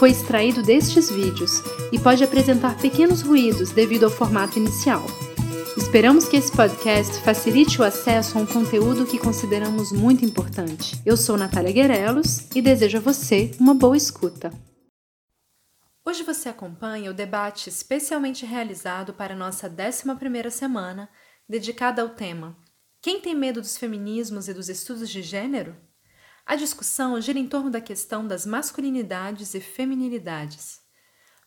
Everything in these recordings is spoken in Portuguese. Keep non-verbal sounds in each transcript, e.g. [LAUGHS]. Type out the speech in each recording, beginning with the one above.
foi extraído destes vídeos e pode apresentar pequenos ruídos devido ao formato inicial. Esperamos que esse podcast facilite o acesso a um conteúdo que consideramos muito importante. Eu sou Natália Guerelos e desejo a você uma boa escuta. Hoje você acompanha o debate especialmente realizado para nossa 11ª semana, dedicada ao tema Quem tem medo dos feminismos e dos estudos de gênero? A discussão gira em torno da questão das masculinidades e feminilidades.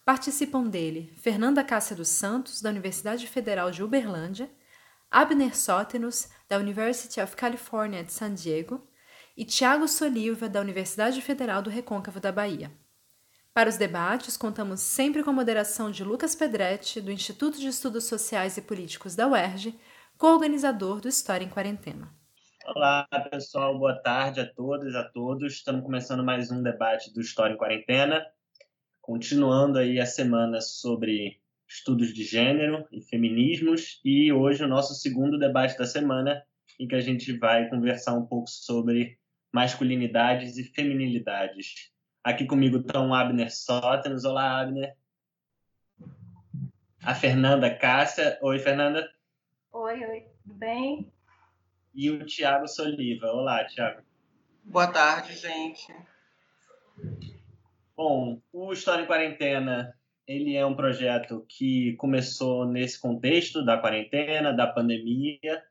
Participam dele Fernanda Cássia dos Santos, da Universidade Federal de Uberlândia, Abner Sótenos, da University of California de San Diego, e Tiago Soliva, da Universidade Federal do Recôncavo da Bahia. Para os debates, contamos sempre com a moderação de Lucas Pedretti, do Instituto de Estudos Sociais e Políticos da UERJ, co-organizador do História em Quarentena. Olá, pessoal. Boa tarde a todas, a todos. Estamos começando mais um debate do História em Quarentena, continuando aí a semana sobre estudos de gênero e feminismos e hoje o nosso segundo debate da semana em que a gente vai conversar um pouco sobre masculinidades e feminilidades. Aqui comigo estão Abner Sótenos. Olá, Abner. A Fernanda Cássia. Oi, Fernanda. Oi, oi. Tudo bem? E o Tiago Soliva. Olá, Tiago. Boa tarde, gente. Bom, o História em Quarentena ele é um projeto que começou nesse contexto da quarentena, da pandemia.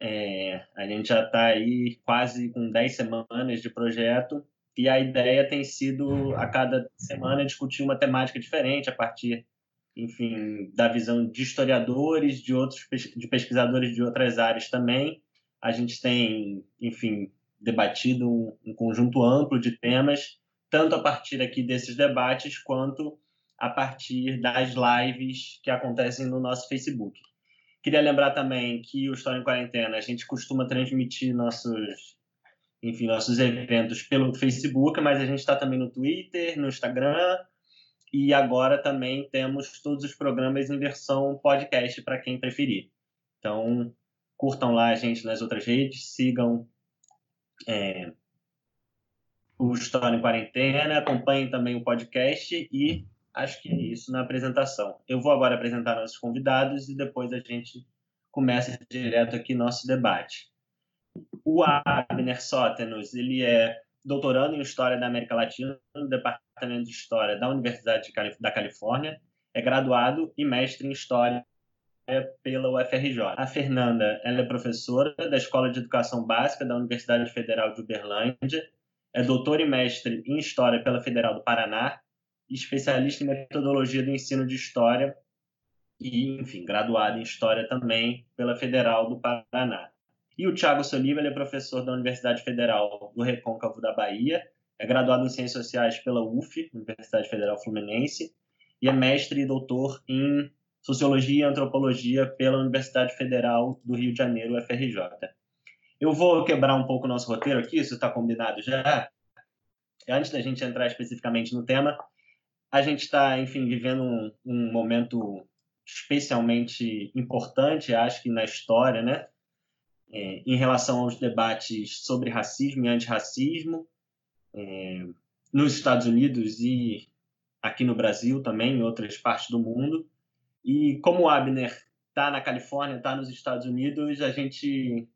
É, a gente já está aí quase com 10 semanas de projeto e a ideia tem sido a cada semana discutir uma temática diferente a partir, enfim, da visão de historiadores, de outros de pesquisadores de outras áreas também a gente tem, enfim, debatido um, um conjunto amplo de temas, tanto a partir aqui desses debates, quanto a partir das lives que acontecem no nosso Facebook. Queria lembrar também que o História em Quarentena, a gente costuma transmitir nossos, enfim, nossos eventos pelo Facebook, mas a gente está também no Twitter, no Instagram, e agora também temos todos os programas em versão podcast para quem preferir. Então, curtam lá a gente nas outras redes, sigam é, o História em Quarentena, acompanhem também o podcast e acho que é isso na apresentação. Eu vou agora apresentar nossos convidados e depois a gente começa direto aqui nosso debate. O Abner Sótenos, ele é doutorando em História da América Latina no Departamento de História da Universidade da Califórnia, é graduado e mestre em História pela UFRJ. A Fernanda ela é professora da Escola de Educação Básica da Universidade Federal de Uberlândia, é doutora e mestre em História pela Federal do Paraná, especialista em metodologia do ensino de História e, enfim, graduada em História também pela Federal do Paraná. E o Tiago Soliva ele é professor da Universidade Federal do Recôncavo da Bahia, é graduado em Ciências Sociais pela UF, Universidade Federal Fluminense, e é mestre e doutor em Sociologia e Antropologia pela Universidade Federal do Rio de Janeiro, UFRJ. Eu vou quebrar um pouco o nosso roteiro aqui, isso está combinado já. Antes da gente entrar especificamente no tema, a gente está, enfim, vivendo um, um, momento especialmente importante, acho que na história, né? É, em relação aos debates sobre racismo e antirracismo é, nos Estados Unidos e aqui no Brasil também, em outras partes do mundo. E como o Abner está na Califórnia, está nos Estados Unidos, a gente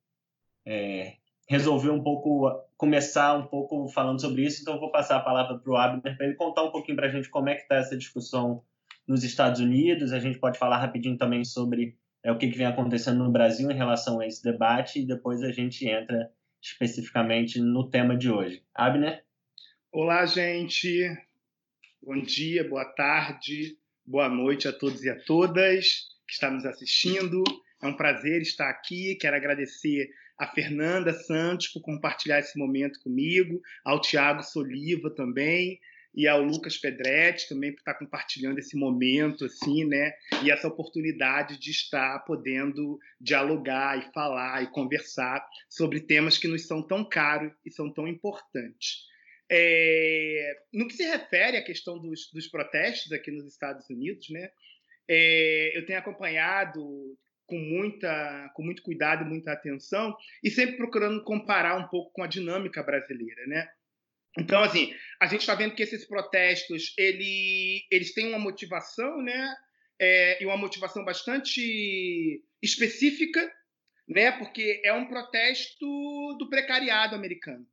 é, resolveu um pouco começar um pouco falando sobre isso. Então, eu vou passar a palavra para o Abner para ele contar um pouquinho para a gente como é que está essa discussão nos Estados Unidos. A gente pode falar rapidinho também sobre é, o que, que vem acontecendo no Brasil em relação a esse debate e depois a gente entra especificamente no tema de hoje. Abner? Olá, gente. Bom dia, boa tarde. Boa noite a todos e a todas que estão nos assistindo. É um prazer estar aqui. Quero agradecer a Fernanda Santos por compartilhar esse momento comigo, ao Tiago Soliva também. e ao Lucas Pedretti também por estar compartilhando esse momento assim, né? E essa oportunidade de estar podendo dialogar e falar e conversar sobre temas que nos são tão caros e são tão importantes. É, no que se refere à questão dos, dos protestos aqui nos Estados Unidos, né? É, eu tenho acompanhado com muita com muito cuidado muita atenção e sempre procurando comparar um pouco com a dinâmica brasileira, né? Então, assim, a gente está vendo que esses protestos ele, eles têm uma motivação, né? É, e uma motivação bastante específica, né? Porque é um protesto do precariado americano,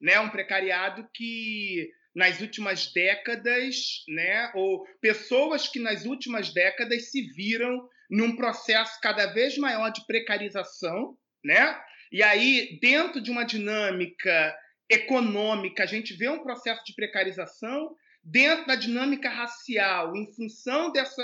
né? Um precariado que nas últimas décadas, né? Ou pessoas que nas últimas décadas se viram num processo cada vez maior de precarização, né? E aí, dentro de uma dinâmica econômica, a gente vê um processo de precarização dentro da dinâmica racial, em função dessa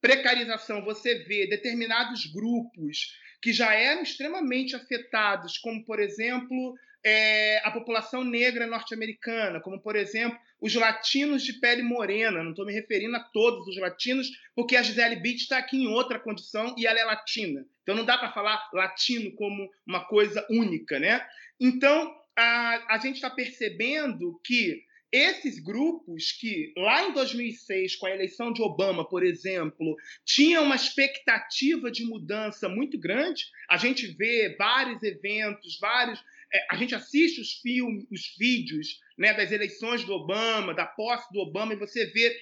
precarização, você vê determinados grupos que já eram extremamente afetados, como, por exemplo, é, a população negra norte-americana, como, por exemplo, os latinos de pele morena. Não estou me referindo a todos os latinos, porque a Gisele Beach está aqui em outra condição e ela é latina. Então não dá para falar latino como uma coisa única, né? Então, a, a gente está percebendo que esses grupos que, lá em 2006, com a eleição de Obama, por exemplo, tinham uma expectativa de mudança muito grande, a gente vê vários eventos, vários. É, a gente assiste os filmes, os vídeos né, das eleições do Obama, da posse do Obama, e você vê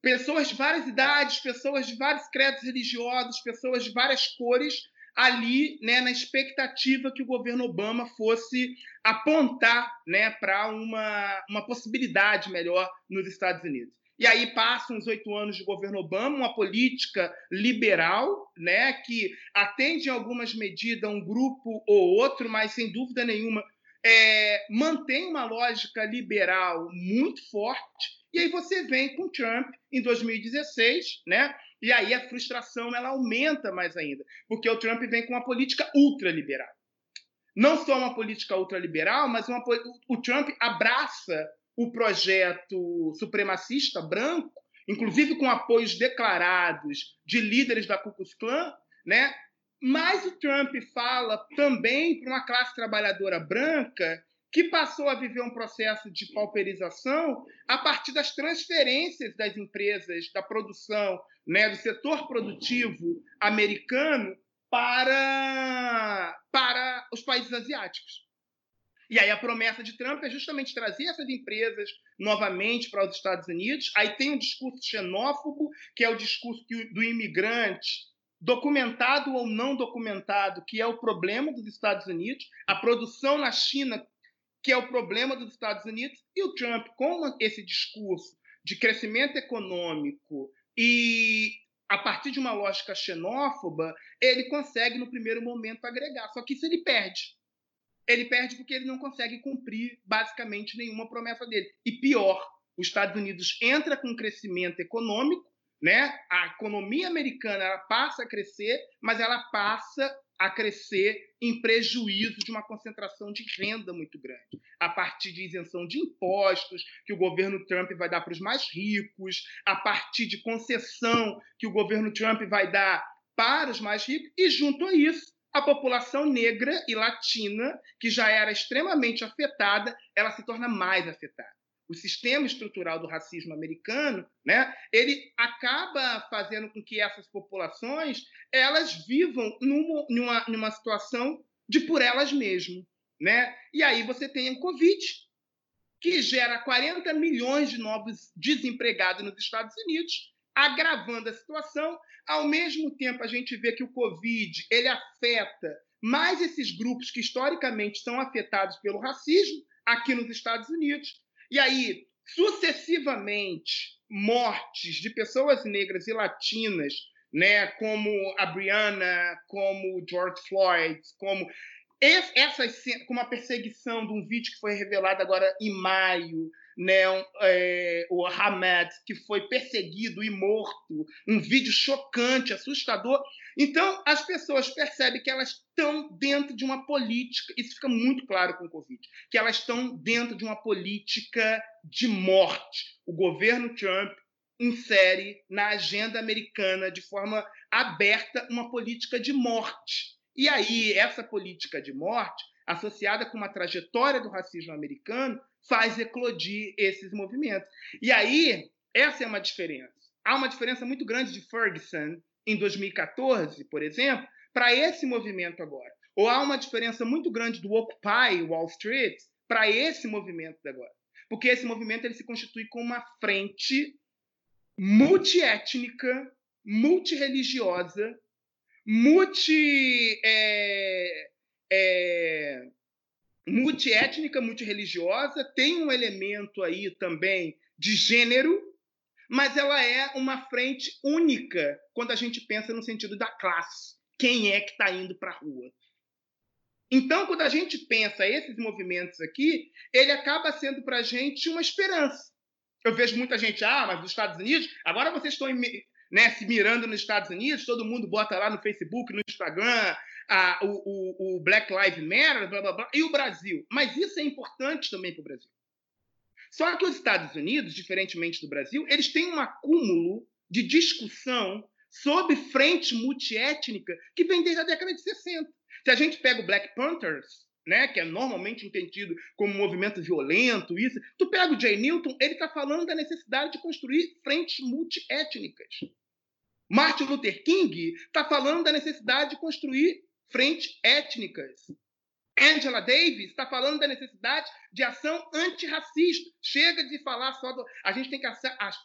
pessoas de várias idades, pessoas de vários credos religiosos, pessoas de várias cores ali né, na expectativa que o governo Obama fosse apontar né, para uma, uma possibilidade melhor nos Estados Unidos. E aí passam os oito anos de governo Obama, uma política liberal, né, que atende em algumas medidas um grupo ou outro, mas sem dúvida nenhuma é, mantém uma lógica liberal muito forte. E aí você vem com Trump em 2016, né, e aí a frustração ela aumenta mais ainda, porque o Trump vem com uma política ultraliberal. Não só uma política ultraliberal, mas uma, o Trump abraça o projeto supremacista branco, inclusive com apoios declarados de líderes da Ku Klux Klan, né? Mas o Trump fala também para uma classe trabalhadora branca que passou a viver um processo de pauperização a partir das transferências das empresas, da produção, né, do setor produtivo americano para, para os países asiáticos. E aí a promessa de Trump é justamente trazer essas empresas novamente para os Estados Unidos. Aí tem um discurso xenófobo, que é o discurso do imigrante, documentado ou não documentado, que é o problema dos Estados Unidos. A produção na China que é o problema dos Estados Unidos, e o Trump, com esse discurso de crescimento econômico e a partir de uma lógica xenófoba, ele consegue, no primeiro momento, agregar. Só que isso ele perde. Ele perde porque ele não consegue cumprir basicamente nenhuma promessa dele. E pior, os Estados Unidos entra com crescimento econômico, né? A economia americana ela passa a crescer, mas ela passa a crescer em prejuízo de uma concentração de renda muito grande, a partir de isenção de impostos que o governo Trump vai dar para os mais ricos, a partir de concessão que o governo Trump vai dar para os mais ricos, e junto a isso, a população negra e latina, que já era extremamente afetada, ela se torna mais afetada o sistema estrutural do racismo americano, né, ele acaba fazendo com que essas populações elas vivam numa, numa, numa situação de por elas mesmas. Né? E aí você tem o Covid, que gera 40 milhões de novos desempregados nos Estados Unidos, agravando a situação. Ao mesmo tempo, a gente vê que o Covid ele afeta mais esses grupos que historicamente são afetados pelo racismo aqui nos Estados Unidos. E aí, sucessivamente, mortes de pessoas negras e latinas, né, como a Brianna, como George Floyd, como essas como a perseguição de um vídeo que foi revelado agora em maio, né, é, o Hamed, que foi perseguido e morto, um vídeo chocante, assustador. Então, as pessoas percebem que elas estão dentro de uma política, isso fica muito claro com o Covid, que elas estão dentro de uma política de morte. O governo Trump insere na agenda americana de forma aberta uma política de morte. E aí, essa política de morte, associada com uma trajetória do racismo americano, faz eclodir esses movimentos. E aí, essa é uma diferença. Há uma diferença muito grande de Ferguson em 2014, por exemplo, para esse movimento agora. Ou há uma diferença muito grande do Occupy Wall Street para esse movimento agora. Porque esse movimento ele se constitui como uma frente multiétnica, multireligiosa, multi. É, é, multiétnica, multireligiosa, tem um elemento aí também de gênero, mas ela é uma frente única quando a gente pensa no sentido da classe. Quem é que está indo para a rua? Então, quando a gente pensa esses movimentos aqui, ele acaba sendo para a gente uma esperança. Eu vejo muita gente, ah, mas os Estados Unidos, agora vocês estão né, se mirando nos Estados Unidos, todo mundo bota lá no Facebook, no Instagram, a, o, o, Black Lives Matter, blá, blá, blá, e o Brasil. Mas isso é importante também para o Brasil. Só que os Estados Unidos, diferentemente do Brasil, eles têm um acúmulo de discussão sobre frente multiétnica que vem desde a década de 60. Se a gente pega o Black Panthers, né, que é normalmente entendido como um movimento violento, isso, tu pega o Jay Newton, ele está falando da necessidade de construir frentes multiétnicas. Martin Luther King está falando da necessidade de construir frentes étnicas. Angela Davis está falando da necessidade de ação antirracista. Chega de falar só do. A gente tem que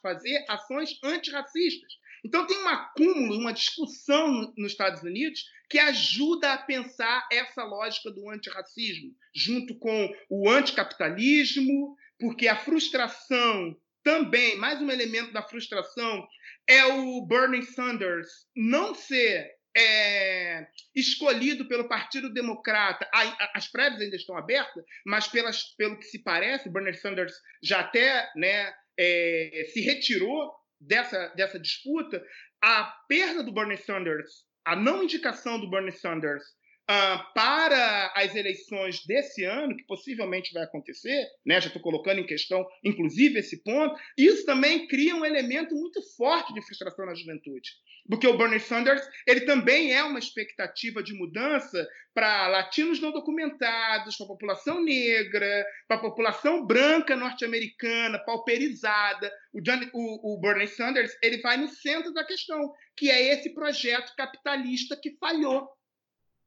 fazer ações antirracistas. Então, tem um acúmulo, uma discussão nos Estados Unidos que ajuda a pensar essa lógica do antirracismo, junto com o anticapitalismo, porque a frustração também, mais um elemento da frustração, é o Bernie Sanders não ser é, escolhido pelo Partido Democrata, as prévias ainda estão abertas, mas pelas, pelo que se parece, Bernie Sanders já até né, é, se retirou dessa, dessa disputa. A perda do Bernie Sanders, a não indicação do Bernie Sanders uh, para as eleições desse ano, que possivelmente vai acontecer, né? já estou colocando em questão, inclusive, esse ponto, isso também cria um elemento muito forte de frustração na juventude. Porque o Bernie Sanders ele também é uma expectativa de mudança para latinos não documentados, para a população negra, para a população branca norte-americana, pauperizada. O, o, o Bernie Sanders ele vai no centro da questão, que é esse projeto capitalista que falhou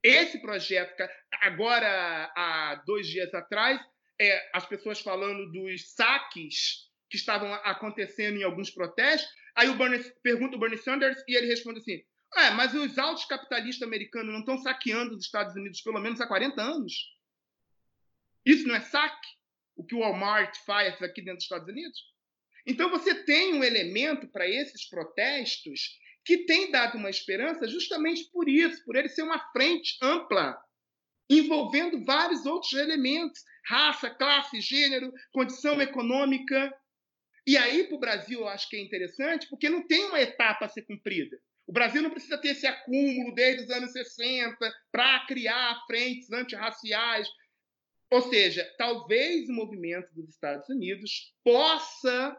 esse projeto, agora, há dois dias atrás, é, as pessoas falando dos saques que estavam acontecendo em alguns protestos, aí o Bernie, pergunta o Bernie Sanders e ele responde assim: é, mas os altos capitalistas americanos não estão saqueando os Estados Unidos pelo menos há 40 anos? Isso não é saque? O que o Walmart faz aqui dentro dos Estados Unidos? Então você tem um elemento para esses protestos que tem dado uma esperança justamente por isso, por ele ser uma frente ampla, envolvendo vários outros elementos: raça, classe, gênero, condição econômica. E aí, para o Brasil, eu acho que é interessante, porque não tem uma etapa a ser cumprida. O Brasil não precisa ter esse acúmulo desde os anos 60 para criar frentes antirraciais. Ou seja, talvez o movimento dos Estados Unidos possa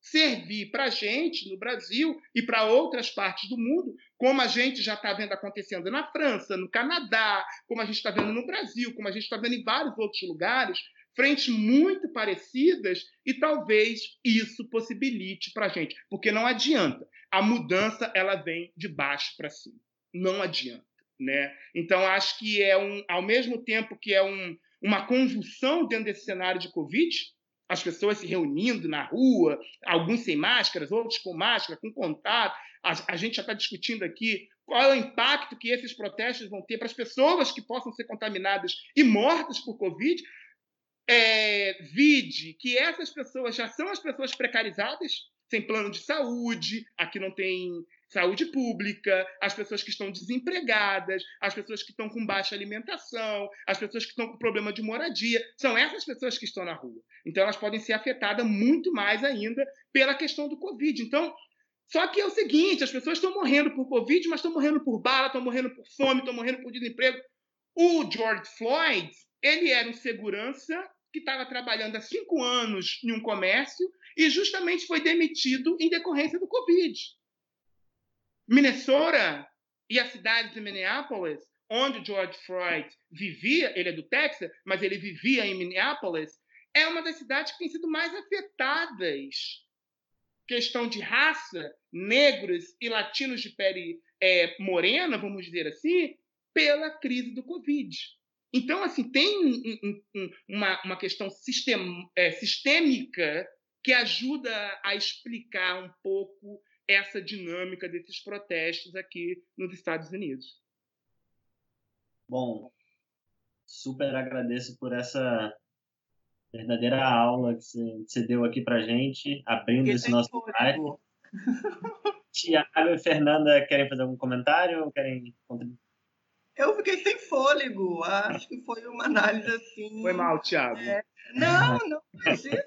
servir para a gente no Brasil e para outras partes do mundo, como a gente já está vendo acontecendo na França, no Canadá, como a gente está vendo no Brasil, como a gente está vendo em vários outros lugares, frentes muito parecidas e talvez isso possibilite para a gente, porque não adianta. A mudança ela vem de baixo para cima, não adianta, né? Então acho que é um, ao mesmo tempo que é um, uma convulsão dentro desse cenário de Covid, as pessoas se reunindo na rua, alguns sem máscaras, outros com máscara, com contato. A, a gente já está discutindo aqui qual é o impacto que esses protestos vão ter para as pessoas que possam ser contaminadas e mortas por Covid. É, vide que essas pessoas já são as pessoas precarizadas, sem plano de saúde, aqui não tem saúde pública, as pessoas que estão desempregadas, as pessoas que estão com baixa alimentação, as pessoas que estão com problema de moradia. São essas pessoas que estão na rua. Então, elas podem ser afetadas muito mais ainda pela questão do Covid. Então, só que é o seguinte: as pessoas estão morrendo por Covid, mas estão morrendo por bala, estão morrendo por fome, estão morrendo por desemprego. O George Floyd, ele era um segurança que estava trabalhando há cinco anos em um comércio e justamente foi demitido em decorrência do Covid. Minnesota e a cidade de Minneapolis, onde George Floyd vivia, ele é do Texas, mas ele vivia em Minneapolis, é uma das cidades que tem sido mais afetadas. Questão de raça, negros e latinos de pele é, morena, vamos dizer assim, pela crise do Covid. Então, assim, tem um, um, uma, uma questão sistem, é, sistêmica que ajuda a explicar um pouco essa dinâmica desses protestos aqui nos Estados Unidos. Bom, super agradeço por essa verdadeira aula que você, deu aqui para gente, abrindo Porque esse nosso site. [LAUGHS] Tiago e Fernanda querem fazer algum comentário? Querem contribuir? Eu fiquei sem fôlego. Acho que foi uma análise assim. Foi mal, Thiago. É... Não, não imagina.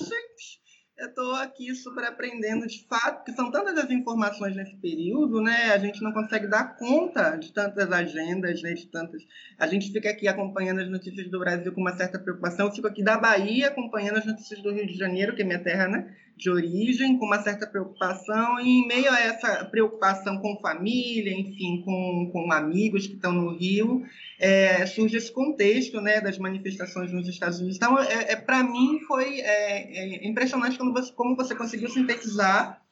Gente, eu estou aqui super aprendendo de fato, que são tantas as informações nesse período, né? A gente não consegue dar conta de tantas agendas, né? de tantas. A gente fica aqui acompanhando as notícias do Brasil com uma certa preocupação. Eu fico aqui da Bahia acompanhando as notícias do Rio de Janeiro, que é minha terra, né? De origem, com uma certa preocupação, e em meio a essa preocupação com família, enfim, com, com amigos que estão no Rio, é, surge esse contexto né, das manifestações nos Estados Unidos. Então, é, é para mim, foi é, é impressionante como você, como você conseguiu sintetizar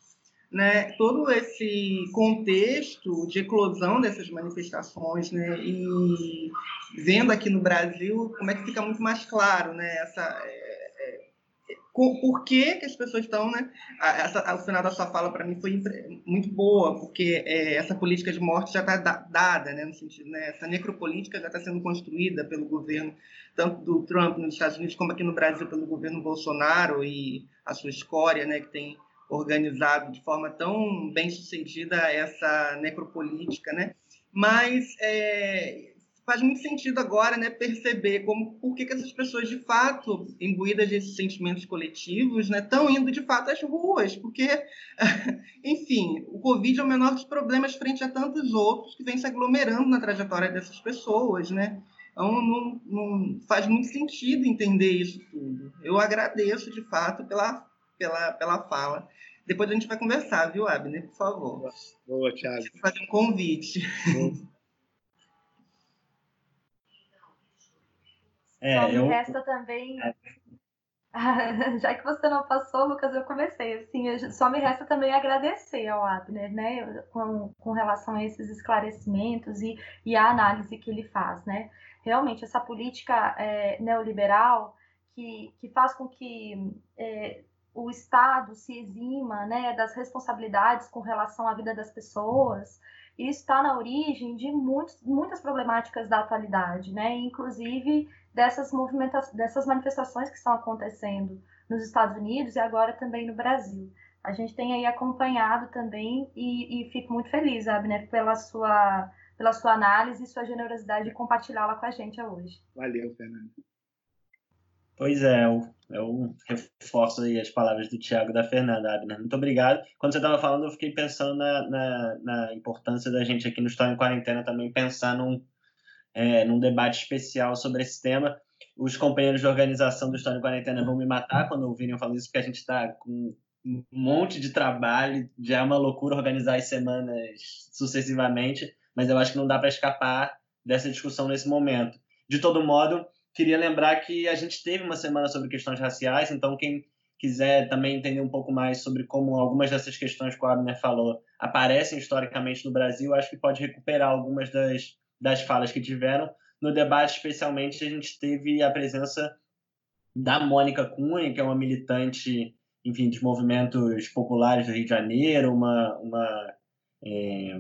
né, todo esse contexto de eclosão dessas manifestações, né, e vendo aqui no Brasil como é que fica muito mais claro, né, essa por que, que as pessoas estão, né? Essa, o final da sua fala para mim foi muito boa, porque é, essa política de morte já está dada, né? No sentido, né? Essa necropolítica já está sendo construída pelo governo tanto do Trump nos Estados Unidos como aqui no Brasil pelo governo Bolsonaro e a sua escória, né? Que tem organizado de forma tão bem sucedida essa necropolítica, né? Mas é, faz muito sentido agora né, perceber como, por que, que essas pessoas, de fato, imbuídas desses sentimentos coletivos, estão né, indo, de fato, às ruas. Porque, [LAUGHS] enfim, o Covid é o menor dos problemas frente a tantos outros que vêm se aglomerando na trajetória dessas pessoas. Né? Então, não, não faz muito sentido entender isso tudo. Eu agradeço, de fato, pela, pela, pela fala. Depois a gente vai conversar, viu, Abner? Por favor. Boa, Thiago. Vou fazer um convite. Boa. É, só me eu... resta também. É. [LAUGHS] Já que você não passou, Lucas, eu comecei. Assim, só me resta também agradecer ao Abner, né, com, com relação a esses esclarecimentos e, e a análise que ele faz, né. Realmente, essa política é, neoliberal que, que faz com que é, o Estado se exima, né, das responsabilidades com relação à vida das pessoas, isso está na origem de muitos, muitas problemáticas da atualidade, né, inclusive dessas, dessas manifestações que estão acontecendo nos Estados Unidos e agora também no Brasil. A gente tem aí acompanhado também e, e fico muito feliz, Abner, pela sua, pela sua análise e sua generosidade de compartilhá-la com a gente hoje. Valeu, Fernando. Pois é, eu, eu reforço aí as palavras do Tiago e da Fernanda, Abner. Muito obrigado. Quando você estava falando, eu fiquei pensando na, na, na, importância da gente aqui no História em Quarentena também pensar num, é, num debate especial sobre esse tema. Os companheiros de organização do História Quarentena vão me matar quando ouvirem eu isso, porque a gente está com um monte de trabalho, já é uma loucura organizar as semanas sucessivamente, mas eu acho que não dá para escapar dessa discussão nesse momento. De todo modo, queria lembrar que a gente teve uma semana sobre questões raciais, então quem quiser também entender um pouco mais sobre como algumas dessas questões que o Abner falou aparecem historicamente no Brasil, acho que pode recuperar algumas das das falas que tiveram. No debate, especialmente, a gente teve a presença da Mônica Cunha, que é uma militante, enfim, dos movimentos populares do Rio de Janeiro, uma, uma é,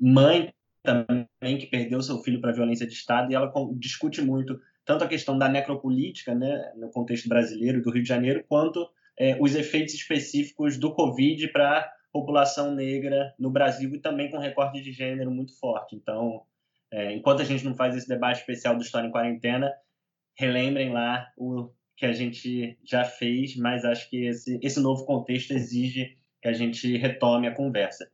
mãe também que perdeu seu filho para violência de Estado, e ela discute muito tanto a questão da necropolítica, né, no contexto brasileiro do Rio de Janeiro, quanto é, os efeitos específicos do Covid para população negra no Brasil e também com recorte de gênero muito forte. Então, é, enquanto a gente não faz esse debate especial do História em Quarentena, relembrem lá o que a gente já fez, mas acho que esse, esse novo contexto exige que a gente retome a conversa.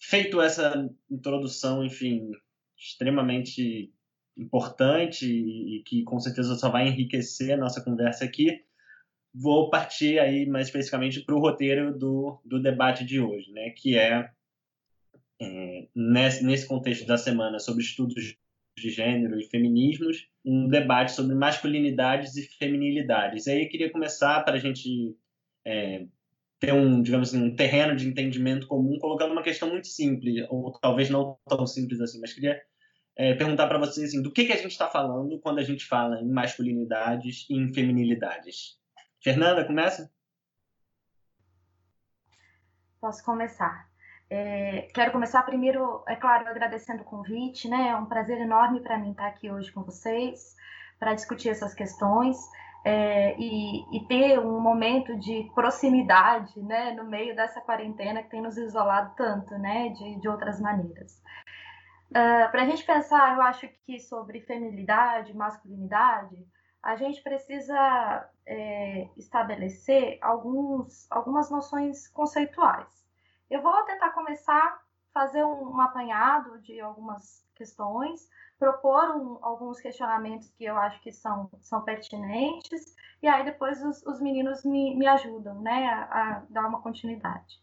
Feito essa introdução, enfim, extremamente importante e que com certeza só vai enriquecer a nossa conversa aqui, vou partir aí mais especificamente para o roteiro do, do debate de hoje, né, que é, é nesse, nesse contexto da semana sobre estudos de gênero e feminismos, um debate sobre masculinidades e feminilidades. E aí eu queria começar para a gente é, ter um, digamos assim, um terreno de entendimento comum, colocando uma questão muito simples, ou talvez não tão simples assim, mas queria é, perguntar para vocês assim, do que, que a gente está falando quando a gente fala em masculinidades e em feminilidades. Fernanda, começa? Posso começar. É, quero começar primeiro, é claro, agradecendo o convite, né? É um prazer enorme para mim estar aqui hoje com vocês para discutir essas questões é, e, e, ter um momento de proximidade, né, no meio dessa quarentena que tem nos isolado tanto, né, de, de outras maneiras. Uh, para a gente pensar, eu acho que sobre feminilidade, masculinidade, a gente precisa é, estabelecer alguns, algumas noções conceituais. Eu vou tentar começar fazer um, um apanhado de algumas questões, propor um, alguns questionamentos que eu acho que são, são pertinentes, e aí depois os, os meninos me, me ajudam né, a, a, dar uma continuidade.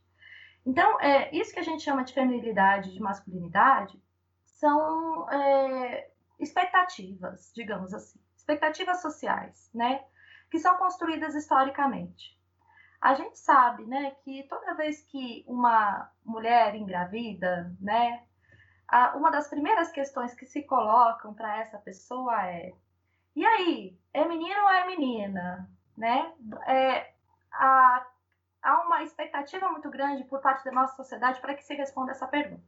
Então, é, isso que a gente chama de feminilidade, de masculinidade, são é, expectativas, digamos assim, expectativas sociais, né, que são construídas historicamente. A gente sabe, né, que toda vez que uma mulher engravida, né, uma das primeiras questões que se colocam para essa pessoa é: e aí, é menino ou é menina, né? É, a, há uma expectativa muito grande por parte da nossa sociedade para que se responda essa pergunta.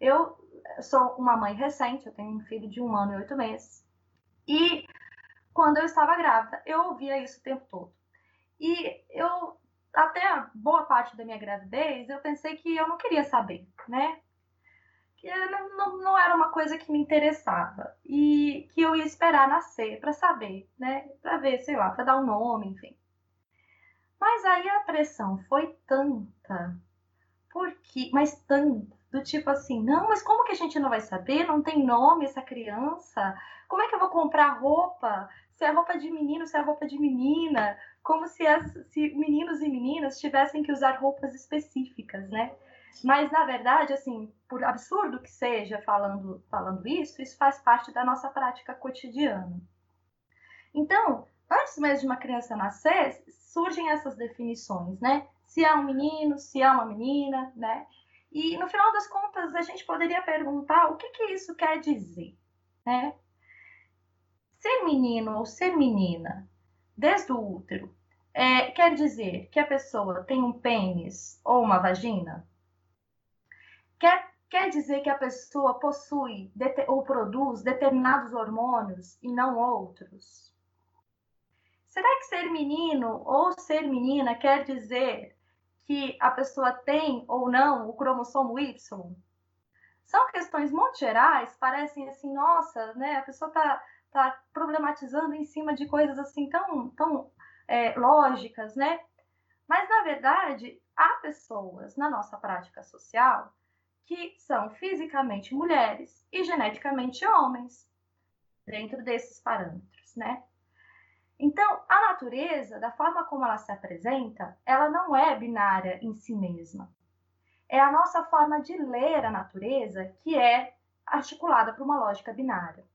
Eu sou uma mãe recente, eu tenho um filho de um ano e oito meses, e quando eu estava grávida, eu ouvia isso o tempo todo. E eu até boa parte da minha gravidez, eu pensei que eu não queria saber, né? Que não, não, não era uma coisa que me interessava e que eu ia esperar nascer para saber, né? Para ver, sei lá, para dar um nome, enfim. Mas aí a pressão foi tanta, porque, mas tanta, do tipo assim, não, mas como que a gente não vai saber? Não tem nome essa criança? Como é que eu vou comprar roupa? Se é roupa de menino, se é roupa de menina? Como se, as, se meninos e meninas tivessem que usar roupas específicas, né? Mas na verdade, assim, por absurdo que seja falando, falando isso, isso faz parte da nossa prática cotidiana. Então, antes mesmo de uma criança nascer, surgem essas definições, né? Se é um menino, se é uma menina, né? E no final das contas, a gente poderia perguntar o que, que isso quer dizer, né? Ser menino ou ser menina desde o útero, é, quer dizer que a pessoa tem um pênis ou uma vagina? Quer, quer dizer que a pessoa possui ou produz determinados hormônios e não outros? Será que ser menino ou ser menina quer dizer que a pessoa tem ou não o cromossomo Y? São questões muito gerais, parecem assim, nossa, né? A pessoa está tá problematizando em cima de coisas assim tão, tão é, lógicas, né? Mas, na verdade, há pessoas na nossa prática social que são fisicamente mulheres e geneticamente homens, dentro desses parâmetros, né? Então, a natureza, da forma como ela se apresenta, ela não é binária em si mesma. É a nossa forma de ler a natureza que é articulada por uma lógica binária.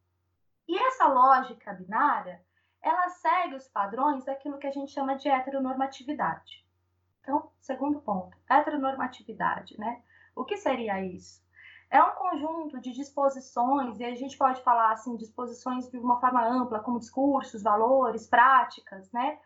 E essa lógica binária, ela segue os padrões daquilo que a gente chama de heteronormatividade. Então, segundo ponto, heteronormatividade, né? O que seria isso? É um conjunto de disposições, e a gente pode falar assim, disposições de uma forma ampla, como discursos, valores, práticas, né?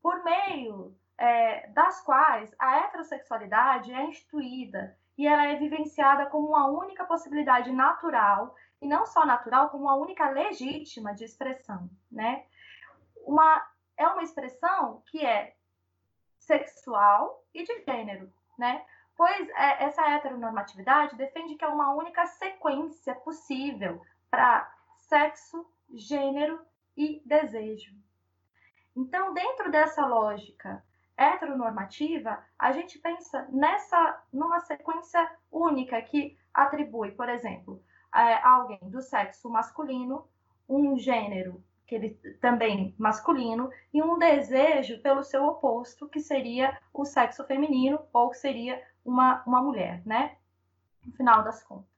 Por meio é, das quais a heterossexualidade é instituída e ela é vivenciada como uma única possibilidade natural e não só natural, como uma única legítima de expressão, né? Uma, é uma expressão que é sexual e de gênero, né? pois é, essa heteronormatividade defende que é uma única sequência possível para sexo, gênero e desejo. Então, dentro dessa lógica heteronormativa, a gente pensa nessa numa sequência única que atribui, por exemplo, a alguém do sexo masculino um gênero que ele também masculino e um desejo pelo seu oposto, que seria o sexo feminino ou que seria uma, uma mulher, né? No final das contas.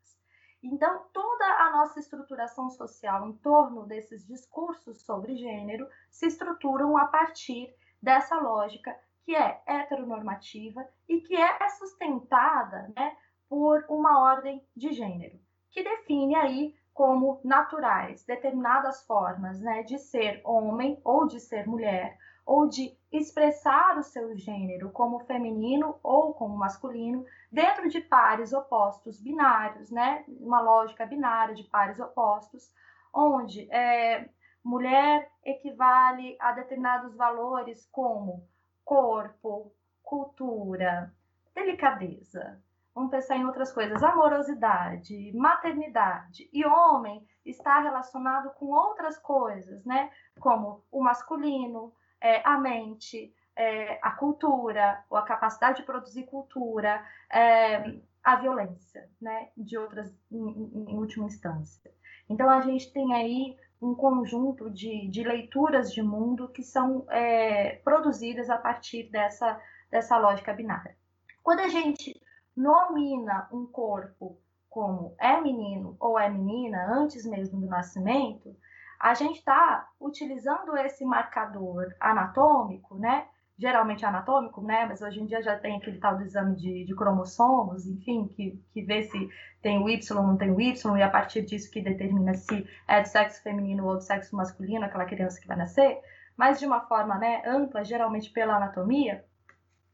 Então, toda a nossa estruturação social em torno desses discursos sobre gênero se estruturam a partir dessa lógica que é heteronormativa e que é sustentada né, por uma ordem de gênero, que define aí como naturais determinadas formas né, de ser homem ou de ser mulher, ou de expressar o seu gênero como feminino ou como masculino, dentro de pares opostos binários, né? Uma lógica binária de pares opostos, onde é, mulher equivale a determinados valores como corpo, cultura, delicadeza. Vamos pensar em outras coisas, amorosidade, maternidade. E homem está relacionado com outras coisas, né? Como o masculino, é, a mente, é, a cultura, ou a capacidade de produzir cultura, é, a violência, né, de outras, em, em, última instância. Então, a gente tem aí um conjunto de, de leituras de mundo que são é, produzidas a partir dessa, dessa lógica binária. Quando a gente nomina um corpo como é menino ou é menina antes mesmo do nascimento, a gente está utilizando esse marcador anatômico, né? Geralmente anatômico, né? Mas hoje em dia já tem aquele tal do exame de, de cromossomos, enfim, que, que vê se tem o Y ou não tem o Y, e a partir disso que determina se é do sexo feminino ou do sexo masculino, aquela criança que vai nascer. Mas de uma forma né, ampla, geralmente pela anatomia,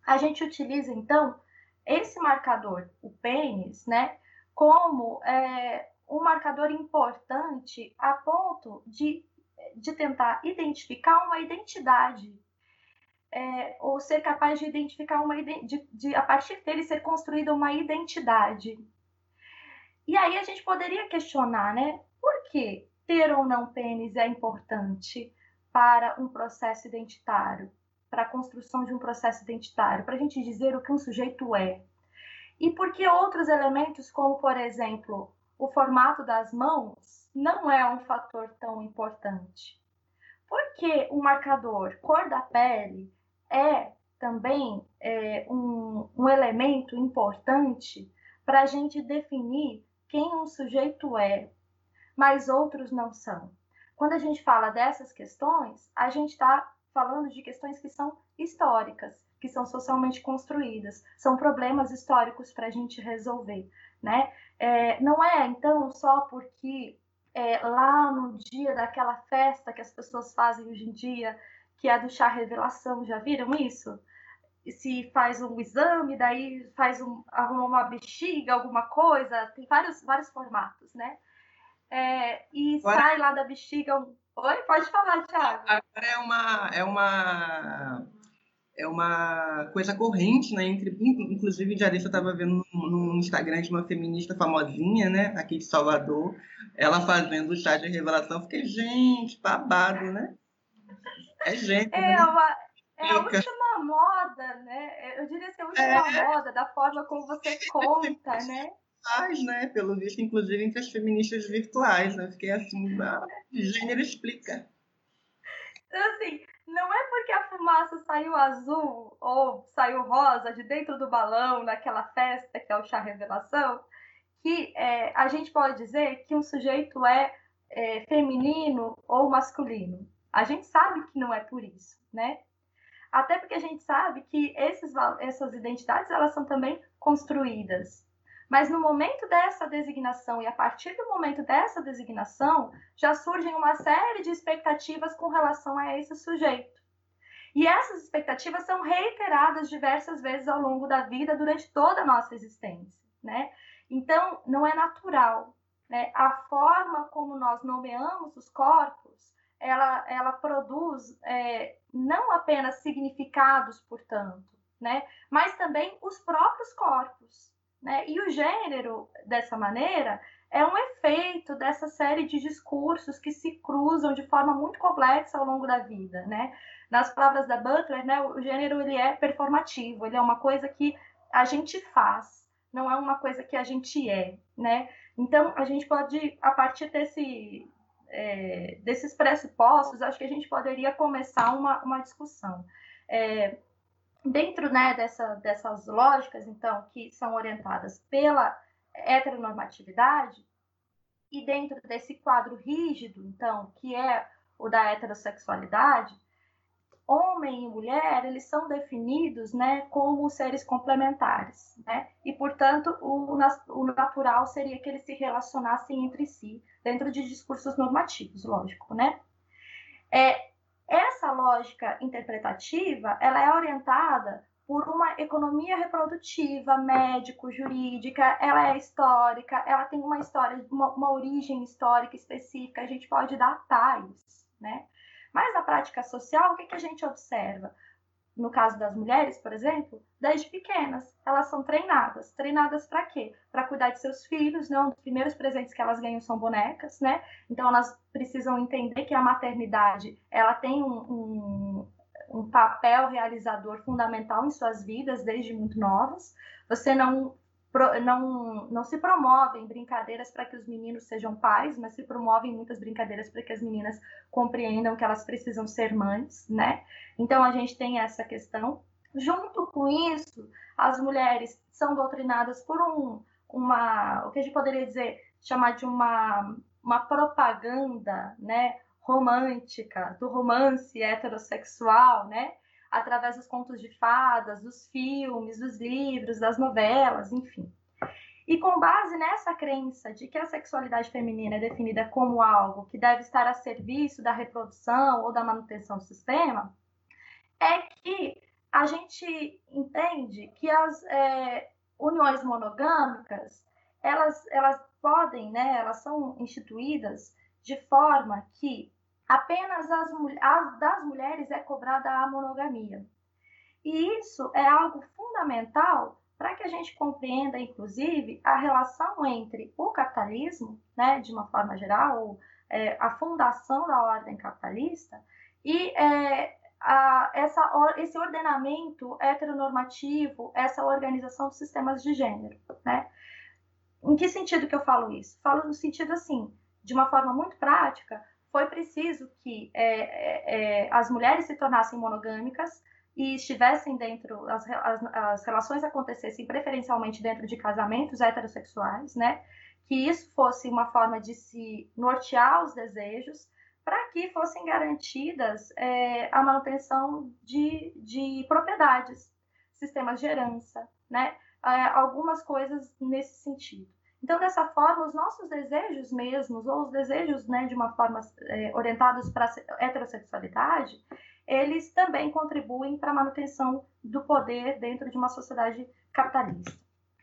a gente utiliza então esse marcador, o pênis, né? Como é, um marcador importante a ponto de, de tentar identificar uma identidade. É, ou ser capaz de identificar uma de, de a partir dele ser construída uma identidade. E aí a gente poderia questionar, né? Por que ter ou não pênis é importante para um processo identitário, para a construção de um processo identitário, para a gente dizer o que um sujeito é. E por que outros elementos, como por exemplo o formato das mãos não é um fator tão importante. Porque o marcador cor da pele é também é, um, um elemento importante para a gente definir quem um sujeito é, mas outros não são. Quando a gente fala dessas questões, a gente está falando de questões que são históricas, que são socialmente construídas, são problemas históricos para a gente resolver, né? É, não é, então, só porque é, lá no dia daquela festa que as pessoas fazem hoje em dia, que é do chá revelação, já viram isso? Se faz um exame, daí faz um, arruma uma bexiga, alguma coisa, tem vários, vários formatos, né? É, e Agora... sai lá da bexiga. Um... Oi, pode falar, Thiago. Agora é uma, é uma é uma coisa corrente, né? Entre, inclusive, a Jarissa estava vendo no, no, Instagram de uma feminista famosinha, né? Aqui de Salvador, ela fazendo o chá de revelação. Fiquei, gente, babado, né? É gente. É, né? uma, é a última moda, né? Eu diria que é a última é. moda da forma como você [LAUGHS] conta, né? Né? Pelo visto, inclusive entre as feministas virtuais, né? Fiquei assim, ah, gênero explica. Então, assim, não é porque a fumaça saiu azul ou saiu rosa de dentro do balão naquela festa que é o chá revelação que é, a gente pode dizer que um sujeito é, é, feminino ou masculino. A gente sabe que não é por isso, né? Até porque a gente sabe que esses, essas identidades elas são também construídas. Mas no momento dessa designação e a partir do momento dessa designação, já surgem uma série de expectativas com relação a esse sujeito. E essas expectativas são reiteradas diversas vezes ao longo da vida, durante toda a nossa existência, né? Então, não é natural, né? A forma como nós nomeamos os corpos, ela, ela produz é, não apenas significados, portanto, né? Mas também os próprios corpos, né? E o gênero, dessa maneira, é um efeito dessa série de discursos que se cruzam de forma muito complexa ao longo da vida, né? Nas palavras da Butler, né, o gênero ele é performativo, ele é uma coisa que a gente faz, não é uma coisa que a gente é, né? Então a gente pode, a partir desse, é, desses pressupostos, acho que a gente poderia começar uma, uma discussão. É, dentro né, dessa, dessas lógicas, então, que são orientadas pela heteronormatividade, e dentro desse quadro rígido, então, que é o da heterossexualidade, homem e mulher, eles são definidos, né, como seres complementares, né? E, portanto, o, o natural seria que eles se relacionassem entre si, dentro de discursos normativos, lógico, né? É, essa lógica interpretativa, ela é orientada por uma economia reprodutiva, médico-jurídica, ela é histórica, ela tem uma história, uma, uma, origem histórica específica, a gente pode datar isso, né? Mas na prática social, o que, que a gente observa? No caso das mulheres, por exemplo, desde pequenas, elas são treinadas. Treinadas para quê? Para cuidar de seus filhos, né? Um dos primeiros presentes que elas ganham são bonecas, né? Então elas precisam entender que a maternidade, ela tem um, um um papel realizador fundamental em suas vidas desde muito novas. Você não não, não se promovem brincadeiras para que os meninos sejam pais, mas se promovem muitas brincadeiras para que as meninas compreendam que elas precisam ser mães, né? Então a gente tem essa questão. Junto com isso, as mulheres são doutrinadas por um, uma, o que a gente poderia dizer, chamar de uma, uma propaganda, né? romântica, do romance heterossexual, né? Através dos contos de fadas, dos filmes, dos livros, das novelas, enfim. E com base nessa crença de que a sexualidade feminina é definida como algo que deve estar a serviço da reprodução ou da manutenção do sistema, é que a gente entende que as é, uniões monogâmicas elas, elas podem, né, elas são instituídas de forma que apenas as, as, das mulheres é cobrada a monogamia. E isso é algo fundamental para que a gente compreenda, inclusive, a relação entre o capitalismo, né, de uma forma geral, é, a fundação da ordem capitalista, e é, a, essa, esse ordenamento heteronormativo, essa organização dos sistemas de gênero. Né? Em que sentido que eu falo isso? Falo no sentido assim, de uma forma muito prática, foi preciso que é, é, é, as mulheres se tornassem monogâmicas e estivessem dentro, as, as, as, relações acontecessem preferencialmente dentro de casamentos heterossexuais, né? Que isso fosse uma forma de se nortear os desejos para que fossem garantidas é, a manutenção de, de propriedades, sistemas de herança, né? É, algumas coisas nesse sentido. Então, dessa forma, os nossos desejos mesmos, ou os desejos né, de uma forma é, orientados para a heterossexualidade, eles também contribuem para a manutenção do poder dentro de uma sociedade capitalista.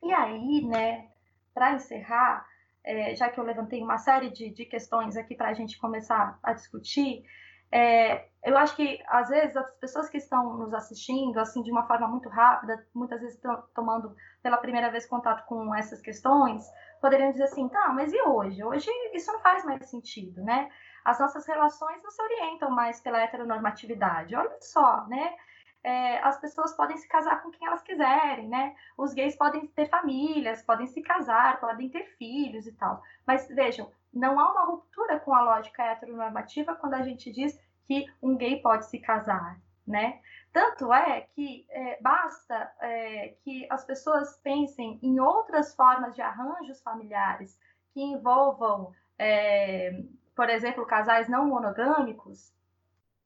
E aí, né, para encerrar, é, já que eu levantei uma série de, de questões aqui para a gente começar a discutir, é, eu acho que às vezes as pessoas que estão nos assistindo, assim, de uma forma muito rápida, muitas vezes estão tomando pela primeira vez contato com essas questões, poderiam dizer assim, tá, mas e hoje? Hoje isso não faz mais sentido, né? As nossas relações não se orientam mais pela heteronormatividade. Olha só, né? É, as pessoas podem se casar com quem elas quiserem, né? Os gays podem ter famílias, podem se casar, podem ter filhos e tal. Mas vejam, não há uma ruptura com a lógica heteronormativa quando a gente diz que um gay pode se casar, né? Tanto é que é, basta é, que as pessoas pensem em outras formas de arranjos familiares que envolvam, é, por exemplo, casais não monogâmicos,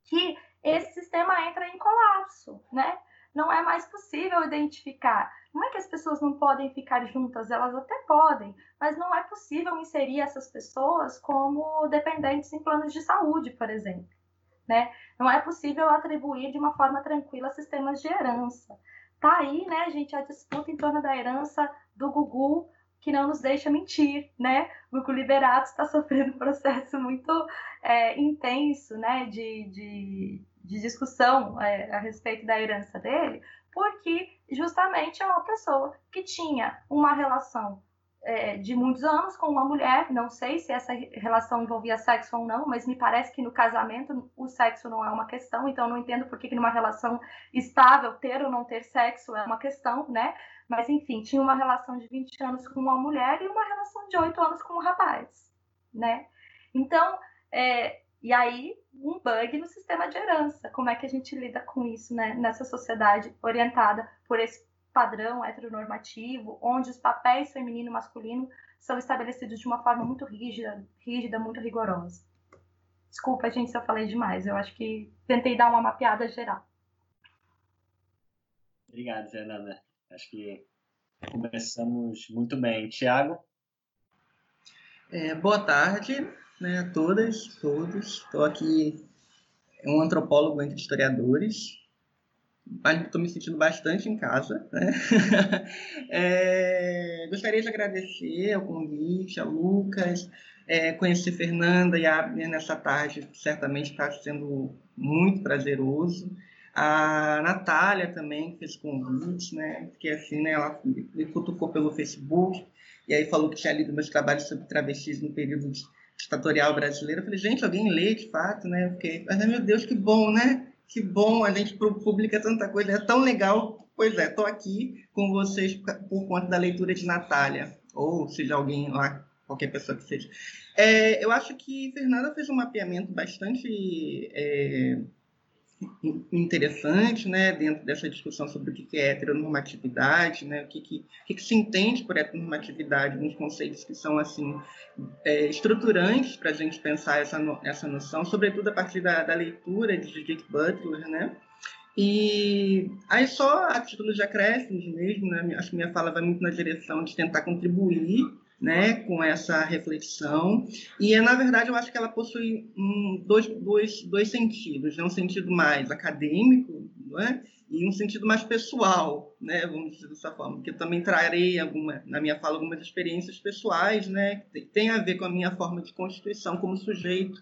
que esse sistema entra em colapso, né? Não é mais possível identificar. Não é que as pessoas não podem ficar juntas, elas até podem, mas não é possível inserir essas pessoas como dependentes em planos de saúde, por exemplo. Né? Não é possível atribuir de uma forma tranquila sistemas de herança. Tá aí, né, gente, a disputa em torno da herança do Gugu, que não nos deixa mentir, né? O Gugu Liberato está [LAUGHS] sofrendo um processo muito é, intenso, né, de, de, de discussão é, a respeito da herança dele, porque justamente é uma pessoa que tinha uma relação é, de muitos anos com uma mulher, não sei se essa relação envolvia sexo ou não, mas me parece que no casamento o sexo não é uma questão, então não entendo por que, que numa relação estável ter ou não ter sexo é uma questão, né? Mas enfim, tinha uma relação de 20 anos com uma mulher e uma relação de 8 anos com um rapaz, né? Então, é, e aí um bug no sistema de herança. Como é que a gente lida com isso, né? Nessa sociedade orientada por esse padrão heteronormativo, onde os papéis feminino e masculino são estabelecidos de uma forma muito rígida, rígida, muito rigorosa. Desculpa, gente, se eu falei demais. Eu acho que tentei dar uma mapeada geral. Obrigado, Fernanda. Acho que começamos muito bem. Tiago? É, boa tarde né, a todas, todos. Estou aqui, um antropólogo entre historiadores estou me sentindo bastante em casa. Né? [LAUGHS] é, gostaria de agradecer o convite, a Lucas, é, conhecer Fernanda e a Abner nessa tarde, certamente está sendo muito prazeroso. A Natália também fez convite, né? Porque assim, né, ela me cutucou pelo Facebook e aí falou que tinha lido meus trabalhos sobre travestis no período ditatorial brasileiro. Eu falei, gente, alguém lê de fato, né? Eu fiquei, mas meu Deus, que bom, né? Que bom, a gente publica tanta coisa, é tão legal. Pois é, estou aqui com vocês por conta da leitura de Natália, ou seja, alguém lá, qualquer pessoa que seja. É, eu acho que Fernanda fez um mapeamento bastante é, interessante, né, dentro dessa discussão sobre o que é heteronormatividade, né, o que, que, que se entende por heteronormatividade, uns conceitos que são assim é, estruturantes para a gente pensar essa, essa noção, sobretudo a partir da, da leitura de Judith Butler, né, e aí só a título de acréscimos mesmo, né, acho que minha fala vai muito na direção de tentar contribuir né, com essa reflexão. E, na verdade, eu acho que ela possui um, dois, dois, dois sentidos. Né? Um sentido mais acadêmico é? e um sentido mais pessoal, né? vamos dizer dessa forma. Porque eu também trarei, alguma, na minha fala, algumas experiências pessoais né? que têm a ver com a minha forma de constituição como sujeito,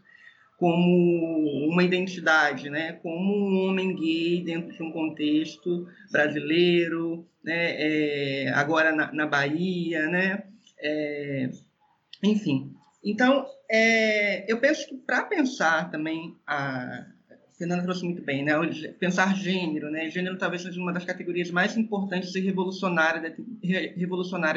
como uma identidade, né? como um homem gay dentro de um contexto brasileiro, né? É, agora na, na Bahia, né? É, enfim, então, é, eu penso que para pensar também, a Fernanda trouxe muito bem, né, pensar gênero, né, gênero talvez seja uma das categorias mais importantes e revolucionárias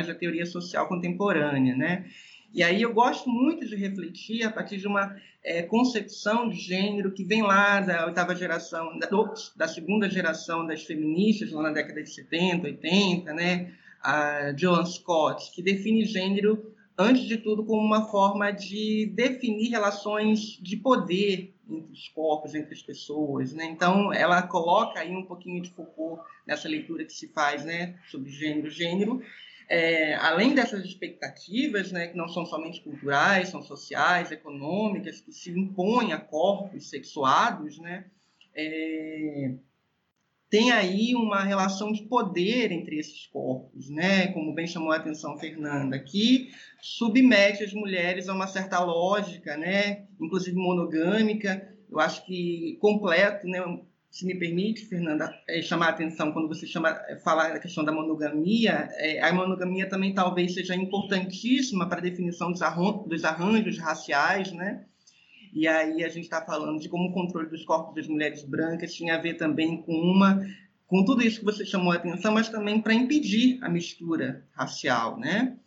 da, da teoria social contemporânea, né, e aí eu gosto muito de refletir a partir de uma é, concepção de gênero que vem lá da oitava geração, da, da segunda geração das feministas, lá na década de 70, 80, né, a Joan Scott, que define gênero, antes de tudo, como uma forma de definir relações de poder entre os corpos, entre as pessoas. Né? Então, ela coloca aí um pouquinho de Foucault nessa leitura que se faz né, sobre gênero. Gênero, é, além dessas expectativas, né, que não são somente culturais, são sociais, econômicas, que se impõem a corpos sexuados, né, é, tem aí uma relação de poder entre esses corpos, né? Como bem chamou a atenção Fernanda, que submete as mulheres a uma certa lógica, né? Inclusive monogâmica. Eu acho que completo, né? Se me permite, Fernanda, é, chamar a atenção quando você chama, é, falar da questão da monogamia, é, a monogamia também talvez seja importantíssima para a definição dos, arran dos arranjos raciais, né? E aí a gente está falando de como o controle dos corpos das mulheres brancas tinha a ver também com uma com tudo isso que você chamou a atenção, mas também para impedir a mistura racial, né?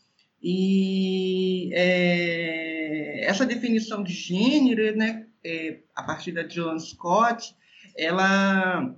E é, essa definição de gênero, né, é, a partir da Joan Scott, ela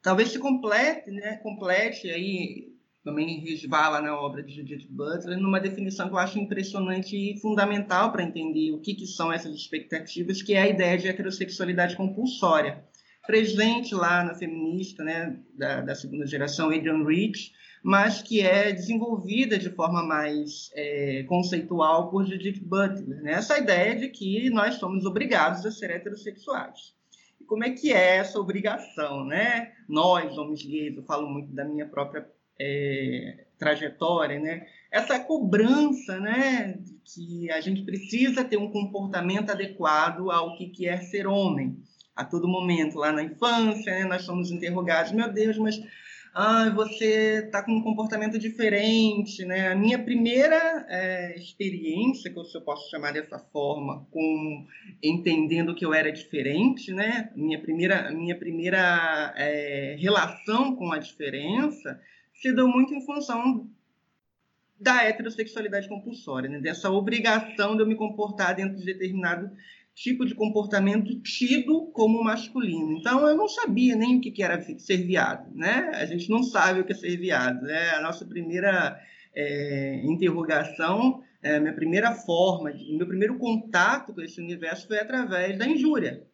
talvez se complete, né, complete aí também resvala na obra de Judith Butler, numa definição que eu acho impressionante e fundamental para entender o que, que são essas expectativas, que é a ideia de heterossexualidade compulsória, presente lá na feminista né, da, da segunda geração, Adrian Rich, mas que é desenvolvida de forma mais é, conceitual por Judith Butler. Né? Essa ideia de que nós somos obrigados a ser heterossexuais. E como é que é essa obrigação? Né? Nós, homens gays, eu falo muito da minha própria é, trajetória, né? Essa cobrança, né, que a gente precisa ter um comportamento adequado ao que quer ser homem. A todo momento, lá na infância, né, nós somos interrogados, meu Deus, mas ah, você está com um comportamento diferente, né? A minha primeira é, experiência, que eu posso chamar dessa forma, com entendendo que eu era diferente, né? Minha primeira, minha primeira é, relação com a diferença se deu muito em função da heterossexualidade compulsória, né? dessa obrigação de eu me comportar dentro de determinado tipo de comportamento tido como masculino. Então, eu não sabia nem o que era ser viado, né? A gente não sabe o que é ser viado. Né? A nossa primeira é, interrogação, é, minha primeira forma, meu primeiro contato com esse universo foi através da injúria,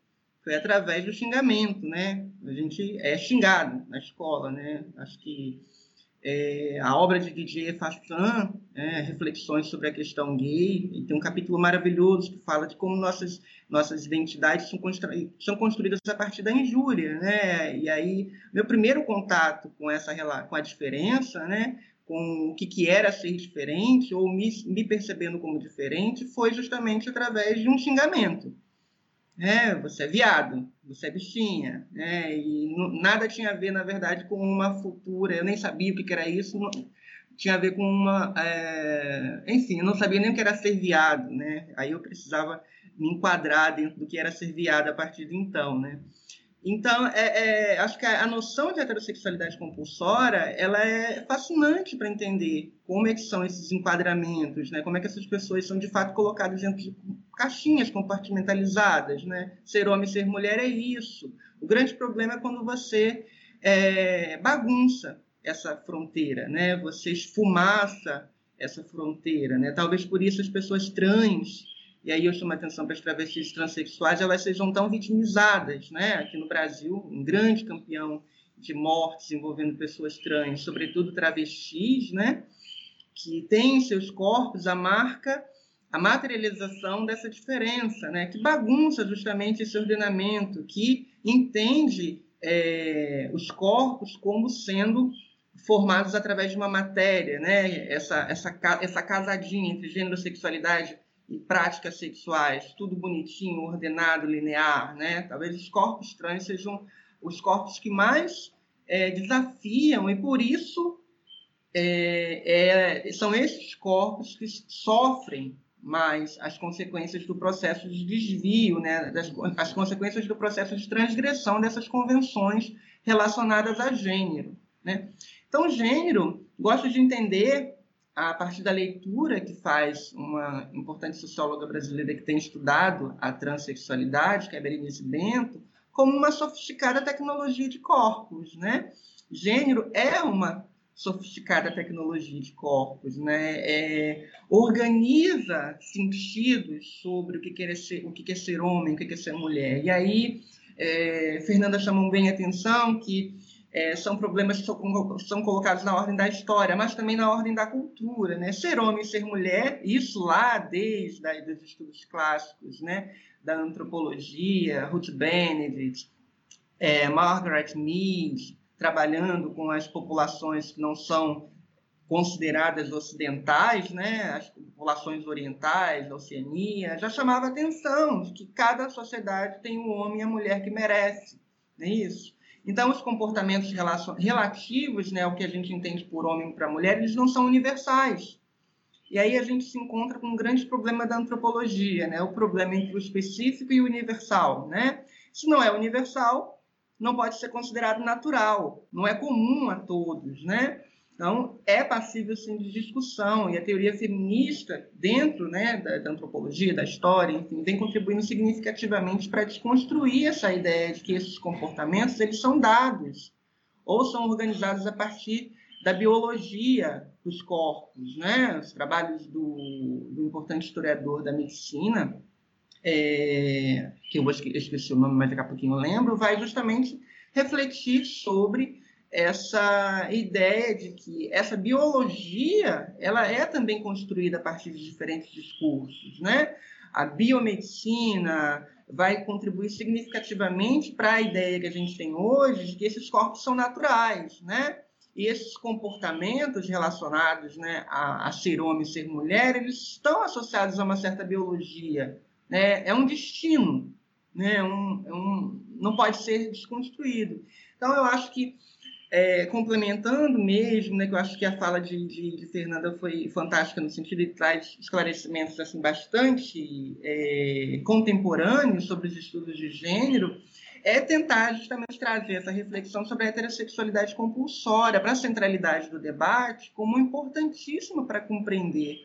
foi através do xingamento, né? A gente é xingado na escola, né? Acho que é, a obra de Didier Fassin, é, Reflexões sobre a Questão Gay, e tem um capítulo maravilhoso que fala de como nossas, nossas identidades são, constru são construídas a partir da injúria. Né? E aí, meu primeiro contato com, essa, com a diferença, né? com o que, que era ser diferente, ou me, me percebendo como diferente, foi justamente através de um xingamento é, você é viado, você é bichinha, né? E nada tinha a ver, na verdade, com uma futura. Eu nem sabia o que, era isso. Tinha a ver com uma, é... enfim, eu não sabia nem o que era ser viado, né? Aí eu precisava me enquadrar dentro do que era ser viado a partir de então, né? Então, é, é, acho que a, a, noção de heterossexualidade compulsória ela é fascinante para entender como é que são esses enquadramentos, né? como é que essas pessoas são, de fato, colocadas dentro de caixinhas compartimentalizadas. Né? Ser homem ser mulher é isso. O grande problema é quando você é, bagunça essa fronteira, né? você esfumaça essa fronteira. Né? Talvez por isso as pessoas trans e aí eu chamo a atenção para as travestis transexuais, elas sejam tão vitimizadas, né? Aqui no Brasil, um grande campeão de mortes envolvendo pessoas trans, sobretudo travestis, né? Que têm em seus corpos a marca, a materialização dessa diferença, né? Que bagunça justamente esse ordenamento, que entende é, os corpos como sendo formados através de uma matéria, né? Essa, essa, essa casadinha entre gênero sexualidade e práticas sexuais, tudo bonitinho, ordenado, linear, né? Talvez os corpos trans sejam os corpos que mais é, desafiam e por isso é, é, são esses corpos que sofrem mais as consequências do processo de desvio, né? Das, as consequências do processo de transgressão dessas convenções relacionadas a gênero, né? Então, gênero, gosto de entender a partir da leitura que faz uma importante socióloga brasileira que tem estudado a transexualidade, que é Berenice Bento, como uma sofisticada tecnologia de corpos, né? Gênero é uma sofisticada tecnologia de corpos, né? É, organiza sentidos sobre o que quer ser, o que é ser homem, o que é ser mulher. E aí, é, Fernanda chamou bem a atenção que é, são problemas que são, são, colocados na ordem da história, mas também na ordem da cultura, né? Ser homem ser mulher, isso lá desde da, dos estudos clássicos, né? Da antropologia, Ruth Benedict, é, Margaret Mead, trabalhando com as populações que não são consideradas ocidentais, né? As populações orientais da Oceania, já chamava atenção de que cada sociedade tem um homem e a mulher que merece, não é isso? Então, os comportamentos relativos né, ao que a gente entende por homem para mulher, eles não são universais. E aí a gente se encontra com um grande problema da antropologia, né? o problema entre o específico e o universal. Né? Se não é universal, não pode ser considerado natural, não é comum a todos. Né? Então, é passível sim de discussão, e a teoria feminista, dentro né, da, da, antropologia, da história, enfim, vem contribuindo significativamente para desconstruir essa ideia de que esses comportamentos eles são dados ou são organizados a partir da biologia dos corpos. Né? Os trabalhos do, do importante historiador da medicina, é, que eu esqueci o nome, mas daqui a pouquinho eu lembro, vai justamente refletir sobre essa ideia de que essa biologia ela é também construída a partir de diferentes discursos, né? A biomedicina vai contribuir significativamente para a ideia que a gente tem hoje de que esses corpos são naturais, né? E esses comportamentos relacionados né, a, a ser homem e ser mulher, eles estão associados a uma certa biologia, né? É um destino, né? Um, é um, não pode ser desconstruído. Então, eu acho que é, complementando mesmo, né, que eu acho que a fala de, de, de, Fernanda foi fantástica no sentido de traz esclarecimentos assim bastante é, contemporâneos sobre os estudos de gênero, é tentar justamente trazer essa reflexão sobre a heterossexualidade compulsória para a centralidade do debate como importantíssima para compreender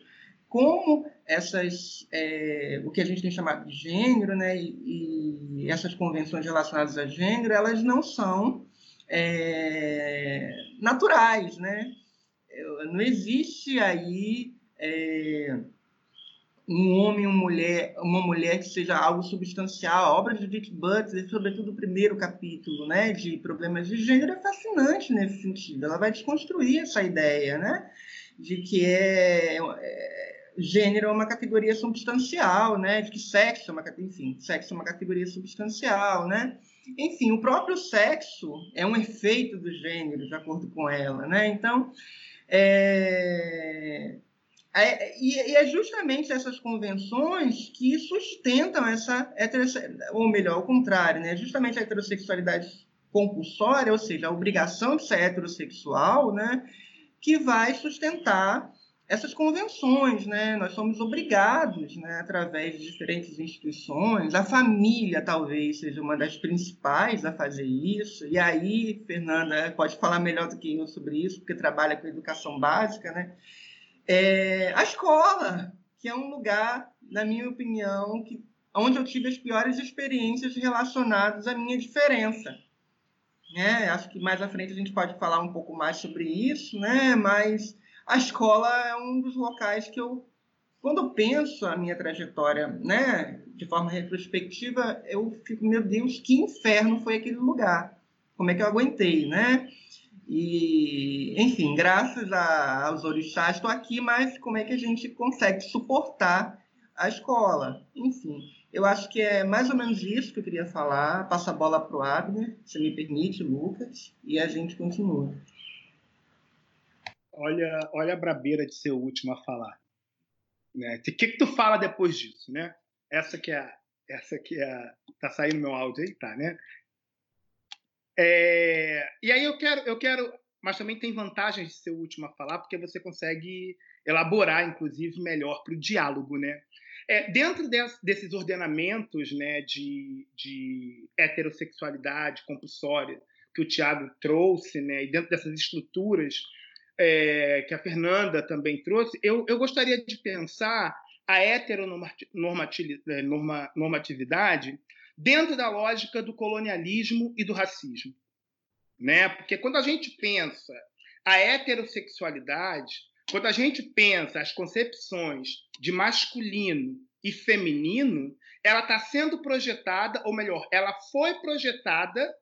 como essas é, o que a gente tem chamado de gênero, né, e, e essas convenções relacionadas a gênero, elas não são é, naturais, né? Não existe aí é, um homem, uma mulher, uma mulher que seja algo substancial. A obra de Judith Butler, sobretudo o primeiro capítulo, né, de problemas de gênero, é fascinante nesse sentido. Ela vai desconstruir essa ideia, né, de que é, é gênero é uma categoria substancial, né, de que sexo é uma, enfim, sexo é uma categoria substancial, né. Enfim, o próprio sexo é um efeito do gênero, de acordo com ela, né. Então, é, é, e, é justamente essas convenções que sustentam essa ou melhor, ao contrário, né? justamente a heterossexualidade compulsória, ou seja, a obrigação de ser heterossexual, né? que vai sustentar essas convenções, né? Nós somos obrigados, né, através de diferentes instituições, a família talvez seja uma das principais a fazer isso. E aí, Fernanda pode falar melhor do que eu sobre isso, porque trabalha com educação básica, né? É, a escola, que é um lugar, na minha opinião, que, onde eu tive as piores experiências relacionadas à minha diferença. Né? Acho que mais à frente a gente pode falar um pouco mais sobre isso, né? mas a escola é um dos locais que eu, quando eu penso a minha trajetória né, de forma retrospectiva, eu fico, meu Deus, que inferno foi aquele lugar. Como é que eu aguentei, né? E, enfim, graças a, aos orixás estou aqui, mas como é que a gente consegue suportar a escola? Enfim, eu acho que é mais ou menos isso que eu queria falar. Passa a bola para o Abner, se me permite, Lucas, e a gente continua. Olha, olha a brabeira de ser o último a falar. Né? O que, que tu fala depois disso, né? Essa que é, essa que é, tá saindo meu áudio aí, tá, né? É, e aí eu quero, eu quero, mas também tem vantagens de ser o último a falar, porque você consegue elaborar, inclusive, melhor para o diálogo, né? É, dentro desses ordenamentos né, de, de heterossexualidade compulsória que o Tiago trouxe, né, e dentro dessas estruturas é, que a Fernanda também trouxe, eu, eu gostaria de pensar a heteronormatividade dentro da lógica do colonialismo e do racismo. Né? Porque quando a gente pensa a heterossexualidade, quando a gente pensa as concepções de masculino e feminino, ela está sendo projetada, ou melhor, ela foi projetada,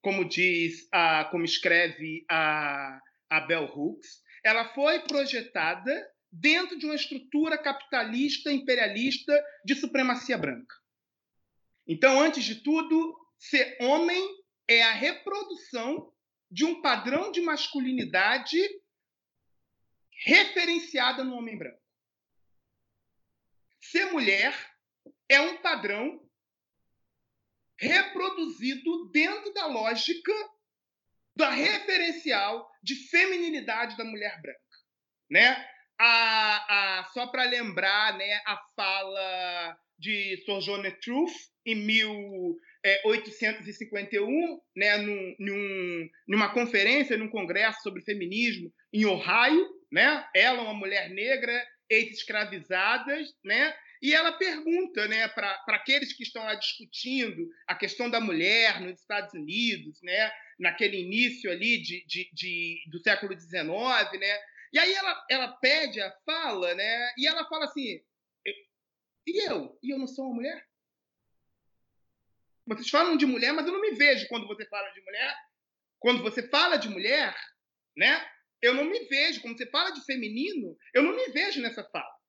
como diz, a, como escreve a, a Bell Hooks, ela foi projetada dentro de uma estrutura capitalista imperialista de supremacia branca. Então, antes de tudo, ser homem é a reprodução de um padrão de masculinidade referenciada no homem branco. Ser mulher é um padrão reproduzido dentro da lógica da referencial de feminilidade da mulher branca, né? A, a, só para lembrar, né, a fala de Sojourner Truth em 1851, né, num, num, numa conferência, num congresso sobre feminismo em Ohio, né? Ela, uma mulher negra, ex-escravizadas, né? E ela pergunta né, para aqueles que estão lá discutindo a questão da mulher nos Estados Unidos, né, naquele início ali de, de, de do século XIX, né? E aí ela, ela pede a fala, né? E ela fala assim: e eu? E eu não sou uma mulher? Vocês falam de mulher, mas eu não me vejo quando você fala de mulher. Quando você fala de mulher, né? Eu não me vejo. Quando você fala de feminino, eu não me vejo nessa fala.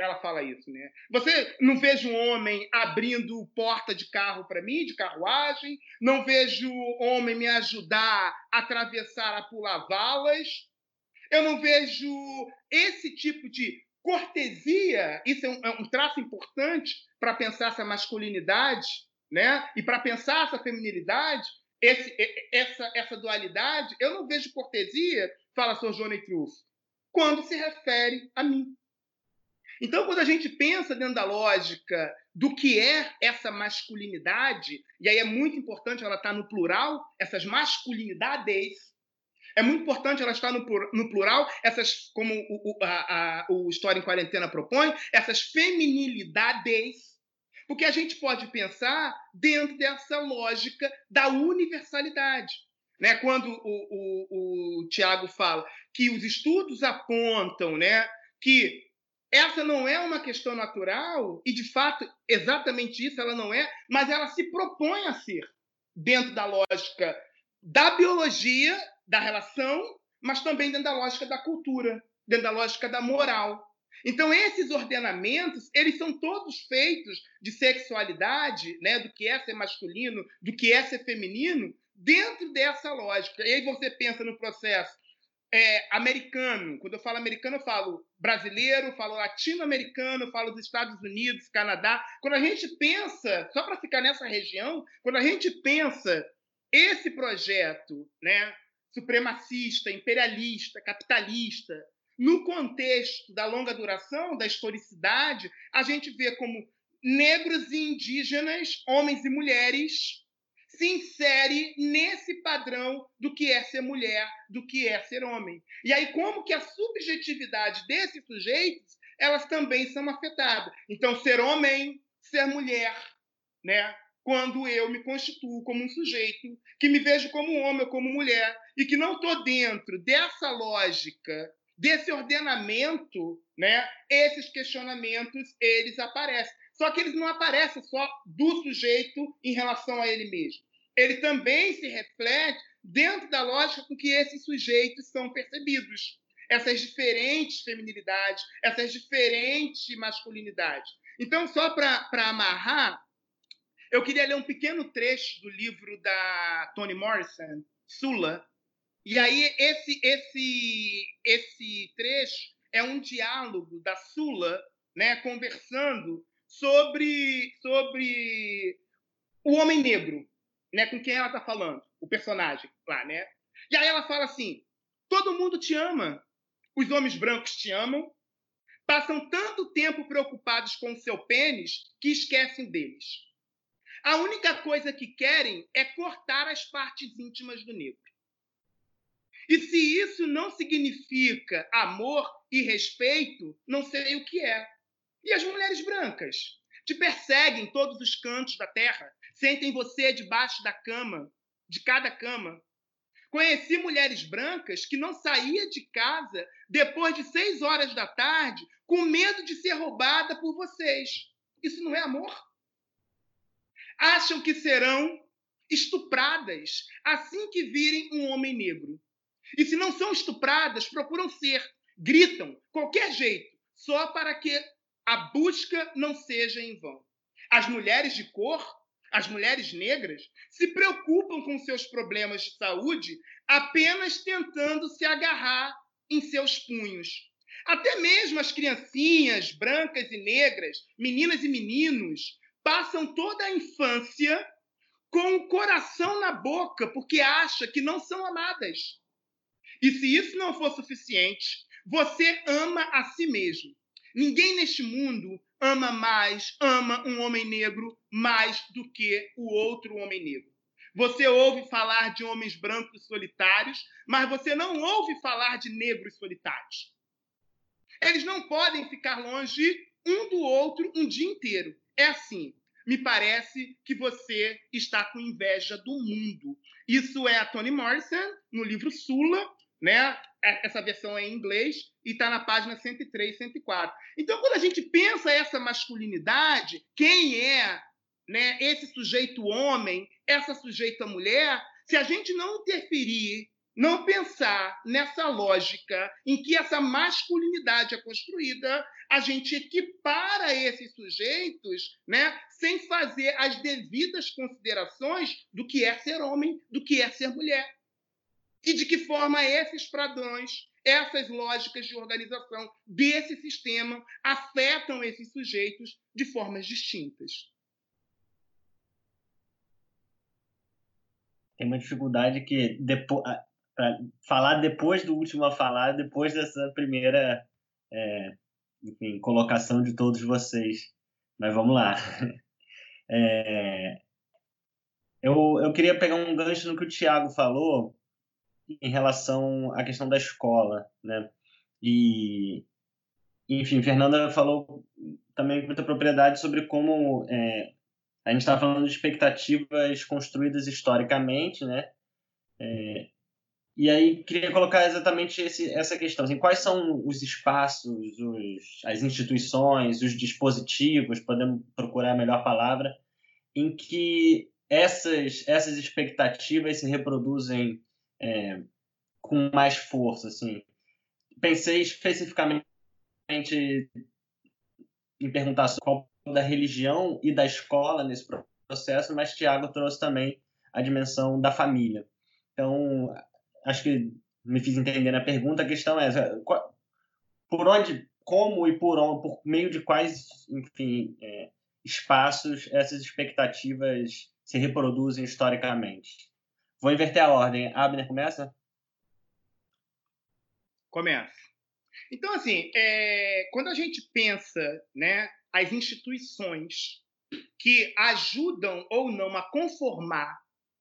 Ela fala isso, né? Você não vejo um homem abrindo porta de carro para mim, de carruagem. Não vejo homem me ajudar a atravessar, a pular valas. Eu não vejo esse tipo de cortesia, isso é um, é um traço importante para pensar essa masculinidade, né? E para pensar essa feminilidade, esse, essa, essa dualidade, eu não vejo cortesia, fala Sr. Johnny Truth, quando se refere a mim. Então, quando a gente pensa dentro da lógica do que é essa masculinidade, e aí é muito importante ela estar no plural, essas masculinidades, é muito importante ela estar no, no plural, essas, como o, o, a, a, o História em Quarentena propõe, essas feminilidades, porque a gente pode pensar dentro dessa lógica da universalidade. Né? Quando o, o, o Tiago fala que os estudos apontam né, que essa não é uma questão natural, e de fato, exatamente isso ela não é, mas ela se propõe a ser, dentro da lógica da biologia, da relação, mas também dentro da lógica da cultura, dentro da lógica da moral. Então, esses ordenamentos, eles são todos feitos de sexualidade, né, do que é ser masculino, do que é ser feminino, dentro dessa lógica. E aí você pensa no processo é, americano. Quando eu falo americano, eu falo brasileiro, falo latino-americano, falo dos Estados Unidos, Canadá. Quando a gente pensa, só para ficar nessa região, quando a gente pensa esse projeto né, supremacista, imperialista, capitalista, no contexto da longa duração, da historicidade, a gente vê como negros e indígenas, homens e mulheres, se insere nesse padrão do que é ser mulher, do que é ser homem. E aí, como que a subjetividade desses sujeitos, elas também são afetadas. Então, ser homem, ser mulher, né? Quando eu me constituo como um sujeito, que me vejo como homem ou como mulher, e que não estou dentro dessa lógica, desse ordenamento, né? Esses questionamentos, eles aparecem. Só que eles não aparecem só do sujeito em relação a ele mesmo ele também se reflete dentro da lógica com que esses sujeitos são percebidos. Essas diferentes feminilidades, essas diferentes masculinidades. Então, só para amarrar, eu queria ler um pequeno trecho do livro da Toni Morrison, Sula. E aí, esse, esse, esse trecho é um diálogo da Sula né, conversando sobre, sobre o homem negro né, com quem ela está falando, o personagem lá, né? E aí ela fala assim: todo mundo te ama, os homens brancos te amam, passam tanto tempo preocupados com o seu pênis que esquecem deles. A única coisa que querem é cortar as partes íntimas do negro. E se isso não significa amor e respeito, não sei o que é. E as mulheres brancas? Te perseguem em todos os cantos da terra, sentem você debaixo da cama, de cada cama. Conheci mulheres brancas que não saía de casa depois de seis horas da tarde com medo de ser roubada por vocês. Isso não é amor? Acham que serão estupradas assim que virem um homem negro. E se não são estupradas, procuram ser, gritam, qualquer jeito, só para que a busca não seja em vão. As mulheres de cor as mulheres negras se preocupam com seus problemas de saúde apenas tentando se agarrar em seus punhos. Até mesmo as criancinhas brancas e negras, meninas e meninos, passam toda a infância com o coração na boca porque acha que não são amadas. E se isso não for suficiente, você ama a si mesmo. Ninguém neste mundo ama mais, ama um homem negro mais do que o outro homem negro. Você ouve falar de homens brancos solitários, mas você não ouve falar de negros solitários. Eles não podem ficar longe um do outro um dia inteiro. É assim. Me parece que você está com inveja do mundo. Isso é a Toni Morrison, no livro Sula, né? É, essa versão é em inglês e está na página 103, 104. Então, quando a gente pensa essa masculinidade, quem é né, esse sujeito homem, essa sujeita mulher, se a gente não interferir, não pensar nessa lógica em que essa masculinidade é construída, a gente equipara esses sujeitos né, sem fazer as devidas considerações do que é ser homem, do que é ser mulher e de que forma esses padrões, essas lógicas de organização desse sistema afetam esses sujeitos de formas distintas. tem uma dificuldade que depois falar depois do último a falar, depois dessa primeira é, enfim, colocação de todos vocês. Mas vamos lá. [LAUGHS] É, eu, eu queria pegar um gancho no que o Tiago falou em relação à questão da escola, né? E, enfim, Fernanda falou também com muita propriedade sobre como é, a gente estava falando de expectativas construídas historicamente, né? É, e aí queria colocar exatamente esse, essa questão, assim, quais são os espaços, os, as instituições, os dispositivos, podemos procurar a melhor palavra, em que essas, essas expectativas se reproduzem é, com mais força, assim. Pensei especificamente em perguntar sobre qual da religião e da escola nesse processo, mas Tiago trouxe também a dimensão da família. Então, acho que me fiz entender na pergunta. A questão é por onde, como e por onde, por meio de quais, enfim, é, espaços essas expectativas se reproduzem historicamente. Vou inverter a ordem. Abner começa? Começa. Então, assim, é, quando a gente pensa né, as instituições que ajudam ou não a conformar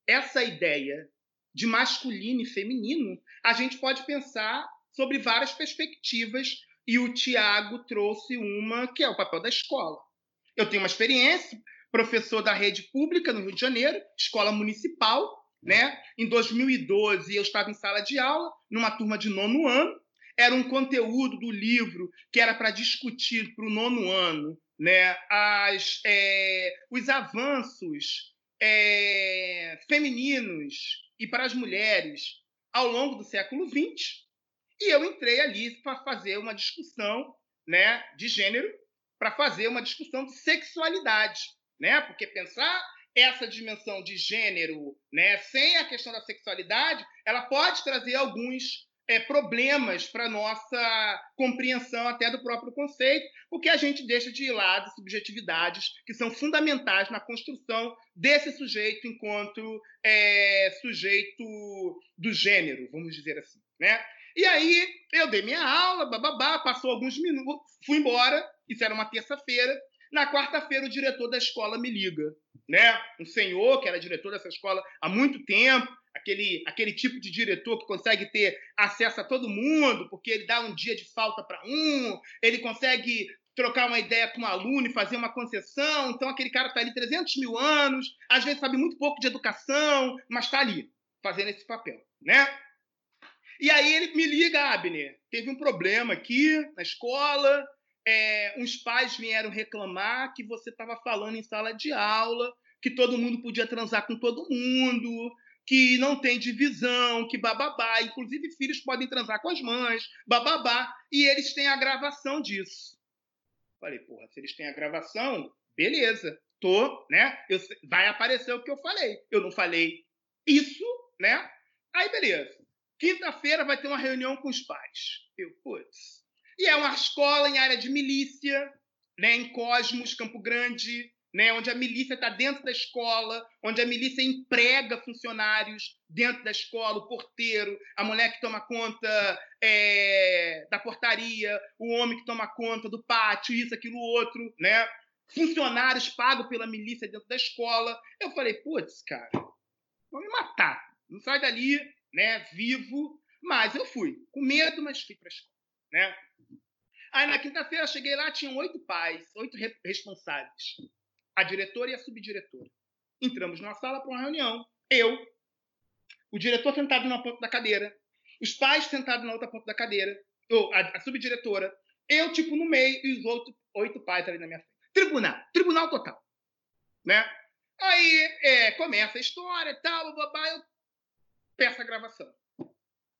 essa ideia de masculino e feminino, a gente pode pensar sobre várias perspectivas e o Tiago trouxe uma que é o papel da escola. Eu tenho uma experiência, professor da rede pública no Rio de Janeiro, escola municipal, né? Em 2012 eu estava em sala de aula, numa turma de nono ano, era um conteúdo do livro que era para discutir para o nono ano né, as, é, os avanços é, femininos e para as mulheres ao longo do século XX. E eu entrei ali para fazer uma discussão né, de gênero, para fazer uma discussão de sexualidade. Né? Porque pensar essa dimensão de gênero né, sem a questão da sexualidade, ela pode trazer alguns é, problemas para nossa compreensão até do próprio conceito, porque a gente deixa de lado subjetividades que são fundamentais na construção desse sujeito enquanto é, sujeito do gênero, vamos dizer assim, né? E aí eu dei minha aula, bababá, passou alguns minutos, fui embora, isso era uma terça-feira. Na quarta-feira o diretor da escola me liga, né? Um senhor que era diretor dessa escola há muito tempo, aquele, aquele tipo de diretor que consegue ter acesso a todo mundo, porque ele dá um dia de falta para um, ele consegue trocar uma ideia com um aluno e fazer uma concessão. Então, aquele cara está ali 300 mil anos, às vezes sabe muito pouco de educação, mas está ali, fazendo esse papel, né? E aí ele me liga, Abner, teve um problema aqui na escola, é, uns pais vieram reclamar que você estava falando em sala de aula, que todo mundo podia transar com todo mundo, que não tem divisão, que bababá, inclusive filhos podem transar com as mães, bababá, e eles têm a gravação disso. Falei, porra, se eles têm a gravação, beleza, tô, né? Eu, vai aparecer o que eu falei. Eu não falei isso, né? Aí, beleza. Quinta-feira vai ter uma reunião com os pais. Eu, putz. E é uma escola em área de milícia, né? Em Cosmos, Campo Grande, né, onde a milícia está dentro da escola, onde a milícia emprega funcionários dentro da escola, o porteiro, a mulher que toma conta é, da portaria, o homem que toma conta do pátio, isso, aquilo, outro, né? Funcionários pagos pela milícia dentro da escola. Eu falei, putz, cara, vão me matar. Não sai dali, né, vivo. Mas eu fui, com medo, mas fui para a escola, né? Aí na quinta-feira cheguei lá, tinham oito pais, oito responsáveis a diretora e a subdiretora. Entramos numa sala para uma reunião. Eu, o diretor sentado numa ponta da cadeira, os pais sentados na outra ponta da cadeira, ou a, a subdiretora, eu, tipo, no meio, e os outros oito pais ali na minha frente. Tribunal, tribunal total. Né? Aí é, começa a história tal, babá, eu peço a gravação.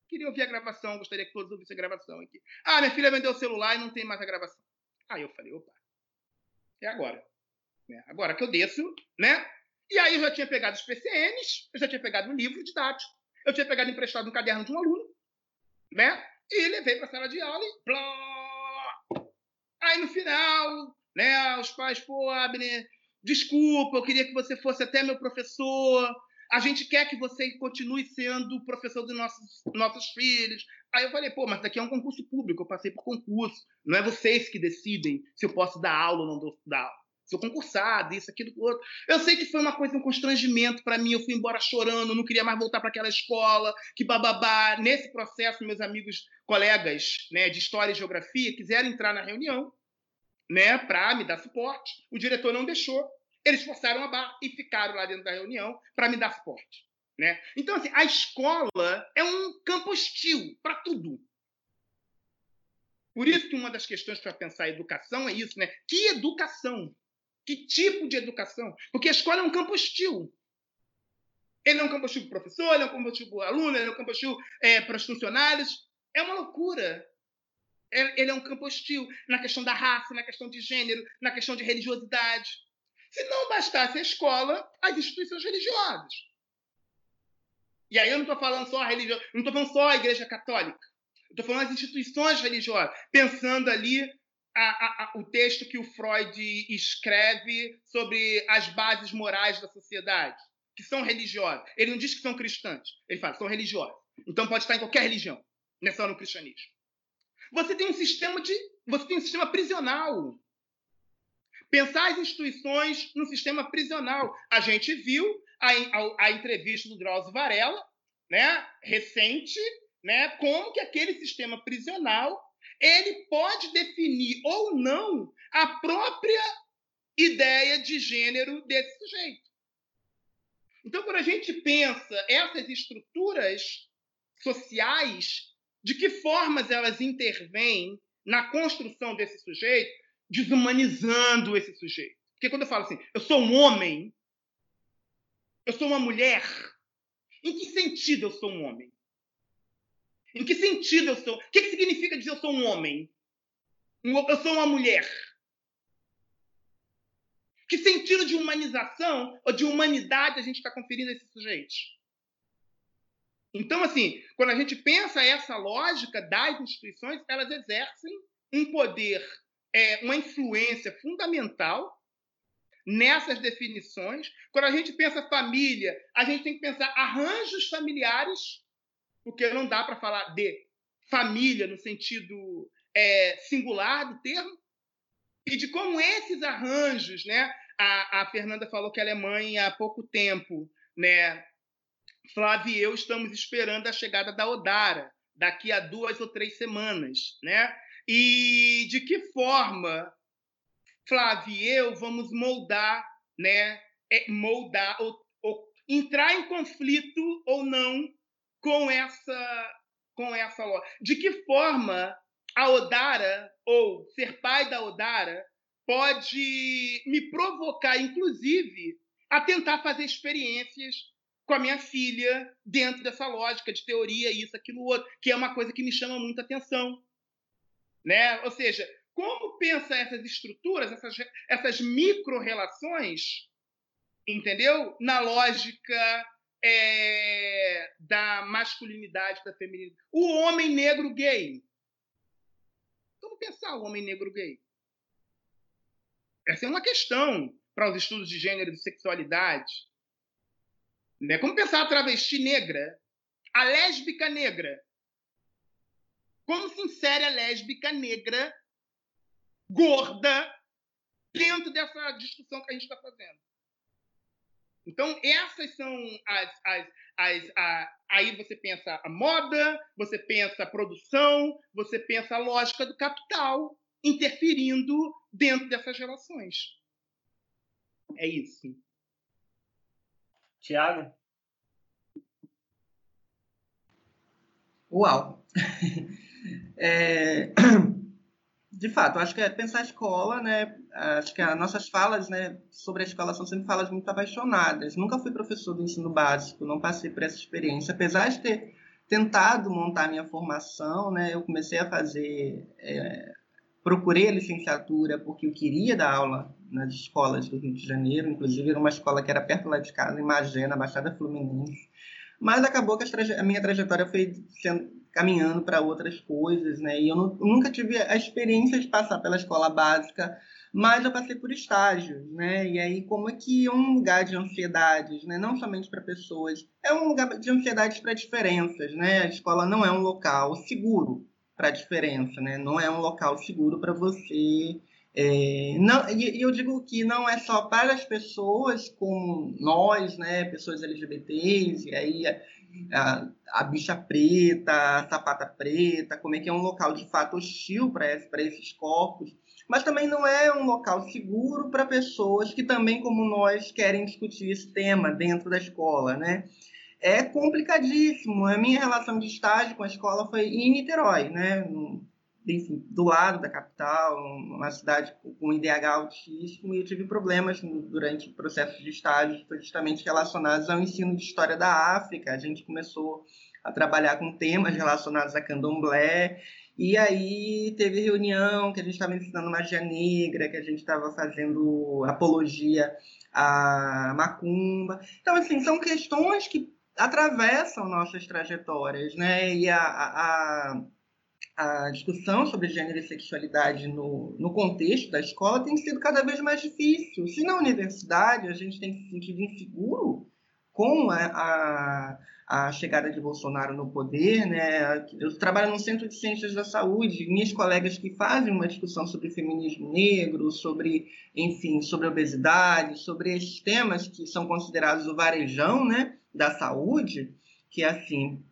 Queria ouvir a gravação, gostaria que todos ouvissem a gravação aqui. Ah, minha filha vendeu o celular e não tem mais a gravação. Aí eu falei, opa, é agora. Né? Agora que eu desço, né? E aí eu já tinha pegado os PCNs, eu já tinha pegado um livro didático, eu tinha pegado emprestado um caderno de um aluno, né? E levei para a sala de aula e blá! Aí no final, né, os pais, pô, Abner, desculpa, eu queria que você fosse até meu professor, a gente quer que você continue sendo professor dos nossos, nossos filhos. Aí eu falei, pô, mas daqui é um concurso público, eu passei por concurso. Não é vocês que decidem se eu posso dar aula ou não dar aula. Sou concursado, isso, aquilo, outro. Eu sei que foi uma coisa, um constrangimento para mim. Eu fui embora chorando, não queria mais voltar para aquela escola, que bababá. Nesse processo, meus amigos, colegas né, de História e Geografia quiseram entrar na reunião né, para me dar suporte. O diretor não deixou. Eles forçaram a barra e ficaram lá dentro da reunião para me dar suporte. Né? Então, assim, a escola é um campo hostil para tudo. Por isso que uma das questões para pensar a educação é isso, né? Que educação? Que tipo de educação? Porque a escola é um campo hostil. Ele é um campo hostil para o professor, ele é um campo hostil para o aluno, ele é um campo hostil é, para os funcionários. É uma loucura. Ele é um campo hostil na questão da raça, na questão de gênero, na questão de religiosidade. Se não bastasse a escola, as instituições religiosas. E aí eu não estou falando só a religião, não estou falando só a Igreja Católica. Estou falando as instituições religiosas, pensando ali a, a, a, o texto que o Freud escreve sobre as bases morais da sociedade, que são religiosas. Ele não diz que são cristãs, ele fala são religiosas. Então pode estar em qualquer religião, não é só no cristianismo. Você tem um sistema de, você tem um sistema prisional pensar as instituições no sistema prisional. A gente viu a, a, a entrevista do Drauzio Varela, né, recente, né, como que aquele sistema prisional ele pode definir ou não a própria ideia de gênero desse sujeito. Então, quando a gente pensa essas estruturas sociais, de que formas elas intervêm na construção desse sujeito, desumanizando esse sujeito. Porque quando eu falo assim, eu sou um homem, eu sou uma mulher, em que sentido eu sou um homem? Em que sentido eu sou? O que, que significa dizer eu sou um homem? Eu sou uma mulher? Que sentido de humanização ou de humanidade a gente está conferindo a esses sujeitos? Então, assim, quando a gente pensa essa lógica das instituições, elas exercem um poder é, uma influência fundamental nessas definições. Quando a gente pensa família, a gente tem que pensar arranjos familiares, porque não dá para falar de família no sentido é, singular do termo, e de como esses arranjos, né? A, a Fernanda falou que ela é mãe há pouco tempo, né? Flávia e eu estamos esperando a chegada da Odara daqui a duas ou três semanas, né? E de que forma, Flávio e eu vamos moldar, né? É, moldar ou, ou entrar em conflito ou não com essa com essa loja. De que forma a Odara ou ser pai da Odara pode me provocar, inclusive, a tentar fazer experiências com a minha filha dentro dessa lógica de teoria, isso, aquilo, outro, que é uma coisa que me chama muita atenção. Né? Ou seja, como pensa essas estruturas, essas, essas micro-relações, entendeu? Na lógica é, da masculinidade, da feminilidade. O homem negro gay. Como pensar o homem negro gay? Essa é uma questão para os estudos de gênero e de sexualidade. Né? Como pensar a travesti negra, a lésbica negra, como se insere a lésbica negra, gorda, dentro dessa discussão que a gente está fazendo? Então, essas são as. as, as a, aí você pensa a moda, você pensa a produção, você pensa a lógica do capital interferindo dentro dessas relações. É isso. Tiago? Uau! [LAUGHS] É, [CLEARS THROAT] de fato, acho que é pensar a escola, né? Acho que as nossas falas, né, sobre a escola são sempre falas muito apaixonadas. Nunca fui professor do ensino básico, não passei por essa experiência, apesar de ter tentado montar minha formação, né? Eu comecei a fazer, é, procurei a licenciatura porque eu queria dar aula nas escolas do Rio de Janeiro, inclusive era uma escola que era perto lá de casa, em Magé, na Baixada Fluminense. Mas acabou que a, a minha trajetória foi sendo caminhando para outras coisas, né? E eu, não, eu, nunca tive a experiência de passar pela escola básica, mas eu passei por estágios, né? E aí como é que é um lugar de ansiedades, né? Não somente para pessoas, é um lugar de ansiedades para diferenças, né? A escola não é um local seguro para diferença, né? Não é um local seguro para você é, não, e, eu digo que não é só para as pessoas como nós, né, pessoas LGBTs, e aí a, a, bicha preta, a sapata preta, como é que é um local de fato hostil para esse, esses corpos, mas também não é um local seguro para pessoas que também, como nós, querem discutir esse tema dentro da escola, né? É complicadíssimo. A minha relação de estágio com a escola foi em Niterói, né? Enfim, do lado da capital, uma cidade com IDH altíssimo, e eu tive problemas durante o processo de estágio, justamente relacionados ao ensino de história da África. A gente começou a trabalhar com temas relacionados a candomblé, e aí teve reunião que a gente estava ensinando magia negra, que a gente estava fazendo apologia à macumba. Então, assim, são questões que atravessam nossas trajetórias, né? E a, a a discussão sobre gênero e sexualidade no, no contexto da escola tem sido cada vez mais difícil. Se na universidade a gente tem se sentido inseguro com a, a, a chegada de Bolsonaro no poder, né? eu trabalho no Centro de Ciências da Saúde, minhas colegas que fazem uma discussão sobre feminismo negro, sobre, enfim, sobre obesidade, sobre esses temas que são considerados o varejão né, da saúde, que é assim,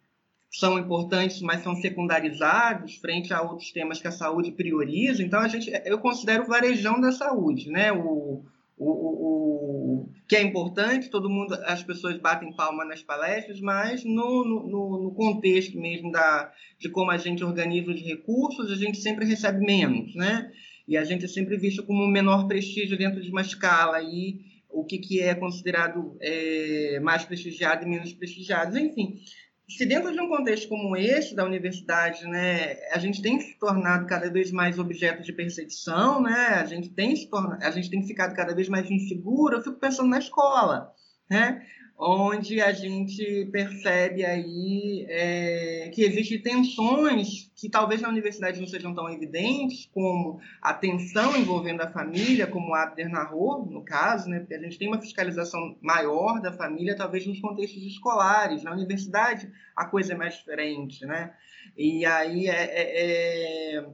são importantes, mas são secundarizados frente a outros temas que a saúde prioriza. Então, a gente, eu considero o varejão da saúde, né? O, o, o, que é importante, todo mundo, as pessoas batem palma nas palestras, mas no, no, no, contexto mesmo da, de como a gente organiza os recursos, a gente sempre recebe menos, né? E a gente é sempre visto como menor prestígio dentro de uma escala e o que, que é considerado é, mais prestigiado e menos prestigiado, enfim se dentro de um contexto como esse da universidade, né, a gente tem se tornado cada vez mais objeto de perseguição, né, a gente tem se tornado, a gente tem ficado cada vez mais inseguro. Eu fico pensando na escola, né, onde a gente percebe aí é, que existem tensões que talvez na universidade não sejam tão evidentes, como a tensão envolvendo a família, como o Abder narrou, no caso, né, porque a gente tem uma fiscalização maior da família, talvez nos contextos escolares. Na universidade, a coisa é mais diferente, né? E aí é, é, é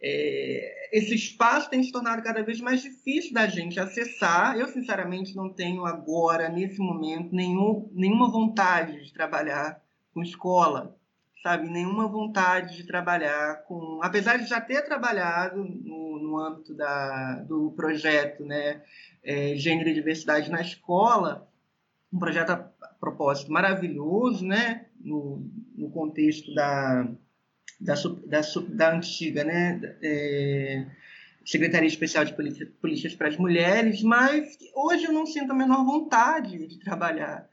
é, esse espaço tem se tornado cada vez mais difícil da gente acessar. Eu, sinceramente, não tenho agora, nesse momento, nenhum, nenhuma vontade de trabalhar com escola, sabe? Nenhuma vontade de trabalhar com. Apesar de já ter trabalhado no, no âmbito da, do projeto né, é, Gênero e Diversidade na Escola, um projeto a propósito maravilhoso, né? no, no contexto da da, da, da antiga né, é, Secretaria Especial de Políticas para as Mulheres, mas hoje eu não sinto a menor vontade de trabalhar,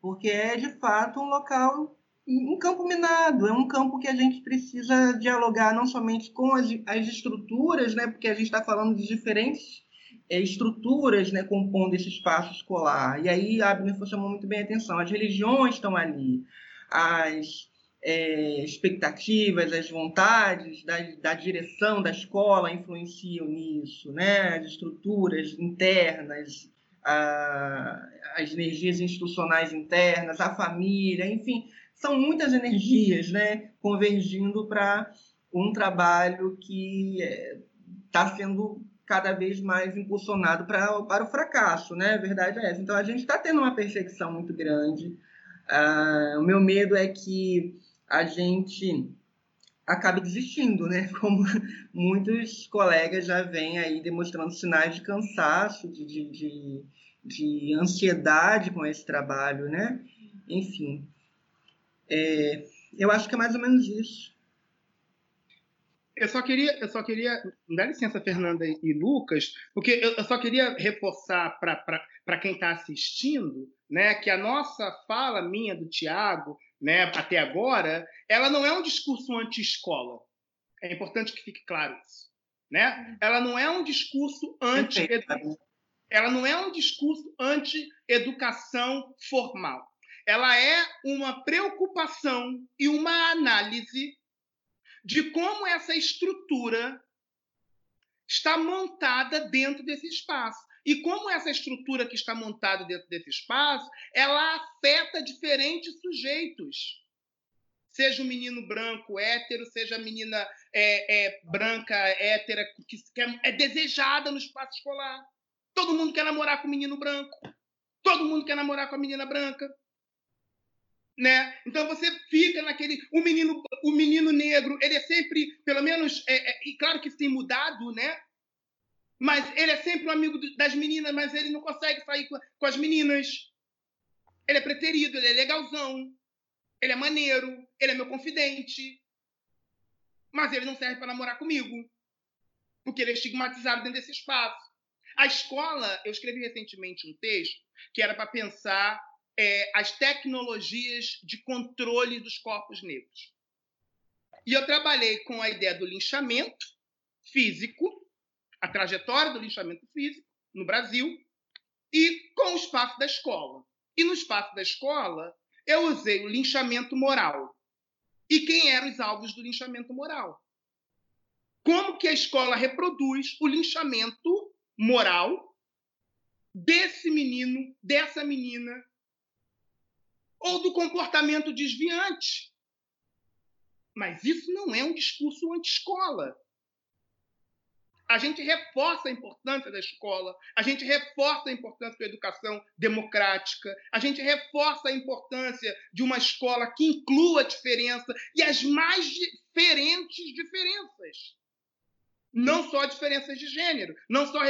porque é de fato um local, um campo minado, é um campo que a gente precisa dialogar não somente com as, as estruturas, né, porque a gente está falando de diferentes é, estruturas né, compondo esse espaço escolar. E aí Abner chamou muito bem a atenção. As religiões estão ali, as é, expectativas, as vontades da, da, direção da escola influenciam nisso, né? as estruturas internas, a, as energias institucionais internas, a família, enfim, são muitas energias né? convergindo para um trabalho que está é, sendo cada vez mais impulsionado para, para o fracasso, né? A verdade é essa. Então, a gente está tendo uma perseguição muito grande. Ah, o meu medo é que a gente acabe desistindo, né? [LAUGHS] Como muitos colegas já vêm aí demonstrando sinais de cansaço, de, de, de, de ansiedade com esse trabalho, né? Enfim, é, eu acho que é mais ou menos isso. Eu só queria, eu só queria, dá licença, Fernanda e Lucas, porque eu, só queria reforçar para quem está assistindo, né, que a nossa fala minha do Tiago né, até agora, ela não é um discurso anti-escola. É importante que fique claro isso. Né? Ela não é um discurso anti ela não é um discurso anti-educação formal. ela é uma preocupação e uma análise de como essa estrutura está montada dentro desse espaço. E como essa estrutura que está montada dentro desse espaço, ela afeta diferentes sujeitos. Seja o um menino branco, hétero, seja a menina é, é, branca, hétera, que, que é desejada no espaço escolar. Todo mundo quer namorar com o menino branco. Todo mundo quer namorar com a menina branca. Né? Então você fica naquele. O menino, o menino negro, ele é sempre, pelo menos, é, é, e claro que isso tem mudado, né? Mas ele é sempre um amigo das meninas, mas ele não consegue sair com, as meninas. Ele é preterido, ele é legalzão, ele é maneiro, ele é meu confidente. Mas ele não serve para namorar comigo. Porque ele é estigmatizado dentro desse espaço. A escola, eu escrevi recentemente um texto que era para pensar é, as tecnologias de controle dos corpos negros. E eu trabalhei com a ideia do linchamento físico, a trajetória do linchamento físico no Brasil, e com o espaço da escola. E no espaço da escola, eu usei o linchamento moral. E quem eram os alvos do linchamento moral? Como que a escola reproduz o linchamento moral desse menino, dessa menina ou do comportamento desviante. Mas isso não é um discurso anti-escola. A gente reforça a importância da escola, a gente reforça a importância da educação democrática, a gente reforça a importância de uma escola que inclua a diferença e as mais diferentes diferenças. Não só diferenças de gênero, não só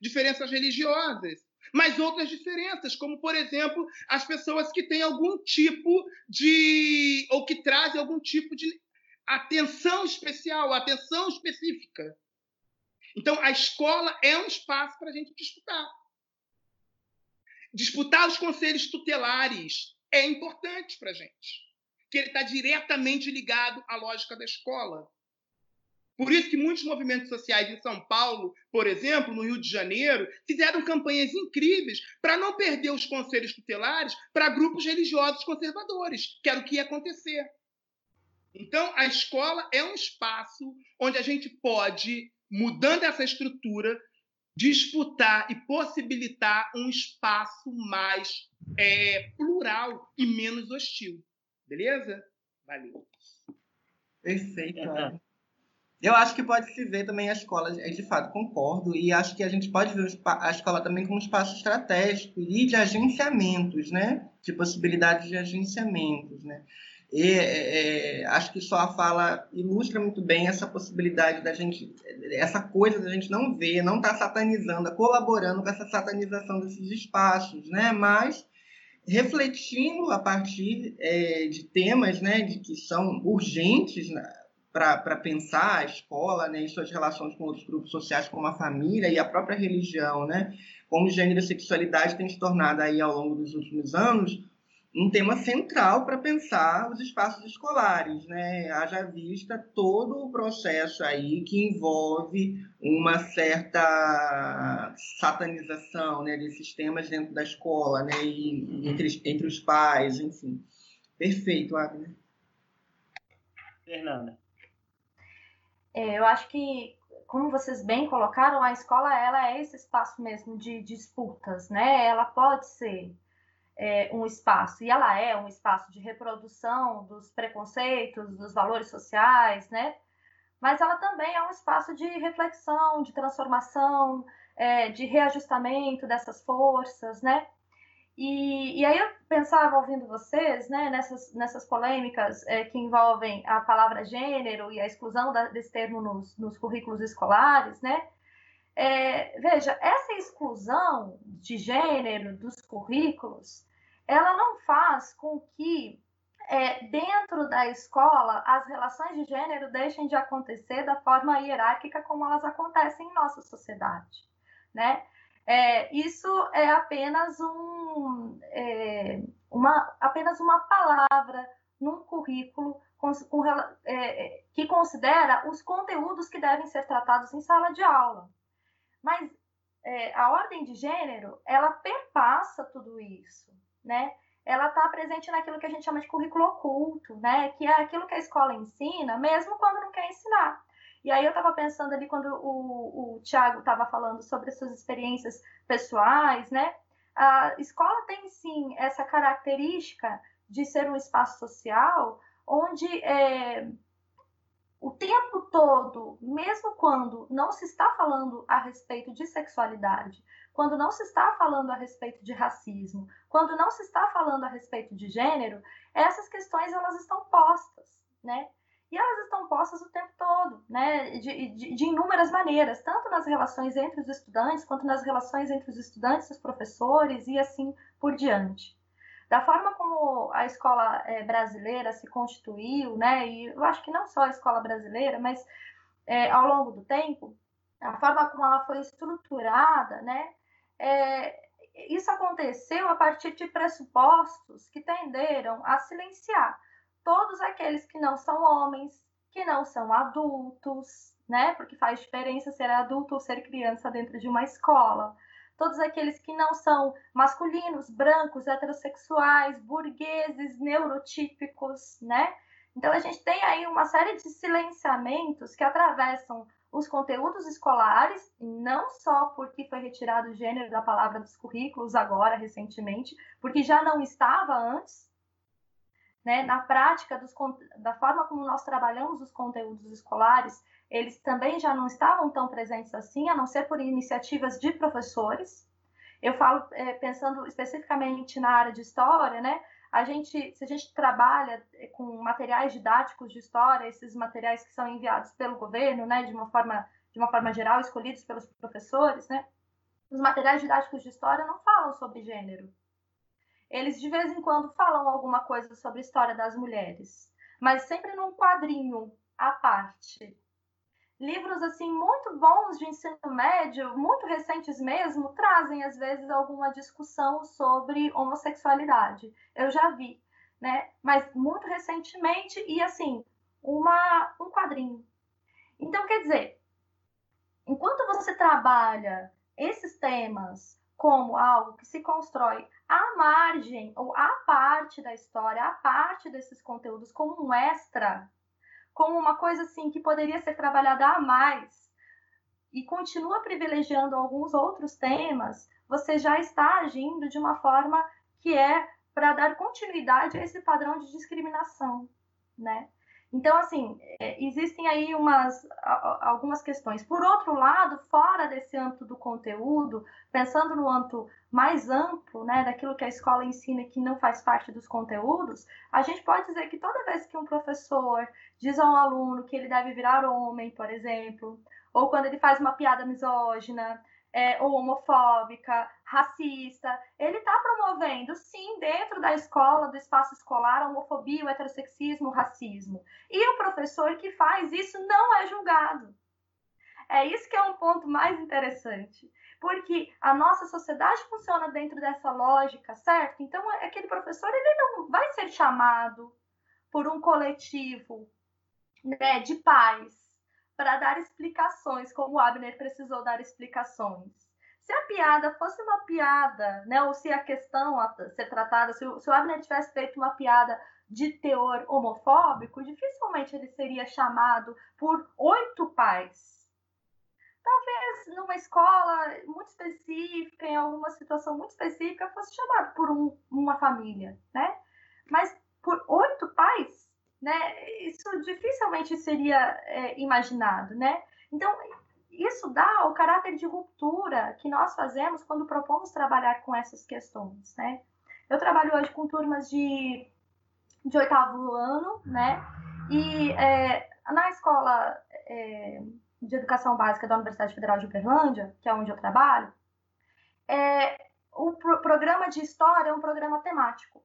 diferenças religiosas, mas outras diferenças, como, por exemplo, as pessoas que têm algum tipo de. ou que trazem algum tipo de atenção especial, atenção específica. Então, a escola é um espaço para a gente disputar. Disputar os conselhos tutelares é importante para a gente, que ele está diretamente ligado à lógica da escola. Por isso que muitos movimentos sociais em São Paulo, por exemplo, no Rio de Janeiro, fizeram campanhas incríveis para não perder os conselhos tutelares para grupos religiosos conservadores, que era o que ia acontecer. Então, a escola é um espaço onde a gente pode, mudando essa estrutura, disputar e possibilitar um espaço mais é, plural e menos hostil. Beleza? Valeu. Perfeito. É. Eu acho que pode se ver também a escola, de fato, concordo, e acho que a gente pode ver a escola também como um espaço estratégico e de agenciamentos, né? De possibilidades de agenciamentos, né? E é, é, acho que só a fala ilustra muito bem essa possibilidade da gente, essa coisa da gente não ver, não estar tá satanizando, colaborando com essa satanização desses espaços, né? Mas refletindo a partir é, de temas, né, de que são urgentes né? para pensar a escola né, e suas relações com outros grupos sociais, como a família e a própria religião, né? Como gênero e sexualidade tem se tornado aí ao longo dos últimos anos um tema central para pensar os espaços escolares, né? Haja vista todo o processo aí que envolve uma certa satanização, né, desses temas dentro da escola, né, e entre, entre os pais, enfim. Perfeito, Agnes. Fernanda. É, eu acho que, como vocês bem colocaram, a escola ela é esse espaço mesmo de disputas, né? Ela pode ser é, um espaço, e ela é um espaço de reprodução dos preconceitos, dos valores sociais, né? Mas ela também é um espaço de reflexão, de transformação, é, de reajustamento dessas forças, né? E, e aí eu pensava ouvindo vocês, né, nessas, nessas polêmicas é, que envolvem a palavra gênero e a exclusão da, desse termo nos, nos currículos escolares, né? É, veja, essa exclusão de gênero dos currículos, ela não faz com que é, dentro da escola as relações de gênero deixem de acontecer da forma hierárquica como elas acontecem em nossa sociedade, né? É, isso é apenas, um, é, uma, apenas uma palavra num currículo com, com, é, que considera os conteúdos que devem ser tratados em sala de aula. Mas é, a ordem de gênero, ela perpassa tudo isso, né? ela está presente naquilo que a gente chama de currículo oculto, né? Que é aquilo que a escola ensina, mesmo quando não quer ensinar. E aí eu estava pensando ali quando o, o Tiago estava falando sobre as suas experiências pessoais, né? A escola tem sim essa característica de ser um espaço social onde é, o tempo todo, mesmo quando não se está falando a respeito de sexualidade, quando não se está falando a respeito de racismo, quando não se está falando a respeito de gênero, essas questões elas estão postas, né? E elas estão postas o tempo todo, né? De, de, de inúmeras maneiras, tanto nas relações entre os estudantes, quanto nas relações entre os estudantes e os professores, e assim por diante da forma como a escola é, brasileira se constituiu, né, e eu acho que não só a escola brasileira, mas é, ao longo do tempo, a forma como ela foi estruturada, né, é, isso aconteceu a partir de pressupostos que tenderam a silenciar todos aqueles que não são homens, que não são adultos, né, porque faz diferença ser adulto ou ser criança dentro de uma escola todos aqueles que não são masculinos, brancos, heterossexuais, burgueses, neurotípicos, né? Então a gente tem aí uma série de silenciamentos que atravessam os conteúdos escolares, não só porque foi retirado o gênero da palavra dos currículos agora, recentemente, porque já não estava antes, né? Na prática, dos, da forma como nós trabalhamos os conteúdos escolares, eles também já não estavam tão presentes assim, a não ser por iniciativas de professores. Eu falo é, pensando especificamente na área de história, né? A gente, se a gente trabalha é, com materiais didáticos de história, esses materiais que são enviados pelo governo, né, de uma forma de uma forma geral, escolhidos pelos professores, né? Os materiais didáticos de história não falam sobre gênero. Eles de vez em quando falam alguma coisa sobre a história das mulheres, mas sempre num quadrinho à parte livros assim muito bons de ensino médio, muito recentes mesmo, trazem às vezes alguma discussão sobre homossexualidade. Eu já vi, né? Mas muito recentemente e assim, uma um quadrinho. Então, quer dizer, enquanto você trabalha esses temas como algo que se constrói à margem ou à parte da história, à parte desses conteúdos como um extra, como uma coisa assim que poderia ser trabalhada a mais e continua privilegiando alguns outros temas, você já está agindo de uma forma que é para dar continuidade a esse padrão de discriminação, né? Então, assim, é, existem aí umas, algumas questões. Por outro lado, fora desse âmbito do conteúdo, pensando no âmbito mais amplo, né, daquilo que a escola ensina que não faz parte dos conteúdos, a gente pode dizer que toda vez que um professor diz a um aluno que ele deve virar homem, por exemplo, ou quando ele faz uma piada misógina, é, ou homofóbica, racista. Ele está promovendo, sim, dentro da escola, do espaço escolar, a homofobia, o heterossexismo, o racismo. E o professor que faz isso não é julgado. É isso que é um ponto mais interessante. Porque a nossa sociedade funciona dentro dessa lógica, certo? Então, aquele professor ele não vai ser chamado por um coletivo né, de pais para dar explicações, como o Abner precisou dar explicações. Se a piada fosse uma piada, né, ou se a questão a ser tratada, se o, se o Abner tivesse feito uma piada de teor homofóbico, dificilmente ele seria chamado por oito pais. Talvez numa escola muito específica, em alguma situação muito específica, fosse chamado por um, uma família, né? Mas por oito pais, né? Isso dificilmente seria é, imaginado, né? Então, isso dá o caráter de ruptura que nós fazemos quando propomos trabalhar com essas questões, né? Eu trabalho hoje com turmas de, de oitavo ano, né? E é, na escola é, de educação básica da Universidade Federal de Uberlândia, que é onde eu trabalho, é, o pro programa de história é um programa temático.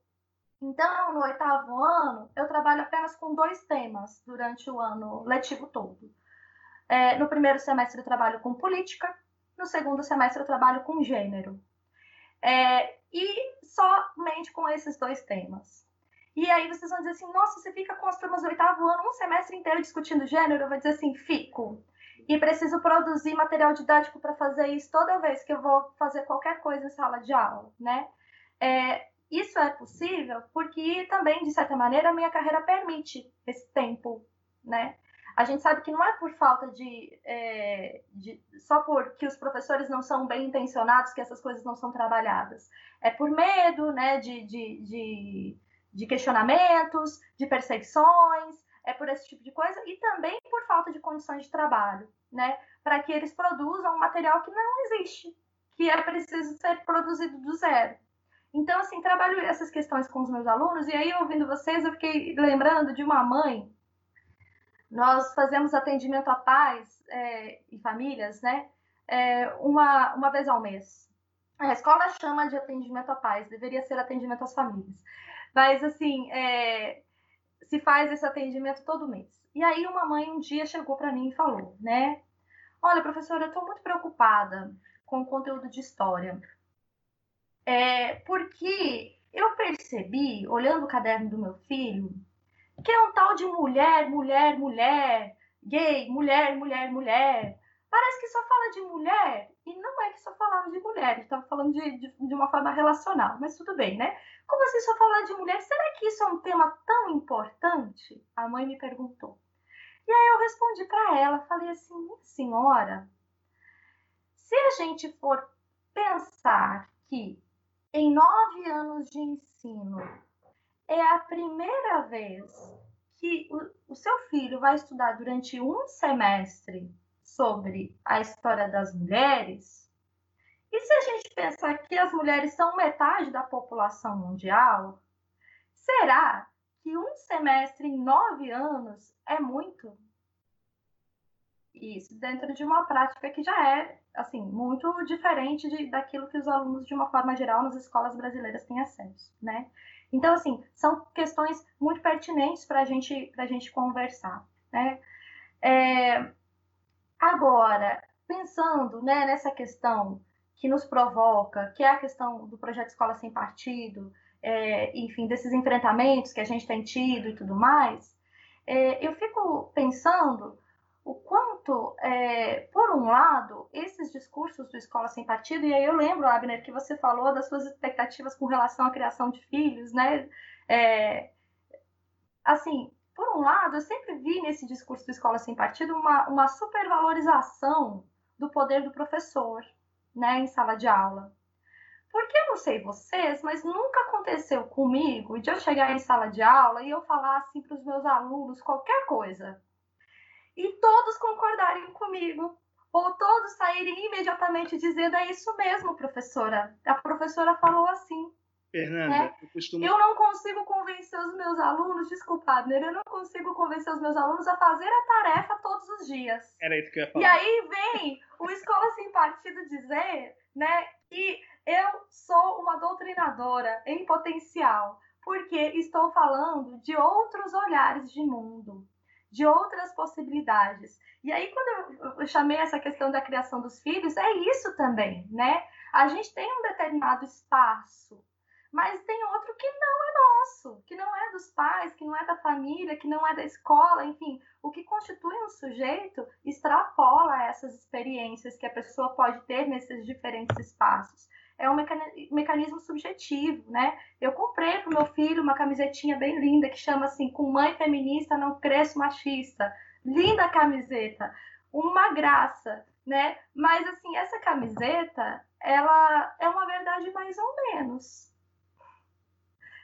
Então, no oitavo ano, eu trabalho apenas com dois temas durante o ano letivo todo. É, no primeiro semestre, eu trabalho com política, no segundo semestre, eu trabalho com gênero. É, e somente com esses dois temas. E aí vocês vão dizer assim: nossa, você fica com as turmas do oitavo ano um semestre inteiro discutindo gênero? Eu vou dizer assim: fico. E preciso produzir material didático para fazer isso toda vez que eu vou fazer qualquer coisa em sala de aula, né? É, isso é possível porque também, de certa maneira, a minha carreira permite esse tempo, né? A gente sabe que não é por falta de, é, de só porque os professores não são bem intencionados que essas coisas não são trabalhadas. É por medo, né, de, de, de, de questionamentos, de perseguições, é por esse tipo de coisa e também por falta de condições de trabalho, né, para que eles produzam um material que não existe, que é preciso ser produzido do zero. Então, assim, trabalho essas questões com os meus alunos, e aí, ouvindo vocês, eu fiquei lembrando de uma mãe. Nós fazemos atendimento a pais é, e famílias, né? É, uma, uma vez ao mês. A escola chama de atendimento a pais, deveria ser atendimento às famílias. Mas, assim, é, se faz esse atendimento todo mês. E aí, uma mãe um dia chegou para mim e falou, né? Olha, professora, eu estou muito preocupada com o conteúdo de história. É, porque eu percebi, olhando o caderno do meu filho, que é um tal de mulher, mulher, mulher, gay, mulher, mulher, mulher. Parece que só fala de mulher, e não é que só falava de mulher, estava falando de, de, de, uma forma relacional, mas tudo bem, né? Como assim só falar de mulher? Será que isso é um tema tão importante? A mãe me perguntou. E aí eu respondi para ela, falei assim, senhora, se a gente for pensar que em nove anos de ensino, é a primeira vez que o, o seu filho vai estudar durante um semestre sobre a história das mulheres, e se a gente pensar que as mulheres são metade da população mundial, será que um semestre em nove anos é muito? Isso dentro de uma prática que já é assim muito diferente de, daquilo que os alunos de uma forma geral nas escolas brasileiras têm acesso, né? Então assim são questões muito pertinentes para gente para a gente conversar, né? É, agora pensando né, nessa questão que nos provoca, que é a questão do projeto Escola Sem Partido, é, enfim, desses enfrentamentos que a gente tem tido e tudo mais, é, eu fico pensando o quanto, é, por um lado, esses discursos do Escola Sem Partido, e aí eu lembro, Abner, que você falou das suas expectativas com relação à criação de filhos, né? É, assim, por um lado, eu sempre vi nesse discurso do Escola Sem Partido uma, uma supervalorização do poder do professor, né, em sala de aula. Porque eu não sei vocês, mas nunca aconteceu comigo de eu chegar em sala de aula e eu falar assim para os meus alunos qualquer coisa e todos concordarem comigo, ou todos saírem imediatamente dizendo: é isso mesmo, professora. A professora falou assim. Fernanda, né? eu, costumo... eu não consigo convencer os meus alunos, desculpa, Abner, eu não consigo convencer os meus alunos a fazer a tarefa todos os dias. Era isso que eu ia falar. E aí vem o Escola Sem Partido dizer né, que eu sou uma doutrinadora em potencial, porque estou falando de outros olhares de mundo de outras possibilidades. E aí, quando eu, chamei essa questão da criação dos filhos, é isso também, né? A gente tem um determinado espaço, mas tem outro que não é nosso, que não é dos pais, que não é da família, que não é da escola, enfim, o que constitui um sujeito extrapola essas experiências que a pessoa pode ter nesses diferentes espaços é um mecanismo subjetivo, né? Eu comprei para o meu filho uma camisetinha bem linda que chama assim: Com mãe feminista não cresço machista. Linda camiseta, uma graça, né? Mas assim, essa camiseta, ela é uma verdade mais ou menos.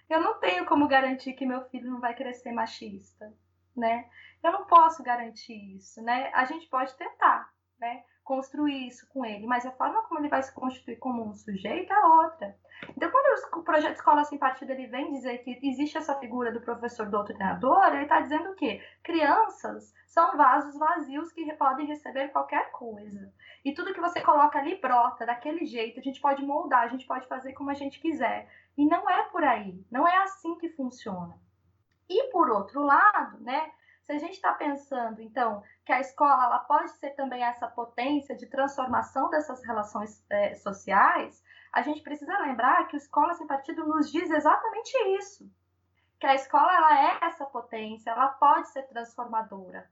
Eu não tenho como garantir que meu filho não vai crescer machista, né? Eu não posso garantir isso, né? A gente pode tentar, né? Construir isso com ele, mas a forma como ele vai se constituir como um sujeito é outra. Então, quando o projeto Escola Sem Partido ele vem dizer que existe essa figura do professor doutrinador, ele está dizendo o quê? Crianças são vasos vazios que podem receber qualquer coisa. E tudo que você coloca ali brota daquele jeito, a gente pode moldar, a gente pode fazer como a gente quiser. E não é por aí, não é assim que funciona. E por outro lado, né, se a gente está pensando, então, que a escola ela pode ser também essa potência de transformação dessas relações é, sociais, a gente precisa lembrar que o Escola Sem Partido nos diz exatamente isso. Que a escola ela é essa potência, ela pode ser transformadora.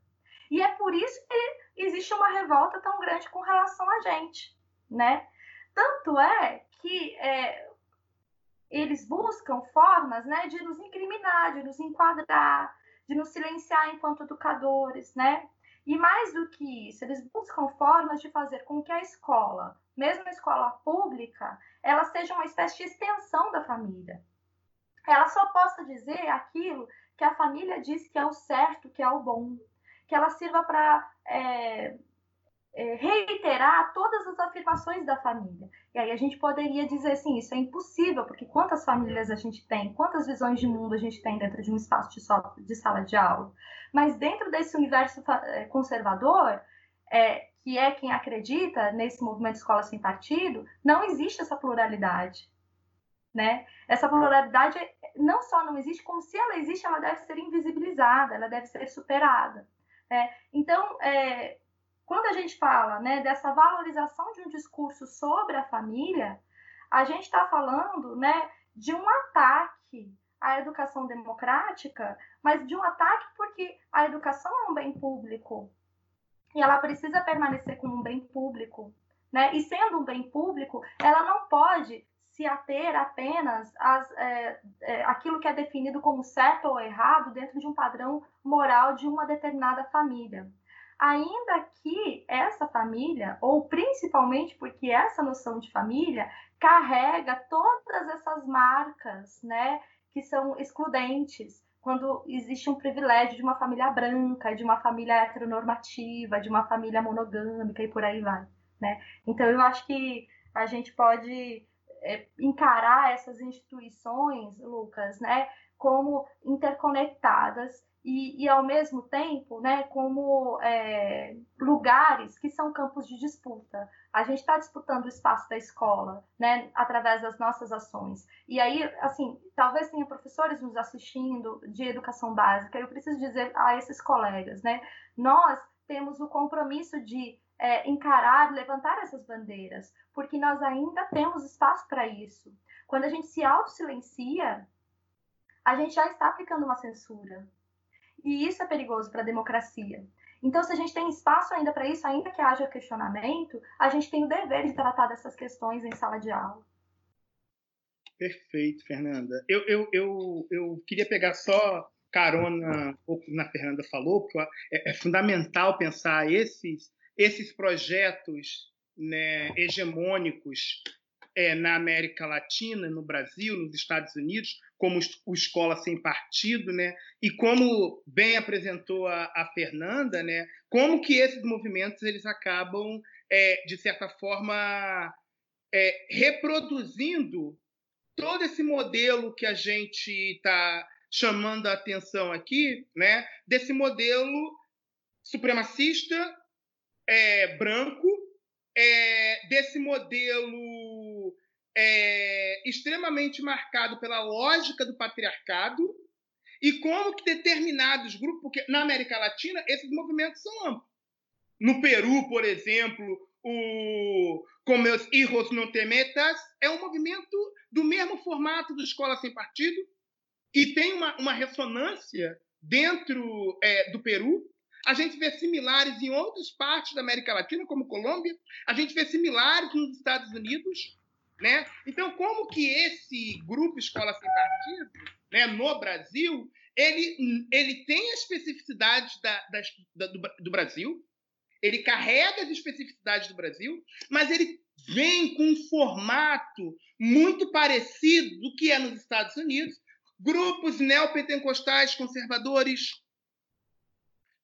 E é por isso que existe uma revolta tão grande com relação a gente, né? Tanto é que é, eles buscam formas né, de nos incriminar, de nos enquadrar, de nos silenciar enquanto educadores, né? E mais do que isso, eles buscam formas de fazer com que a escola, mesmo a escola pública, ela seja uma espécie de extensão da família. Ela só possa dizer aquilo que a família diz que é o certo, que é o bom, que ela sirva para é, é, reiterar todas as afirmações da família. E aí a gente poderia dizer assim, isso é impossível, porque quantas famílias a gente tem, quantas visões de mundo a gente tem dentro de um espaço de, sala de, aula. Mas dentro desse universo é, conservador, é, que é quem acredita nesse movimento escola sem partido, não existe essa pluralidade. Né? Essa pluralidade não só não existe, como se ela existe, ela deve ser invisibilizada, ela deve ser superada. Né? Então, é, quando a gente fala né, dessa valorização de um discurso sobre a família, a gente está falando né, de um ataque à educação democrática, mas de um ataque porque a educação é um bem público e ela precisa permanecer como um bem público. Né? E sendo um bem público, ela não pode se ater apenas às, é, é, aquilo que é definido como certo ou errado dentro de um padrão moral de uma determinada família ainda que essa família, ou principalmente porque essa noção de família carrega todas essas marcas, né, que são excludentes, quando existe um privilégio de uma família branca, de uma família heteronormativa, de uma família monogâmica e por aí vai, né? Então eu acho que a gente pode é, encarar essas instituições, Lucas, né, como interconectadas e, e ao mesmo tempo, né, como é, lugares que são campos de disputa. A gente está disputando o espaço da escola, né, através das nossas ações. E aí, assim, talvez tenha professores nos assistindo de educação básica. Eu preciso dizer a esses colegas, né, nós temos o compromisso de é, encarar, levantar essas bandeiras, porque nós ainda temos espaço para isso. Quando a gente se auto-silencia, a gente já está aplicando uma censura. E isso é perigoso para a democracia. Então, se a gente tem espaço ainda para isso, ainda que haja questionamento, a gente tem o dever de tratar dessas questões em sala de aula. Perfeito, Fernanda. Eu, eu, eu, eu queria pegar só carona pouco na Fernanda falou, porque é, é fundamental pensar esses, esses projetos né, hegemônicos é, na América Latina, no Brasil, nos Estados Unidos, como o Escola Sem Partido, né? E como bem apresentou a, a Fernanda, né? Como que esses movimentos eles acabam, é, de certa forma, é, reproduzindo todo esse modelo que a gente está chamando a atenção aqui, né? Desse modelo supremacista, é, branco, é, desse modelo é, extremamente marcado pela lógica do patriarcado e como que determinados grupos, porque na América Latina esses movimentos são amplos. No Peru, por exemplo, o Como os Hijos No Temetas é um movimento do mesmo formato do Escola Sem Partido e tem uma, uma ressonância dentro é, do Peru. A gente vê similares em outras partes da América Latina, como Colômbia. A gente vê similares nos Estados Unidos. Né? Então, como que esse grupo Escola Sem Partido, né, no Brasil, ele, ele tem as especificidades da, da, do, do Brasil, ele carrega as especificidades do Brasil, mas ele vem com um formato muito parecido do que é nos Estados Unidos. Grupos neopentecostais conservadores,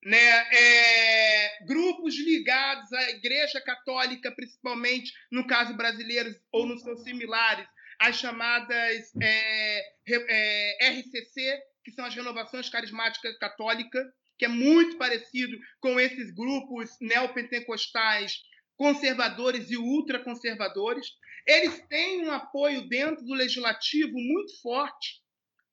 né, é, grupos ligados à Igreja Católica, principalmente no caso brasileiro ou nos seus similares, as chamadas é, é, RCC, que são as Renovações Carismáticas Católicas, que é muito parecido com esses grupos neopentecostais conservadores e ultraconservadores. Eles têm um apoio dentro do legislativo muito forte,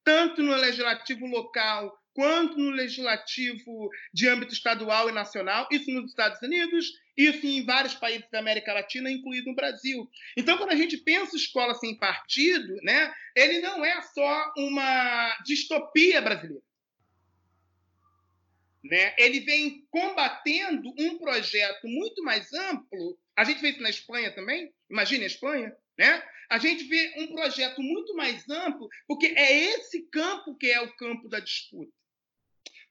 tanto no legislativo local quanto no legislativo de âmbito estadual e nacional, isso nos Estados Unidos, isso em vários países da América Latina, incluído o Brasil. Então, quando a gente pensa escola sem partido, né, ele não é só uma distopia brasileira. né, ele vem combatendo um projeto muito mais amplo. A gente vê isso na Espanha também. Imagine a Espanha, né? A gente vê um projeto muito mais amplo, porque é esse campo que é o campo da disputa.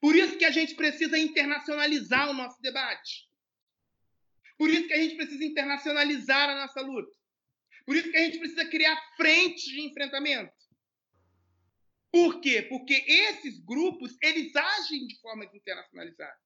Por isso que a gente precisa internacionalizar o nosso debate. Por isso que a gente precisa internacionalizar a nossa luta. Por isso que a gente precisa criar frentes de enfrentamento. Por quê? Porque esses grupos, eles agem de forma internacionalizada.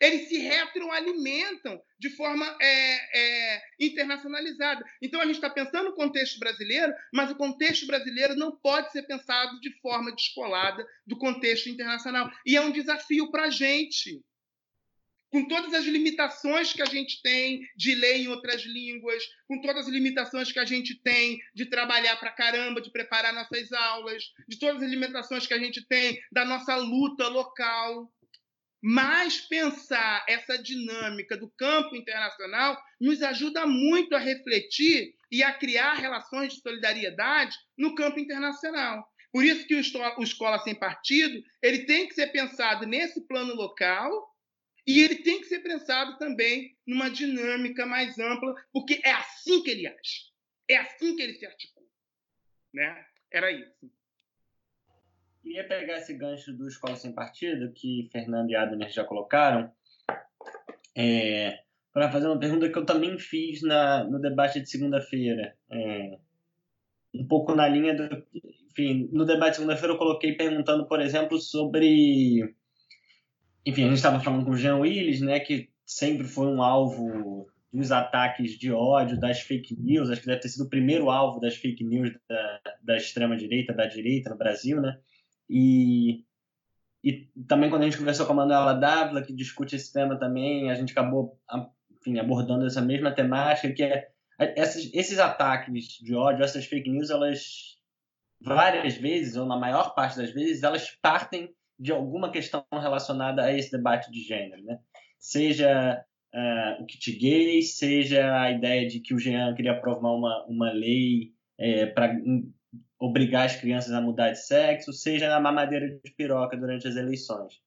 Eles se retroalimentam de forma é, é, internacionalizada. Então, a gente está pensando no contexto brasileiro, mas o contexto brasileiro não pode ser pensado de forma descolada do contexto internacional. E é um desafio para a gente com todas as limitações que a gente tem de ler em outras línguas, com todas as limitações que a gente tem de trabalhar para caramba, de preparar nossas aulas, de todas as limitações que a gente tem da nossa luta local. Mas pensar essa dinâmica do campo internacional nos ajuda muito a refletir e a criar relações de solidariedade no campo internacional. Por isso que o Escola Sem Partido ele tem que ser pensado nesse plano local e ele tem que ser pensado também numa dinâmica mais ampla, porque é assim que ele age. É assim que ele se articula. Né? Era isso. Queria pegar esse gancho do Escola Sem Partido, que Fernando e Adner já colocaram, é, para fazer uma pergunta que eu também fiz na, no debate de segunda-feira. É, um pouco na linha do. Enfim, no debate de segunda-feira eu coloquei perguntando, por exemplo, sobre enfim, a gente estava falando com o Jean Willis, né, que sempre foi um alvo dos ataques de ódio, das fake news, acho que deve ter sido o primeiro alvo das fake news da, da extrema-direita, da direita no Brasil, né? E, e também quando a gente conversou com a Manuela Dávila, que discute esse tema também, a gente acabou enfim, abordando essa mesma temática, que é esses, esses ataques de ódio, essas fake news, elas várias vezes, ou na maior parte das vezes, elas partem de alguma questão relacionada a esse debate de gênero, né? Seja uh, o kit gay, seja a ideia de que o Jean queria aprovar uma, uma lei é, para obrigar as crianças a mudar de sexo, seja na mamadeira de piroca durante as eleições.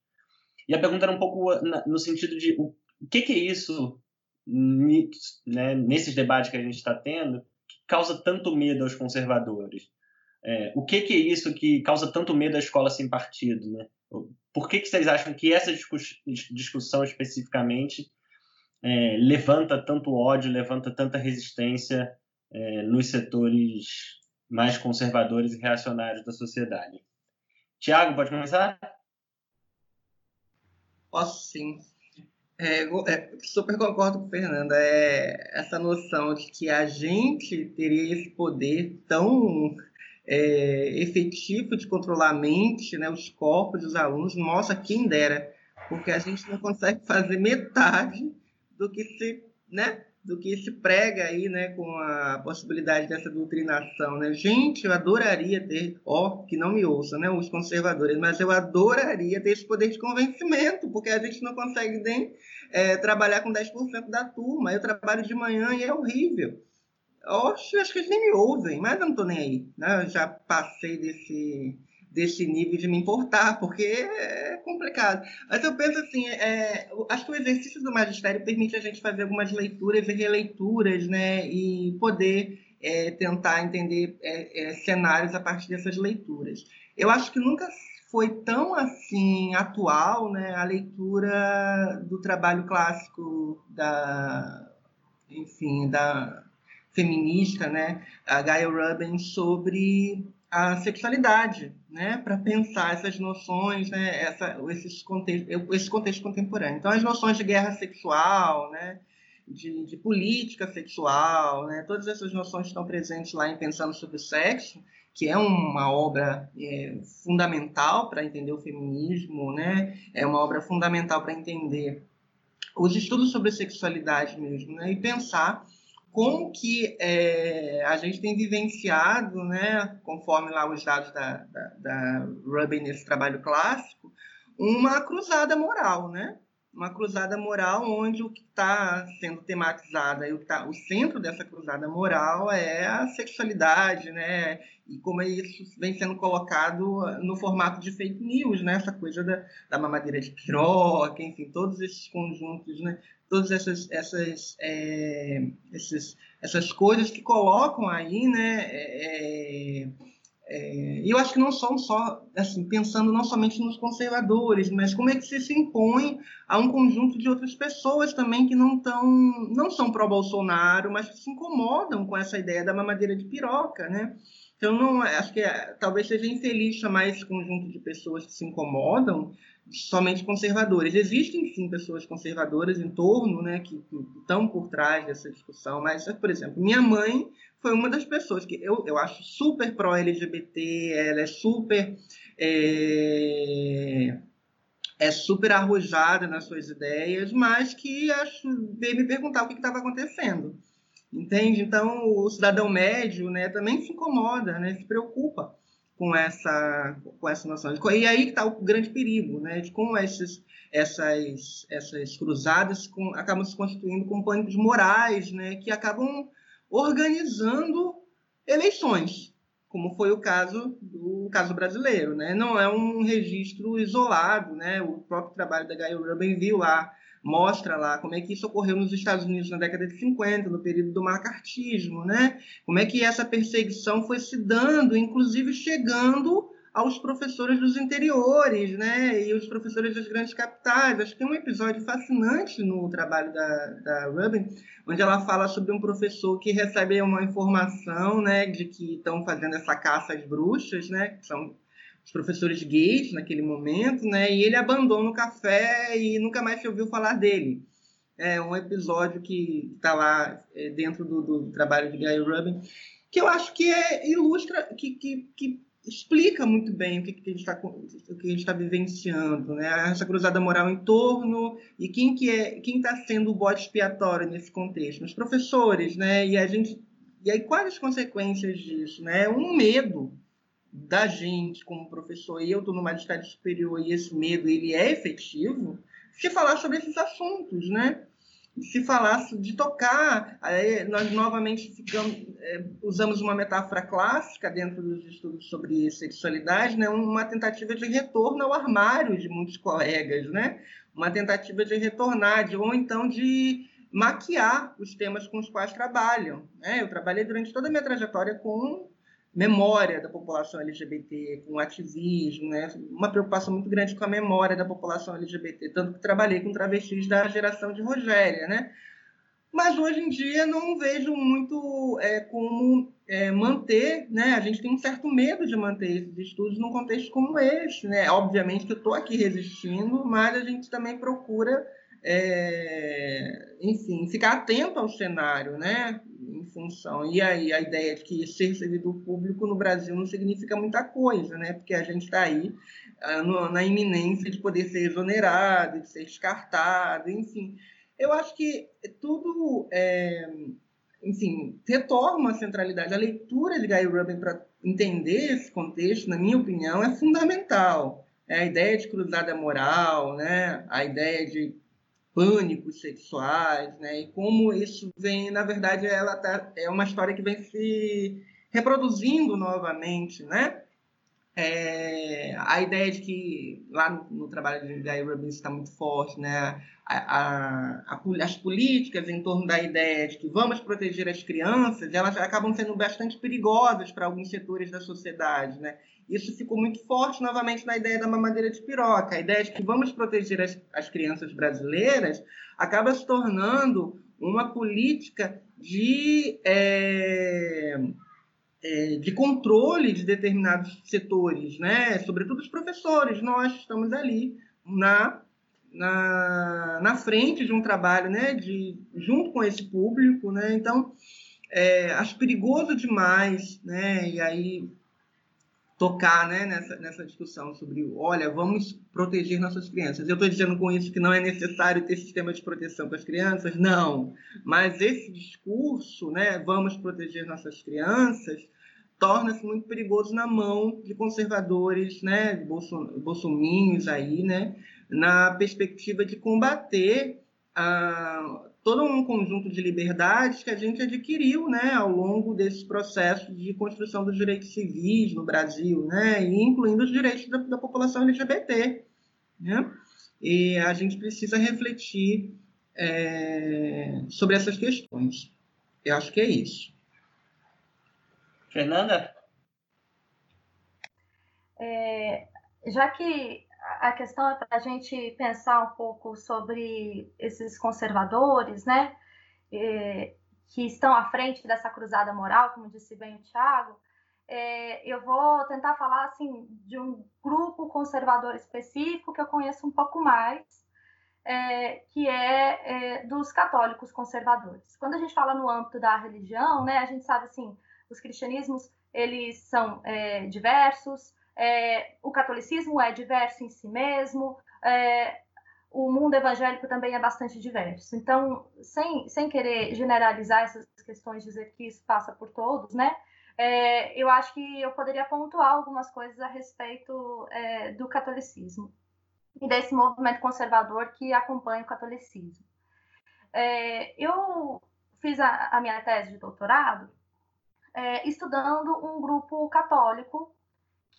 E a pergunta era um pouco no sentido de o que, que é isso, né, nesses debates que a gente está tendo, que causa tanto medo aos conservadores? É, o que, que, é isso que causa tanto medo à escola sem partido? Né? Por que, que vocês acham que essa discussão especificamente é, levanta tanto ódio, levanta tanta resistência é, nos setores mais conservadores e reacionários da sociedade? Tiago, pode começar? Posso sim. É, é, super concordo com o Fernanda. É, essa noção de que a gente teria esse poder tão é, efetivo de controlar a mente, né, os corpos dos alunos, nossa, quem dera, porque a gente não consegue fazer metade do que se, né, do que se prega aí, né, com a possibilidade dessa doutrinação, né? Gente, eu adoraria ter, ó, que não me ouça, né, os conservadores, mas eu adoraria ter esse poder de convencimento, porque a gente não consegue nem é, trabalhar com 10% da turma. Eu trabalho de manhã e é horrível. Oxe, acho que eles nem me ouvem, mas eu não estou nem aí. Né? Eu já passei desse, desse nível de me importar, porque é complicado. Mas eu penso assim, é, acho que o exercício do magistério permite a gente fazer algumas leituras e releituras, né? E poder é, tentar entender é, é cenários a partir dessas leituras. Eu acho que nunca foi tão assim atual, né? A leitura do trabalho clássico da, enfim, da feminista, né, a Gaia Rubens, sobre a sexualidade, né, para pensar essas noções, né, essa, esses contexto, esse contexto contemporâneo. Então, as noções de guerra sexual, né, de, de, política sexual, né, todas essas noções estão presentes lá em Pensando sobre o Sexo, que é uma obra é, fundamental para entender o feminismo, né, é uma obra fundamental para entender os estudos sobre sexualidade mesmo, né, e pensar como que é, a gente tem vivenciado, né, conforme lá os dados da, da, da nesse trabalho clássico, uma cruzada moral, né? Uma cruzada moral onde o que está sendo tematizado, o, tá, o centro dessa cruzada moral é a sexualidade, né? E como isso vem sendo colocado no formato de fake news, né? Essa coisa da, da mamadeira de piroca, enfim, todos esses conjuntos, né? Todas essas, essas, é, esses, essas coisas que colocam aí, né? É, é é, e eu acho que não são só, assim, pensando não somente nos conservadores, mas como é que se impõe a um conjunto de outras pessoas também que não, tão, não são pró-Bolsonaro, mas que se incomodam com essa ideia da mamadeira de piroca, né? Então, não, acho que é, talvez seja infeliz chamar esse conjunto de pessoas que se incomodam somente conservadores. Existem, sim, pessoas conservadoras em torno, né, que, estão por trás dessa discussão, mas, por exemplo, minha mãe foi uma das pessoas que eu, eu acho super pró-LGBT, ela é super. É, é, super arrojada nas suas ideias, mas que acho, veio me perguntar o que estava acontecendo. Entende? Então, o cidadão médio né, também se incomoda, né, se preocupa com essa, com essa noção. E aí está o grande perigo, né, de como esses, essas, essas cruzadas com, acabam se constituindo como pânicos morais, né, que acabam organizando eleições, como foi o caso do caso brasileiro, né? Não é um registro isolado, né? O próprio trabalho da Gail Rubin viu lá, mostra lá como é que isso ocorreu nos Estados Unidos na década de 50, no período do macartismo, né? Como é que essa perseguição foi se dando, inclusive chegando aos professores dos interiores, né, e os professores das grandes capitais. Acho que tem um episódio fascinante no trabalho da, da Rubin, onde ela fala sobre um professor que recebe uma informação, né, de que estão fazendo essa caça às bruxas, né, que são os professores gays naquele momento, né, e ele abandona o café e nunca mais se ouviu falar dele. É um episódio que está lá é, dentro do, do, trabalho de Guy Rubin, que eu acho que é, ilustra, que, que, que explica muito bem o que, que a gente está tá vivenciando, né? Essa cruzada moral em torno e quem que é, quem está sendo o bote expiatório nesse contexto, os professores, né? E a gente, e aí quais as consequências disso, né? Um medo da gente como professor e eu estou no magistério superior e esse medo ele é efetivo se falar sobre esses assuntos, né? se falasse de tocar, nós novamente ficamos, é, usamos uma metáfora clássica dentro dos estudos sobre sexualidade, né? uma tentativa de retorno ao armário de muitos colegas, né? uma tentativa de retornar, de, ou então de maquiar os temas com os quais trabalham. Né? Eu trabalhei durante toda a minha trajetória com memória da população LGBT, com ativismo, né? uma preocupação muito grande com a memória da população LGBT, tanto que trabalhei com travestis da geração de Rogéria, né? Mas hoje em dia não vejo muito é, como é, manter, né? A gente tem um certo medo de manter esses estudos num contexto como esse, né? Obviamente que eu estou aqui resistindo, mas a gente também procura, é, enfim, ficar atento ao cenário, né? em função. E aí a ideia de que ser servidor público no Brasil não significa muita coisa, né? Porque a gente está aí no, na iminência de poder ser exonerado, de ser descartado, enfim. Eu acho que tudo, é, enfim, retorna a centralidade. A leitura de Guy Rubin para entender esse contexto, na minha opinião, é fundamental. É a ideia de cruzada moral, né? a ideia de pânicos sexuais, né? E como isso vem, na verdade, ela tá, é uma história que vem se reproduzindo novamente, né? É, a ideia de que lá no, no trabalho de Guy Robbins está muito forte, né? A, a, a, as políticas em torno da ideia de que vamos proteger as crianças, elas acabam sendo bastante perigosas para alguns setores da sociedade, né? Isso ficou muito forte novamente na ideia da mamadeira de piroca. A ideia de que vamos proteger as, as crianças brasileiras acaba se tornando uma política de, é, é, de controle de determinados setores, né? sobretudo os professores. Nós estamos ali na, na, na frente de um trabalho né? de, junto com esse público. Né? Então, é, acho perigoso demais, né? e aí tocar né, nessa, nessa discussão sobre, olha, vamos proteger nossas crianças. Eu estou dizendo com isso que não é necessário ter sistema de proteção para as crianças? Não. Mas esse discurso, né, vamos proteger nossas crianças, torna-se muito perigoso na mão de conservadores, né, bolsominhos aí, né, na perspectiva de combater ah, todo um conjunto de liberdades que a gente adquiriu né, ao longo desse processo de construção dos direitos civis no Brasil, né, incluindo os direitos da, da população LGBT. Né? E a gente precisa refletir é, sobre essas questões. Eu acho que é isso. Fernanda? É, já que a questão é para a gente pensar um pouco sobre esses conservadores, né, é, que estão à frente dessa cruzada moral, como disse bem o Tiago, é, eu vou tentar falar assim de um grupo conservador específico que eu conheço um pouco mais, é, que é, é, dos católicos conservadores. Quando a gente fala no âmbito da religião, né, a gente sabe assim, os cristianismos eles são é, diversos, é, o catolicismo é diverso em si mesmo, é, o mundo evangélico também é bastante diverso. Então, sem, sem querer generalizar essas questões, dizer que isso passa por todos, né? É, eu acho que eu poderia pontuar algumas coisas a respeito é, do catolicismo e desse movimento conservador que acompanha o catolicismo. É, eu fiz a, a, minha tese de doutorado é, estudando um grupo católico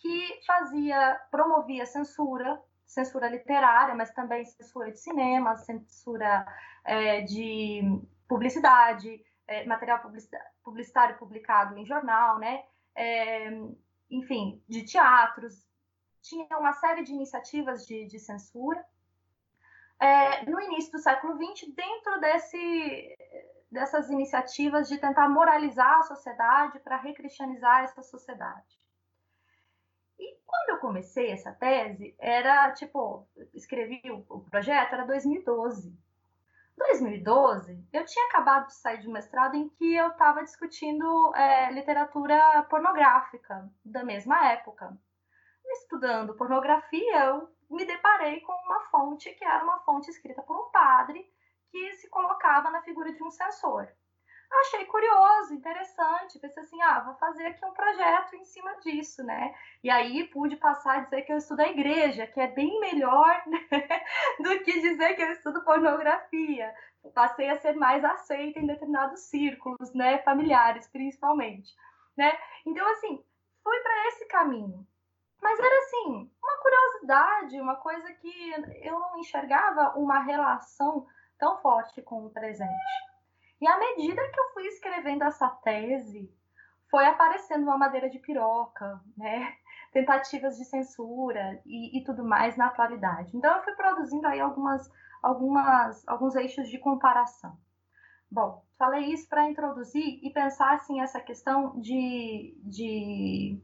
que fazia, promovia censura, censura literária, mas também censura de cinema, censura é, de publicidade, é, material publicitário publicado em jornal, né? É, enfim, de teatros. Tinha uma série de iniciativas de, de censura. É, no início do século XX, dentro desse, dessas iniciativas de tentar moralizar a sociedade para recristianizar essa sociedade. Quando eu comecei essa tese, era tipo, escrevi o, projeto, era 2012. 2012, eu tinha acabado de sair de um mestrado em que eu estava discutindo é, literatura pornográfica da mesma época. Estudando pornografia, eu me deparei com uma fonte que era uma fonte escrita por um padre que se colocava na figura de um censor achei curioso, interessante, pensei assim, ah, vou fazer aqui um projeto em cima disso, né? E aí pude passar a dizer que eu estudo a igreja, que é bem melhor [LAUGHS] né? do que dizer que eu estudo pornografia. Passei a ser mais aceita em determinados círculos, né, familiares principalmente, né? Então assim, fui para esse caminho. Mas era assim, uma curiosidade, uma coisa que eu não enxergava uma relação tão forte com o presente. E à medida que eu fui escrevendo essa tese, foi aparecendo uma madeira de piroca, né? [LAUGHS] Tentativas de censura e, e tudo mais na atualidade. Então eu fui produzindo aí algumas, algumas, alguns eixos de comparação. Bom, falei isso para introduzir e pensar assim essa questão de, de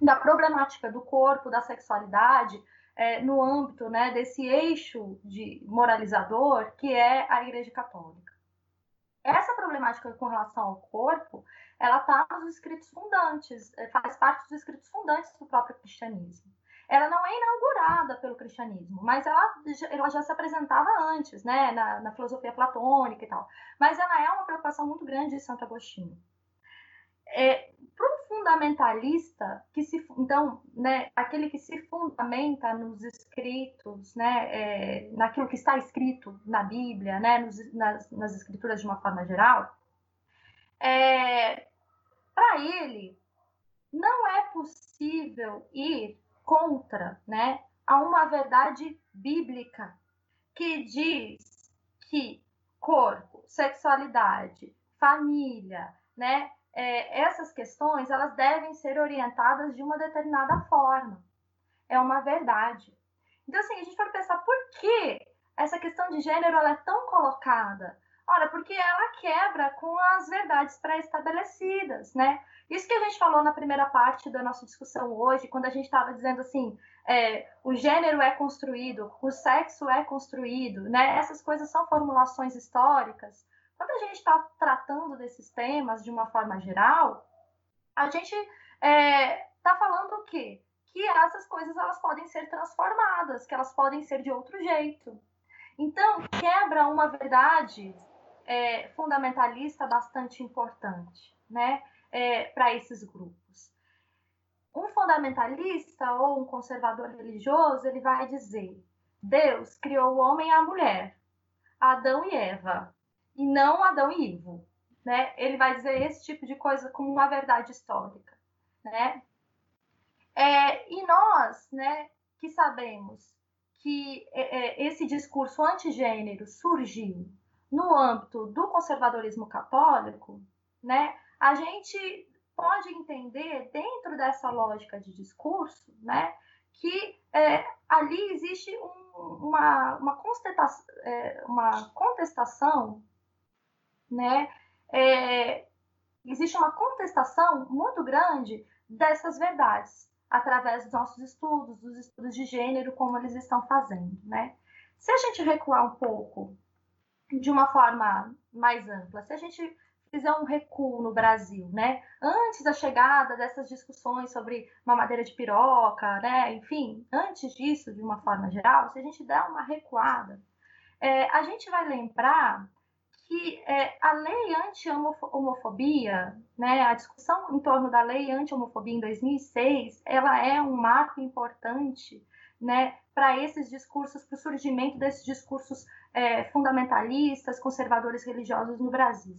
da problemática do corpo, da sexualidade, é, no âmbito né, desse eixo de moralizador que é a Igreja Católica. Essa problemática com relação ao corpo, ela está nos escritos fundantes, é, faz parte dos escritos fundantes do próprio cristianismo. Ela não é inaugurada pelo cristianismo, mas ela, ela já se apresentava antes, né, na, na filosofia platônica e tal. Mas ela é uma preocupação muito grande de Santo Agostinho. É, para um fundamentalista que se então né aquele que se fundamenta nos escritos né é, naquilo que está escrito na Bíblia né nos, nas, nas escrituras de uma forma geral é, para ele não é possível ir contra né a uma verdade bíblica que diz que corpo sexualidade família né é, essas questões elas devem ser orientadas de uma determinada forma. É uma verdade. Então, assim, a gente pode pensar por que essa questão de gênero ela é tão colocada? Ora, porque ela quebra com as verdades pré-estabelecidas, né? Isso que a gente falou na primeira parte da nossa discussão hoje, quando a gente estava dizendo assim, é, o gênero é construído, o sexo é construído, né? Essas coisas são formulações históricas quando a gente está tratando desses temas de uma forma geral, a gente está é, tá falando o quê? Que essas coisas elas podem ser transformadas, que elas podem ser de outro jeito. Então, quebra uma verdade é, fundamentalista bastante importante né, é, para esses grupos. Um fundamentalista ou um conservador religioso, ele vai dizer Deus criou o homem e a mulher, Adão e Eva, e não Adão e Ivo. Né? Ele vai dizer esse tipo de coisa como uma verdade histórica. Né? É, e nós, né, que sabemos que é, é, esse discurso antigênero surgiu no âmbito do conservadorismo católico, né, a gente pode entender dentro dessa lógica de discurso, né, que é, ali existe um, uma, uma, é, uma contestação, né, é, existe uma contestação muito grande dessas verdades através dos nossos estudos, dos estudos de gênero, como eles estão fazendo, né? Se a gente recuar um pouco de uma forma mais ampla, se a gente fizer um recuo no Brasil, né? Antes da chegada dessas discussões sobre mamadeira de piroca, né? Enfim, antes disso, de uma forma geral, se a gente der uma recuada, é, a gente vai lembrar que é, a lei anti-homofobia, né, a discussão em torno da lei anti-homofobia em 2006, ela é um marco importante né, para esses discursos, para o surgimento desses discursos é, fundamentalistas, conservadores religiosos no Brasil.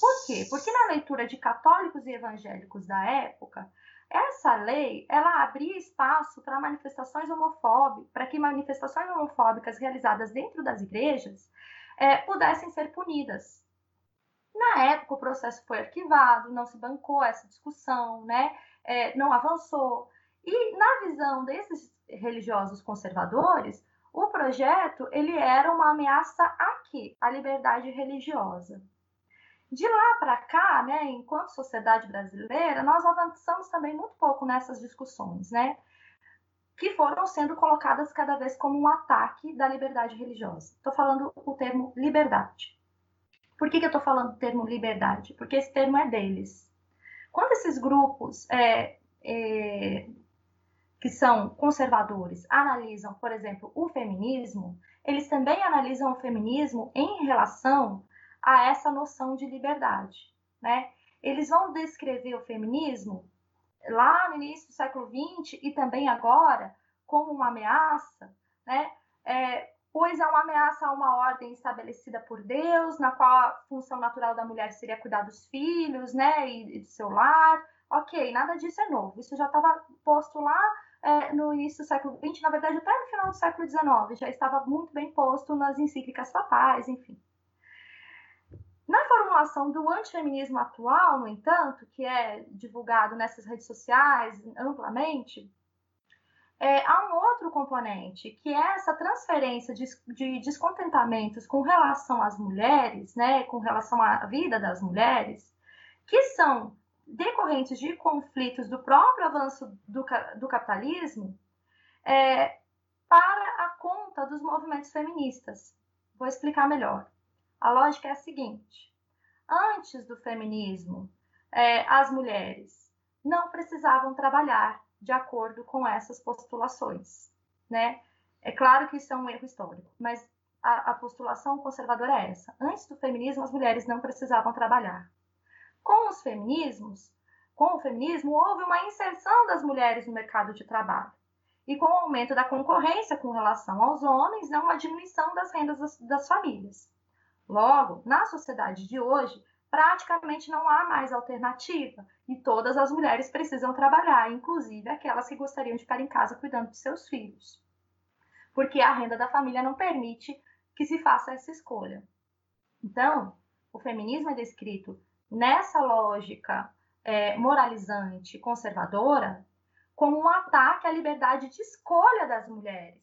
Por quê? Porque na leitura de católicos e evangélicos da época, essa lei ela abria espaço para manifestações homofóbicas, para que manifestações homofóbicas realizadas dentro das igrejas é, pudessem ser punidas. Na época, o processo foi arquivado, não se bancou essa discussão, né? É, não avançou. E na visão desses religiosos conservadores, o projeto ele era uma ameaça aqui à liberdade religiosa. De lá para cá, né, enquanto sociedade brasileira, nós avançamos também muito pouco nessas discussões, né? Que foram sendo colocadas cada vez como um ataque da liberdade religiosa. Estou falando o termo liberdade. Por que, que eu estou falando o termo liberdade? Porque esse termo é deles. Quando esses grupos é, é, que são conservadores analisam, por exemplo, o feminismo, eles também analisam o feminismo em relação a essa noção de liberdade. Né? Eles vão descrever o feminismo lá no início do século XX e também agora como uma ameaça, né? É, pois é uma ameaça a uma ordem estabelecida por Deus, na qual a função natural da mulher seria cuidar dos filhos, né, e, e do seu lar. Ok, nada disso é novo. Isso já estava posto lá é, no início do século XX, na verdade até no final do século XIX, já estava muito bem posto nas encíclicas papais, enfim. Na formulação do antifeminismo atual, no entanto, que é divulgado nessas redes sociais amplamente, é, há um outro componente, que é essa transferência de, de, descontentamentos com relação às mulheres, né, com relação à vida das mulheres, que são decorrentes de conflitos do próprio avanço do, do capitalismo, é, para a conta dos movimentos feministas. Vou explicar melhor. A lógica é a seguinte: antes do feminismo, é, as mulheres não precisavam trabalhar de acordo com essas postulações, né? É claro que isso é um erro histórico, mas a, a postulação conservadora é essa. Antes do feminismo, as mulheres não precisavam trabalhar. Com os feminismos, com o feminismo, houve uma inserção das mulheres no mercado de trabalho. E com o aumento da concorrência com relação aos homens, há uma diminuição das rendas das, das famílias. Logo, na sociedade de hoje, praticamente não há mais alternativa e todas as mulheres precisam trabalhar, inclusive aquelas que gostariam de ficar em casa cuidando de seus filhos, porque a renda da família não permite que se faça essa escolha. Então, o feminismo é descrito nessa lógica é, moralizante, conservadora, como um ataque à liberdade de escolha das mulheres.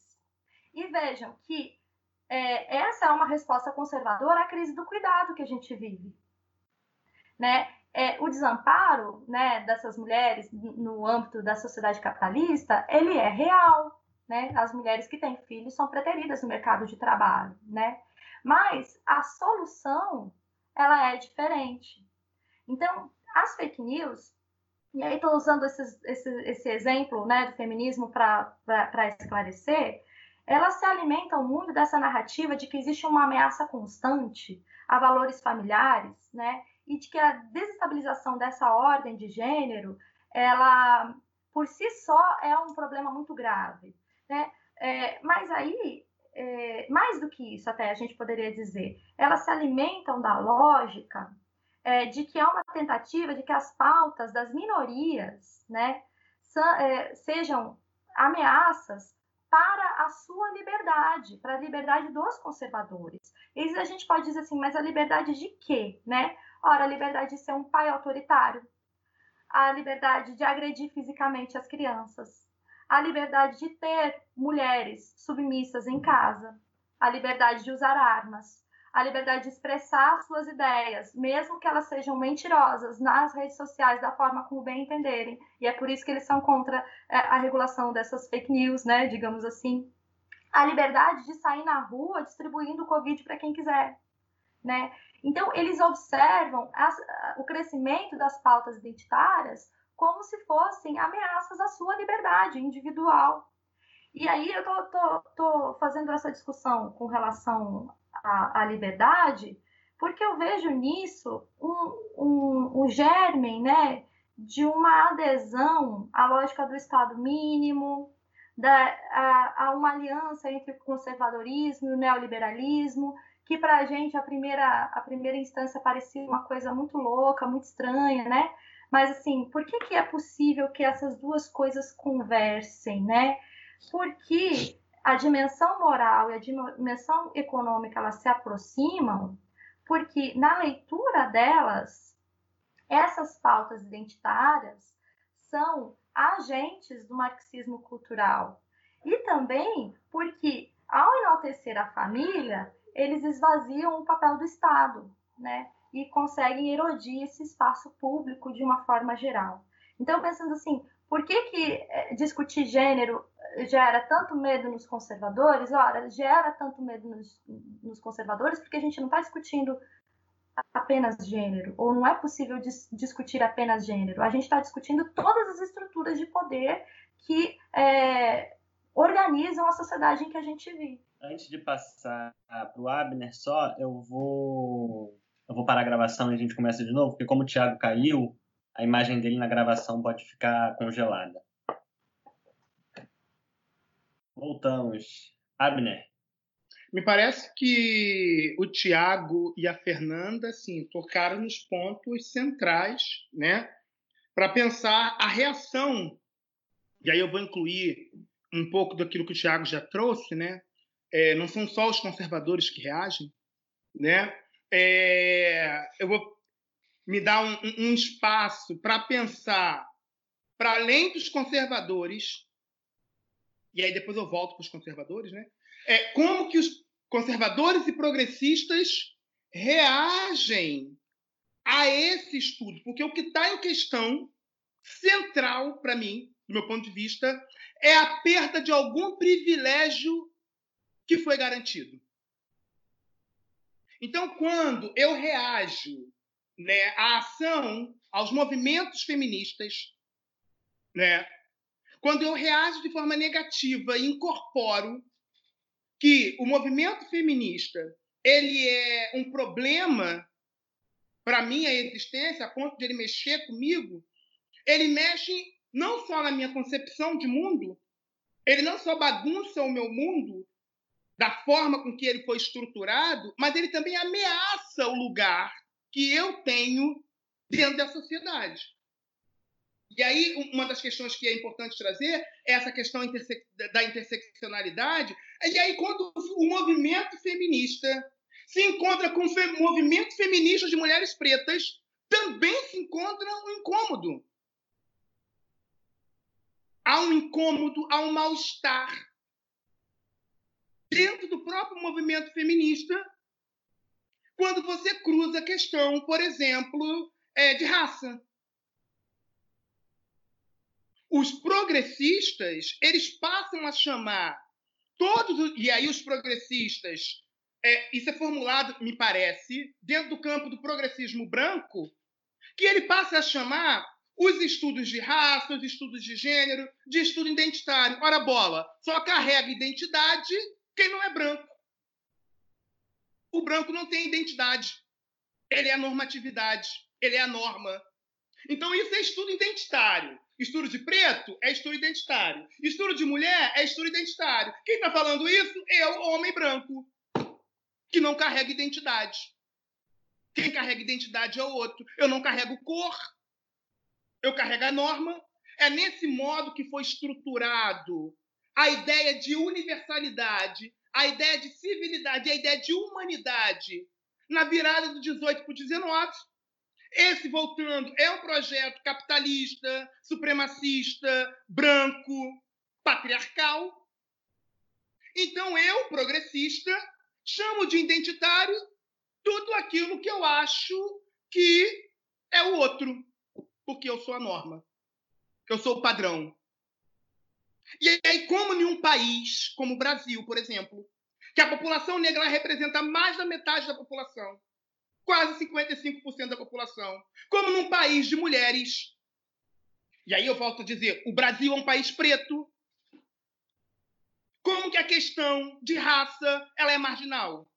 E vejam que é, essa é uma resposta conservadora à crise do cuidado que a gente vive. Né? É, o desamparo né, dessas mulheres no âmbito da sociedade capitalista, ele é real. Né? As mulheres que têm filhos são preteridas no mercado de trabalho. Né? Mas a solução ela é diferente. Então, as fake news, e aí estou usando esses, esse, esse exemplo né, do feminismo para esclarecer, elas se alimentam muito dessa narrativa de que existe uma ameaça constante a valores familiares, né? E de que a desestabilização dessa ordem de gênero, ela por si só é um problema muito grave, né? É, mas aí é, mais do que isso, até a gente poderia dizer, elas se alimentam da lógica é, de que há uma tentativa de que as pautas das minorias né, é, sejam ameaças para a sua liberdade, para a liberdade dos conservadores. E a gente pode dizer assim, mas a liberdade de quê, né? Ora, a liberdade de ser um pai autoritário, a liberdade de agredir fisicamente as crianças, a liberdade de ter mulheres submissas em casa, a liberdade de usar armas, a liberdade de expressar suas ideias, mesmo que elas sejam mentirosas nas redes sociais da forma como bem entenderem. E é por isso que eles são contra é, a regulação dessas fake news, né, digamos assim. A liberdade de sair na rua distribuindo o Covid para quem quiser, né? Então, eles observam as, o crescimento das pautas identitárias como se fossem ameaças à sua liberdade individual. E aí eu tô, tô fazendo essa discussão com relação à, liberdade, porque eu vejo nisso um, um, um germe né, de uma adesão à lógica do Estado mínimo, da, a, a uma aliança entre o conservadorismo e o neoliberalismo, que para a gente a primeira, a primeira instância parecia uma coisa muito louca, muito estranha, né? Mas assim, por que, que é possível que essas duas coisas conversem, né? Porque a dimensão moral e a dimensão econômica elas se aproximam, porque na leitura delas, essas pautas identitárias são agentes do marxismo cultural. E também porque, ao enaltecer a família, eles esvaziam o papel do Estado, né? e conseguem erodir esse espaço público de uma forma geral. Então, pensando assim, por que, que eh, discutir gênero gera tanto medo nos conservadores? Ora, gera tanto medo nos, nos conservadores porque a gente não está discutindo apenas gênero, ou não é possível dis discutir apenas gênero. A gente está discutindo todas as estruturas de poder que é, organizam a sociedade em que a gente vive. Antes de passar para o Abner só, eu vou eu vou parar a gravação e a gente começa de novo, porque como o Thiago caiu, a imagem dele na gravação pode ficar congelada. Voltamos. Abner. Me parece que o Tiago e a Fernanda, assim, tocaram nos pontos centrais, né? Para pensar a reação. E aí eu vou incluir um pouco daquilo que o Tiago já trouxe, né? É, não são só os conservadores que reagem, né? é, eu vou me dar um, um espaço para pensar para além dos conservadores, e aí depois eu volto para os conservadores, né? É, como que os conservadores e progressistas reagem a esse estudo? Porque o que está em questão central para mim, do meu ponto de vista, é a perda de algum privilégio que foi garantido. Então, quando eu reajo né, à ação, aos movimentos feministas, né, quando eu reajo de forma negativa e incorporo que o movimento feminista ele é um problema para minha existência, a ponto de ele mexer comigo, ele mexe não só na minha concepção de mundo, ele não só bagunça o meu mundo, da forma com que ele foi estruturado, mas ele também ameaça o lugar que eu tenho dentro da sociedade. E aí, uma das questões que é importante trazer é essa questão da interseccionalidade. E aí, quando o movimento feminista se encontra com o movimento feminista de mulheres pretas, também se encontra um incômodo. Há um incômodo, há um mal-estar dentro do próprio movimento feminista, quando você cruza a questão, por exemplo, é, de raça. Os progressistas, eles passam a chamar todos, e aí os progressistas, é, isso é formulado, me parece, dentro do campo do progressismo branco, que ele passa a chamar os estudos de raça, os estudos de gênero, de estudo identitário. Ora, bola, só carrega identidade quem não é branco. O branco não tem identidade. Ele é a normatividade, ele é a norma. Então, isso é estudo identitário. Estudo de preto é estudo identitário. Estudo de mulher é estudo identitário. Quem está falando isso? Eu, homem branco, que não carrega identidade. Quem carrega identidade é o outro. Eu não carrego cor, eu carrego a norma. É nesse modo que foi estruturado a ideia de universalidade, a ideia de civilidade, a ideia de humanidade na virada do 18 para o 19. Esse, voltando, é um projeto capitalista, supremacista, branco, patriarcal. Então, eu, progressista, chamo de identitário tudo aquilo que eu acho que é o outro, porque eu sou a norma, eu sou o padrão. E aí, como em um país como o Brasil, por exemplo, que a população negra representa mais da metade da população, quase 55% da população, como num país de mulheres. E aí eu volto a dizer, o Brasil é um país preto. Como que a questão de raça ela é marginal?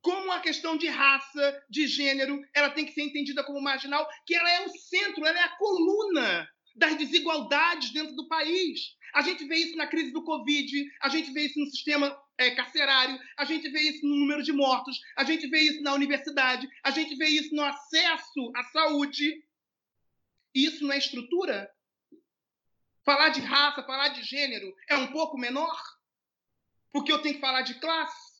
Como a questão de raça, de gênero, ela tem que ser entendida como marginal, que ela é o centro, ela é a coluna das desigualdades dentro do país. A gente vê isso na crise do Covid, a gente vê isso no sistema é, carcerário, a gente vê isso no número de mortos, a gente vê isso na universidade, a gente vê isso no acesso à saúde. Isso não é estrutura? Falar de raça, falar de gênero é um pouco menor? Porque eu tenho que falar de classe?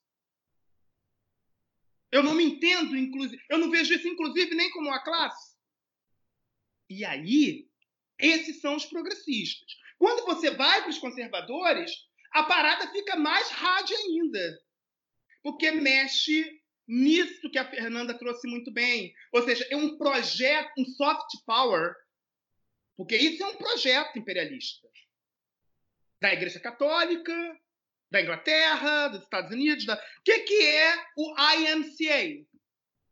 Eu não me entendo, inclusive, eu não vejo isso, inclusive, nem como uma classe. E aí, esses são os progressistas. Quando você vai para os conservadores, a parada fica mais rádia ainda, porque mexe nisso que a Fernanda trouxe muito bem. Ou seja, é um projeto, um soft power, porque isso é um projeto imperialista da Igreja Católica, da Inglaterra, dos Estados Unidos. Da... O que, que é o IMCA?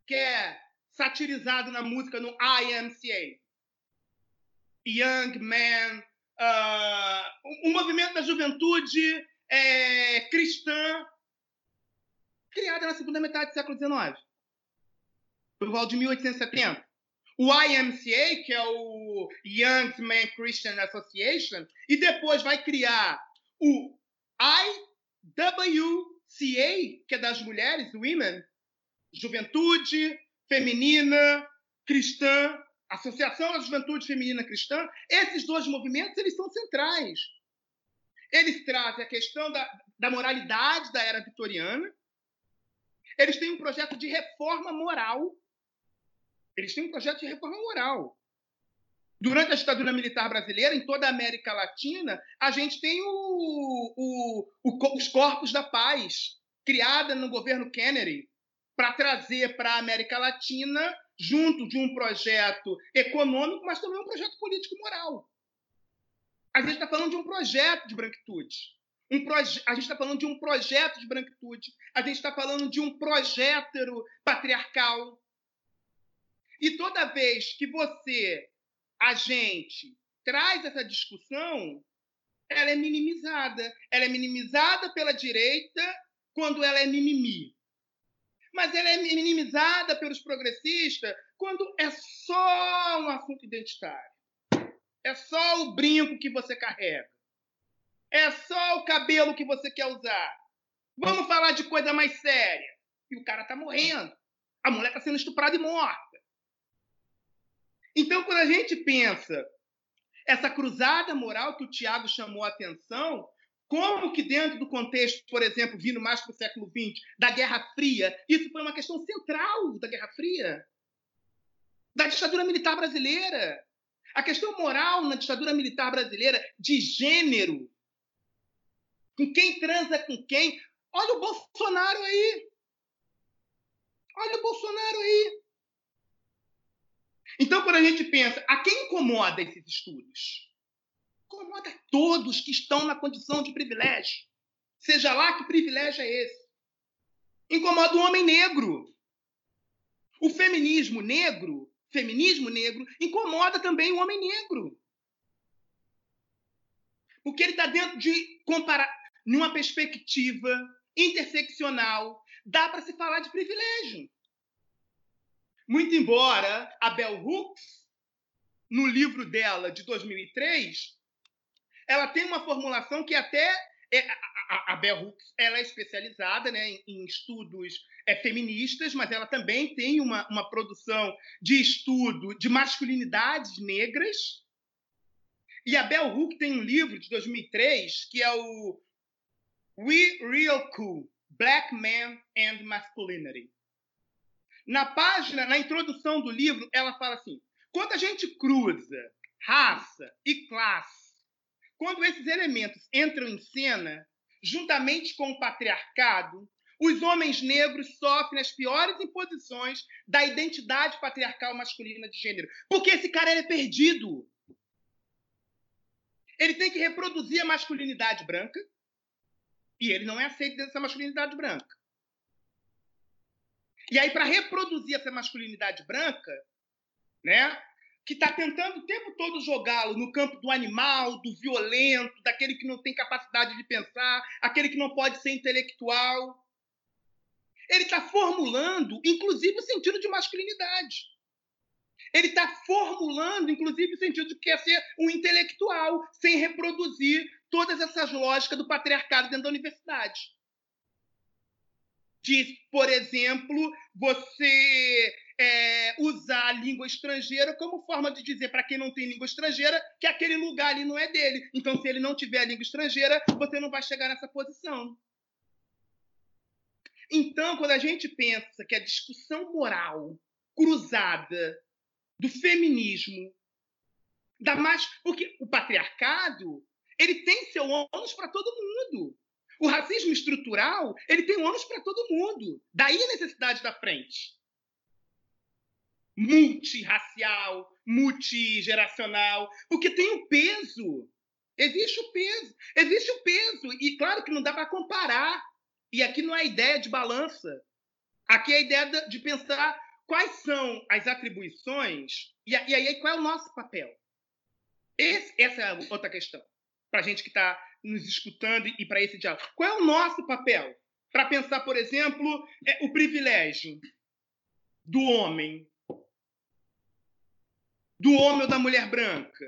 Que é satirizado na música no IMCA. Young Man uh, um movimento da juventude é, cristã criada na segunda metade do século XIX, por volta de 1870. O IMCA, que é o Young Men Christian Association, e depois vai criar o IWCA, que é das mulheres, Women, Juventude Feminina Cristã Associação à Juventude Feminina Cristã, esses dois movimentos eles são centrais. Eles trazem a questão da, da moralidade da era vitoriana. Eles têm um projeto de reforma moral. Eles têm um projeto de reforma moral. Durante a ditadura militar brasileira, em toda a América Latina, a gente tem o, o, o, os Corpos da Paz, criada no governo Kennedy, para trazer para a América Latina junto de um projeto econômico, mas também um projeto político-moral. A gente está falando de um projeto de branquitude. Um proje a gente está falando de um projeto de branquitude. A gente está falando de um projeto patriarcal. E toda vez que você, a gente, traz essa discussão, ela é minimizada. Ela é minimizada pela direita quando ela é mimimi mas ela é minimizada pelos progressistas quando é só um assunto identitário. É só o brinco que você carrega. É só o cabelo que você quer usar. Vamos falar de coisa mais séria. E o cara está morrendo. A mulher está sendo estuprada e morta. Então, quando a gente pensa essa cruzada moral que o Tiago chamou a atenção, como que dentro do contexto, por exemplo, vindo mais para o século XX, da Guerra Fria, isso foi uma questão central da Guerra Fria, da ditadura militar brasileira. A questão moral na ditadura militar brasileira, de gênero, com quem transa com quem. Olha o Bolsonaro aí. Olha o Bolsonaro aí. Então, quando a gente pensa, a quem incomoda esses estudos? Incomoda todos que estão na condição de privilégio. Seja lá que privilégio é esse. Incomoda o homem negro. O feminismo negro, feminismo negro, incomoda também o homem negro. Porque ele está dentro de comparar, numa perspectiva interseccional, dá para se falar de privilégio. Muito embora a Bell Hooks, no livro dela de 2003, ela tem uma formulação que até é, a, a, Bell Hooks ela é especializada né, em, em estudos é, feministas, mas ela também tem uma, uma produção de estudo de masculinidades negras. E a Bell Hooks tem um livro de 2003 que é o We Real Cool: Black Men and Masculinity. Na página, na introdução do livro, ela fala assim: quando a gente cruza raça e classe quando esses elementos entram em cena, juntamente com o patriarcado, os homens negros sofrem as piores imposições da identidade patriarcal masculina de gênero. Porque esse cara é perdido. Ele tem que reproduzir a masculinidade branca e ele não é aceito dessa masculinidade branca. E aí, para reproduzir essa masculinidade branca, né, que está tentando o tempo todo jogá-lo no campo do animal, do violento, daquele que não tem capacidade de pensar, aquele que não pode ser intelectual. Ele está formulando, inclusive, o sentido de masculinidade. Ele está formulando, inclusive, o sentido de que quer ser um intelectual, sem reproduzir todas essas lógicas do patriarcado dentro da universidade. Diz, por exemplo, você é, usar a língua estrangeira como forma de dizer para quem não tem língua estrangeira que aquele lugar ali não é dele. Então, se ele não tiver a língua estrangeira, você não vai chegar nessa posição. Então, quando a gente pensa que a discussão moral cruzada do feminismo, da mais. Porque o patriarcado ele tem seu ônus para todo mundo. O racismo estrutural ele tem ônus para todo mundo. Daí a necessidade da frente multirracial, multigeracional, porque tem um peso. Existe o peso. Existe o peso. E claro que não dá para comparar. E aqui não é ideia de balança. Aqui é a ideia de pensar quais são as atribuições e, aí qual é o nosso papel. Esse, essa é outra questão. Para a gente que está nos escutando e para esse diálogo. Qual é o nosso papel? Para pensar, por exemplo, é, o privilégio do homem do homem ou da mulher branca?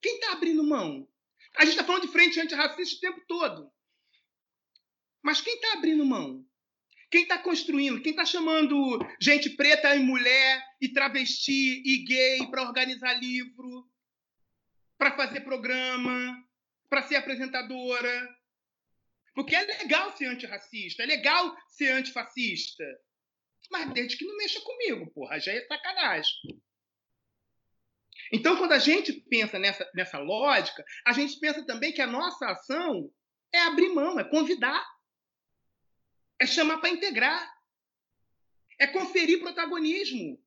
Quem está abrindo mão? A gente está falando de frente antirracista o tempo todo. Mas quem está abrindo mão? Quem está construindo? Quem está chamando gente preta e mulher, e travesti, e gay para organizar livro, para fazer programa, para ser apresentadora? Porque é legal ser antirracista, é legal ser antifascista. Mas desde que não mexa comigo, porra, já é sacanagem. Então, quando a gente pensa nessa, nessa lógica, a gente pensa também que a nossa ação é abrir mão, é convidar, é chamar para integrar, é conferir protagonismo,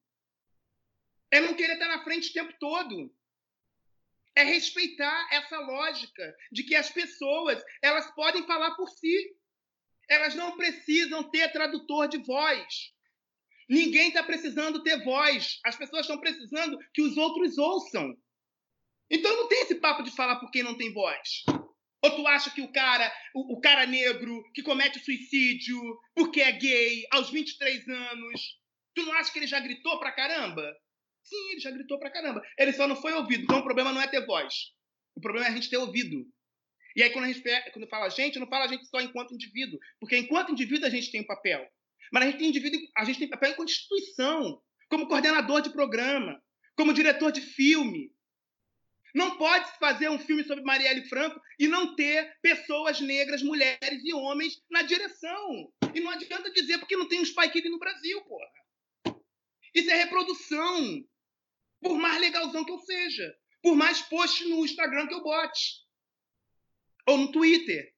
é não querer estar na frente o tempo todo, é respeitar essa lógica de que as pessoas elas podem falar por si, elas não precisam ter tradutor de voz. Ninguém está precisando ter voz. As pessoas estão precisando que os outros ouçam. Então não tem esse papo de falar por quem não tem voz. Ou tu acha que o cara, o, o cara negro que comete suicídio porque é gay aos 23 anos, tu não acha que ele já gritou pra caramba? Sim, ele já gritou pra caramba. Ele só não foi ouvido. Então o problema não é ter voz. O problema é a gente ter ouvido. E aí, quando a gente quando fala a gente, não fala a gente só enquanto indivíduo. Porque enquanto indivíduo a gente tem um papel. Mas a gente tem indivíduo, a gente tem papel enquanto instituição, como coordenador de programa, como diretor de filme. Não pode fazer um filme sobre Marielle Franco e não ter pessoas negras, mulheres e homens na direção. E não adianta dizer porque não tem um Spike Lee no Brasil, porra. Isso é reprodução. Por mais legalzão que eu seja. Por mais post no Instagram que eu bote. Ou no Twitter.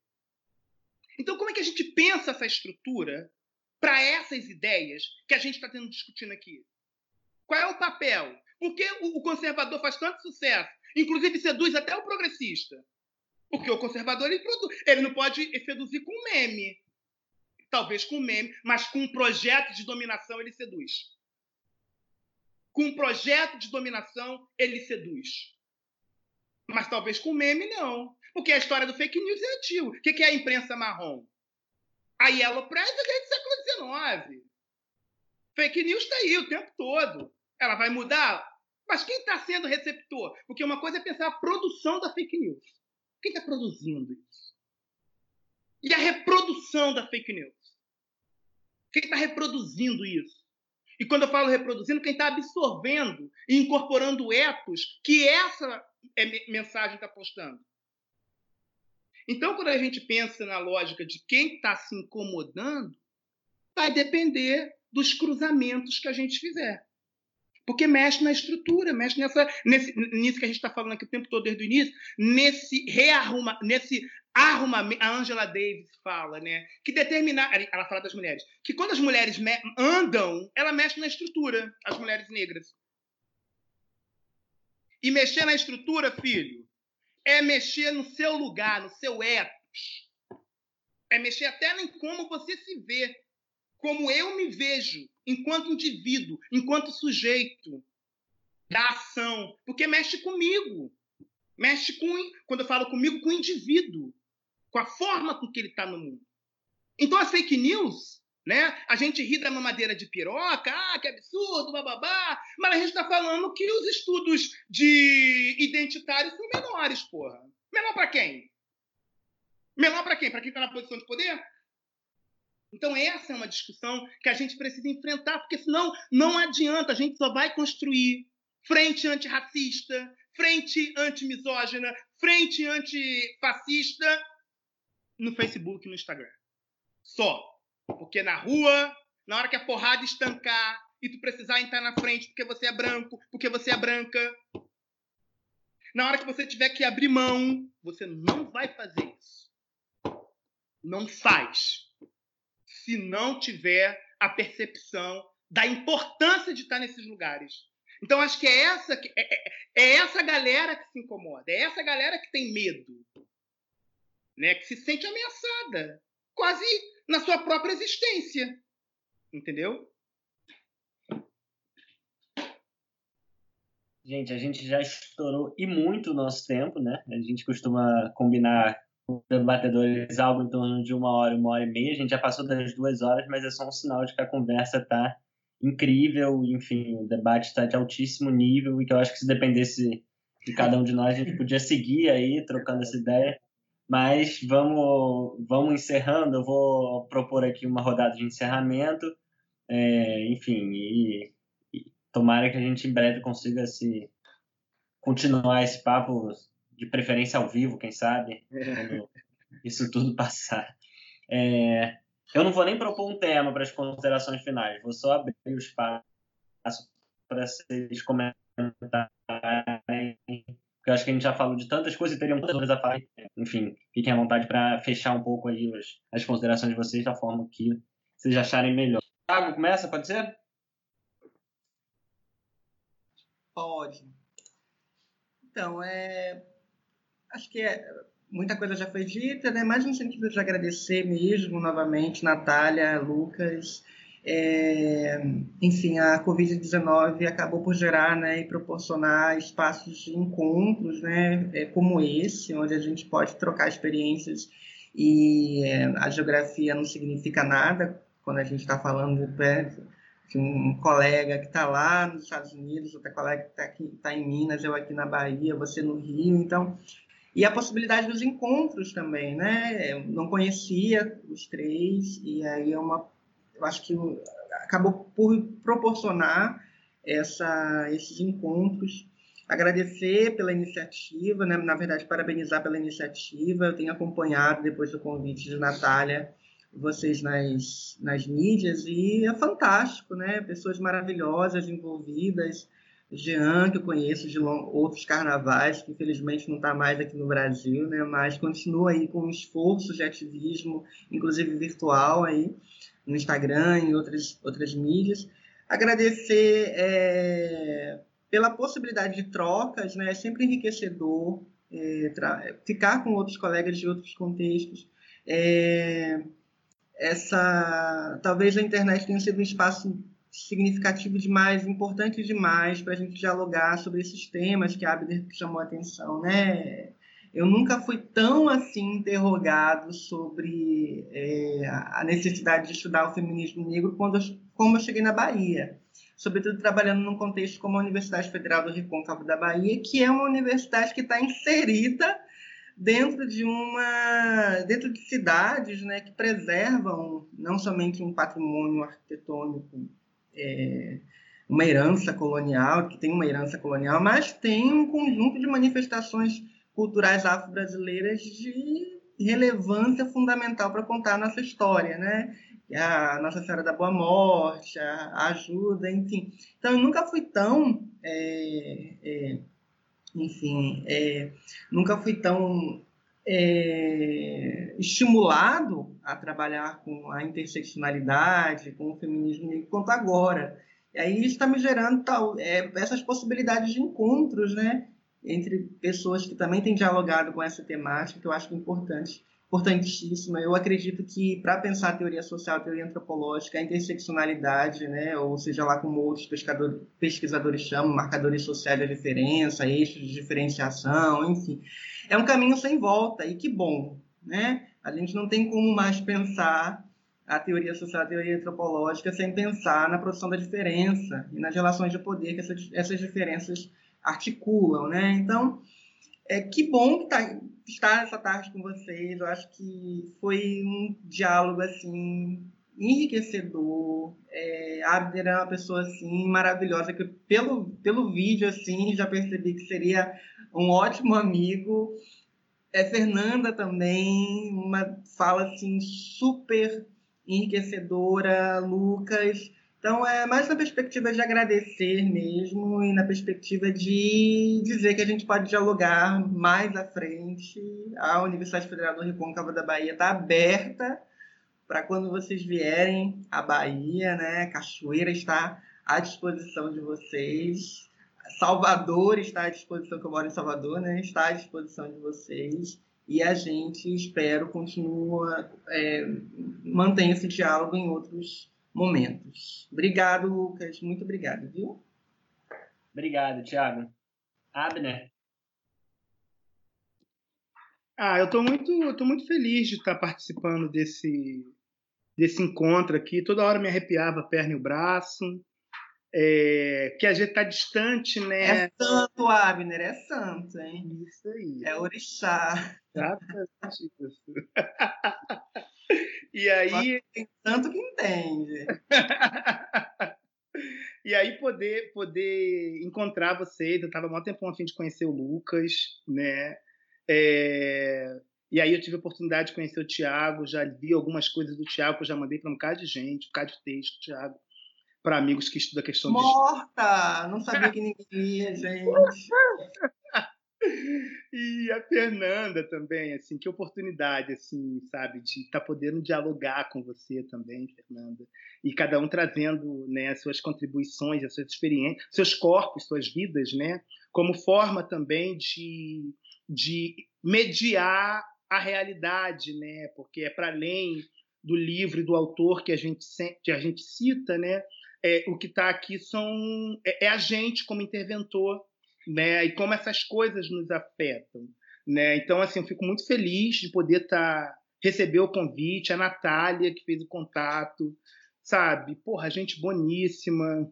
Então, como é que a gente pensa essa estrutura para essas ideias que a gente está tendo discutindo aqui? Qual é o papel? Por que o conservador faz tanto sucesso? Inclusive seduz até o progressista. Porque o conservador ele, ele não pode seduzir com meme. Talvez com meme, mas com um projeto de dominação ele seduz. Com um projeto de dominação ele seduz. Mas talvez com meme não. Porque a história do fake news é antigo. O que é a imprensa marrom? A Yellow Press é desde o século XIX. Fake news está aí o tempo todo. Ela vai mudar? Mas quem está sendo receptor? Porque uma coisa é pensar a produção da fake news. Quem está produzindo isso? E a reprodução da fake news? Quem está reproduzindo isso? E quando eu falo reproduzindo, quem está absorvendo e incorporando etos que essa é mensagem está postando. Então, quando a gente pensa na lógica de quem está se incomodando, vai depender dos cruzamentos que a gente fizer. Porque mexe na estrutura, mexe nessa, nesse, nisso que a gente está falando aqui o tempo todo desde o início, nesse rearruma, nesse arrumamento. A Angela Davis fala, né? Que determinar. Ela fala das mulheres. Que quando as mulheres andam, ela mexe na estrutura, as mulheres negras. E mexer na estrutura, filho, é mexer no seu lugar, no seu ethos. É mexer até em como você se vê como eu me vejo enquanto indivíduo, enquanto sujeito da ação, porque mexe comigo. Mexe com, quando eu falo comigo, com o indivíduo, com a forma com que ele está no mundo. Então, as fake news, né? A gente ri da mamadeira de piroca, ah, que absurdo, bababá, mas a gente está falando que os estudos de identitários são menores, porra. Menor para quem? Menor para quem? Para quem está na posição de poder? Então, essa é uma discussão que a gente precisa enfrentar, porque senão não adianta, a gente só vai construir frente antirracista, frente antimisógina, frente antifascista no Facebook e no Instagram. Só. Porque na rua, na hora que a porrada estancar e tu precisar entrar na frente porque você é branco, porque você é branca, na hora que você tiver que abrir mão, você não vai fazer isso. Não faz se não tiver a percepção da importância de estar nesses lugares. Então, acho que é essa, é, é, é essa galera que se incomoda, é essa galera que tem medo, né? que se sente ameaçada, quase na sua própria existência. Entendeu? Gente, a gente já estourou e muito o nosso tempo, né? A gente costuma combinar debatedores algo em torno de uma hora, uma hora e meia. A gente já passou das duas horas, mas é só um sinal de que a conversa está incrível. Enfim, o debate está de altíssimo nível e que eu acho que se dependesse de cada um de nós, a gente podia seguir aí trocando essa ideia. Mas vamos, vamos encerrando. Eu vou propor aqui uma rodada de encerramento. É, enfim, e, e tomara que a gente em breve consiga se continuar esse papo de preferência ao vivo, quem sabe, quando isso tudo [LAUGHS] passar. É, eu não vou nem propor um tema para as considerações finais, vou só abrir o espaço para vocês comentarem, eu acho que a gente já falou de tantas coisas e teria muitas coisas a falar. Enfim, fiquem à vontade para fechar um pouco aí as, as considerações de vocês da forma que vocês acharem melhor. Thiago, começa, pode ser? Pode. Então, é, acho que é, muita coisa já foi dita, né? Mais no sentido de agradecer mesmo novamente, Natália, Lucas. É, enfim, a Covid-19 acabou por gerar né, e proporcionar espaços de encontros né, é, como esse, onde a gente pode trocar experiências e é, a geografia não significa nada quando a gente está falando de, de um colega que está lá nos Estados Unidos, outra colega que está tá em Minas, eu aqui na Bahia, você no Rio. Então, e a possibilidade dos encontros também, né? Eu não conhecia os três, e aí é uma, eu acho que acabou por proporcionar essa, esses encontros. Agradecer pela iniciativa, né? na verdade, parabenizar pela iniciativa. Eu tenho acompanhado, depois do convite de Natália, vocês nas, nas mídias, e é fantástico, né? Pessoas maravilhosas envolvidas, Jean, que eu conheço de outros carnavais, que infelizmente não está mais aqui no Brasil, né? mas continua aí com esforços de ativismo, inclusive virtual, aí, no Instagram e outras, outras mídias. Agradecer é, pela possibilidade de trocas, né? é sempre enriquecedor é, ficar com outros colegas de outros contextos. É, essa talvez a internet tenha sido um espaço significativo demais, importante demais para a gente dialogar sobre esses temas que a Abner chamou a atenção, né? Eu nunca fui tão assim interrogado sobre é, a necessidade de estudar o feminismo negro quando, como eu cheguei na Bahia. Sobretudo trabalhando num contexto como a Universidade Federal do Recôncavo da Bahia, que é uma universidade que está inserida dentro de uma dentro de cidades né, que preservam não somente um patrimônio arquitetônico é, uma herança colonial, que tem uma herança colonial, mas tem um conjunto de manifestações culturais afro-brasileiras de relevância fundamental para contar a nossa história, né? A Nossa Senhora da Boa Morte, a ajuda, enfim. Então, eu nunca fui tão, é, é, enfim, é, nunca fui tão é, estimulado a trabalhar com a interseccionalidade, com o feminismo quanto agora. E aí está me gerando tal, é, essas possibilidades de encontros, né? Entre pessoas que também têm dialogado com essa temática, que eu acho importante, importantíssima. Eu acredito que, para pensar a teoria social, a teoria antropológica, a interseccionalidade, né? ou seja lá como outros pesquisadores chamam, marcadores sociais da diferença, eixos de diferenciação, enfim, é um caminho sem volta, e que bom. Né? A gente não tem como mais pensar a teoria social, a teoria antropológica, sem pensar na produção da diferença e nas relações de poder que essas, essas diferenças articulam, né? Então, é que bom que tá, estar essa tarde com vocês. Eu acho que foi um diálogo assim enriquecedor. É, Abner é uma pessoa assim maravilhosa que pelo pelo vídeo assim já percebi que seria um ótimo amigo. É Fernanda também, uma fala assim super enriquecedora, Lucas. Então, é mais na perspectiva de agradecer mesmo e na perspectiva de dizer que a gente pode dialogar mais à frente. A Universidade Federal do Recôncavo da Bahia está aberta para quando vocês vierem à Bahia, né? Cachoeira está à disposição de vocês. Salvador está à disposição, que eu moro em Salvador, né? Está à disposição de vocês e a gente, espero, continua, é, mantém esse diálogo em outros momentos. Obrigado, Lucas. Muito obrigado, viu? Obrigado, Thiago. Abner? Ah, eu estou muito, eu tô muito feliz de estar participando desse, desse encontro aqui. Toda hora me arrepiava a perna e o braço é, que a gente está distante, né? É santo, Abner, é santo, hein? Isso aí. É orixá. Exatamente isso. [LAUGHS] e aí... Tem tanto que entende. [LAUGHS] e aí poder, poder encontrar vocês, eu estava há muito tempo a fim de conhecer o Lucas, né? É... E aí eu tive a oportunidade de conhecer o Tiago, já vi algumas coisas do Tiago, que eu já mandei para um bocado de gente, um bocado de texto, Tiago para amigos que estudam a questão Morta! De... Não sabia [LAUGHS] que ninguém ia, gente. [LAUGHS] e a Fernanda também, assim, que oportunidade, assim, sabe, de estar tá podendo dialogar com você também, Fernanda, e cada um trazendo, né, as suas contribuições, as suas experiências, seus corpos, suas vidas, né, como forma também de, de mediar a realidade, né, porque é para além do livro e do autor que a gente, que a gente cita, né, é, o que está aqui são é, é, a gente como interventor, né? E como essas coisas nos afetam, né? Então, assim, eu fico muito feliz de poder estar tá, receber o convite, a Natália que fez o contato, sabe? Porra, gente boníssima,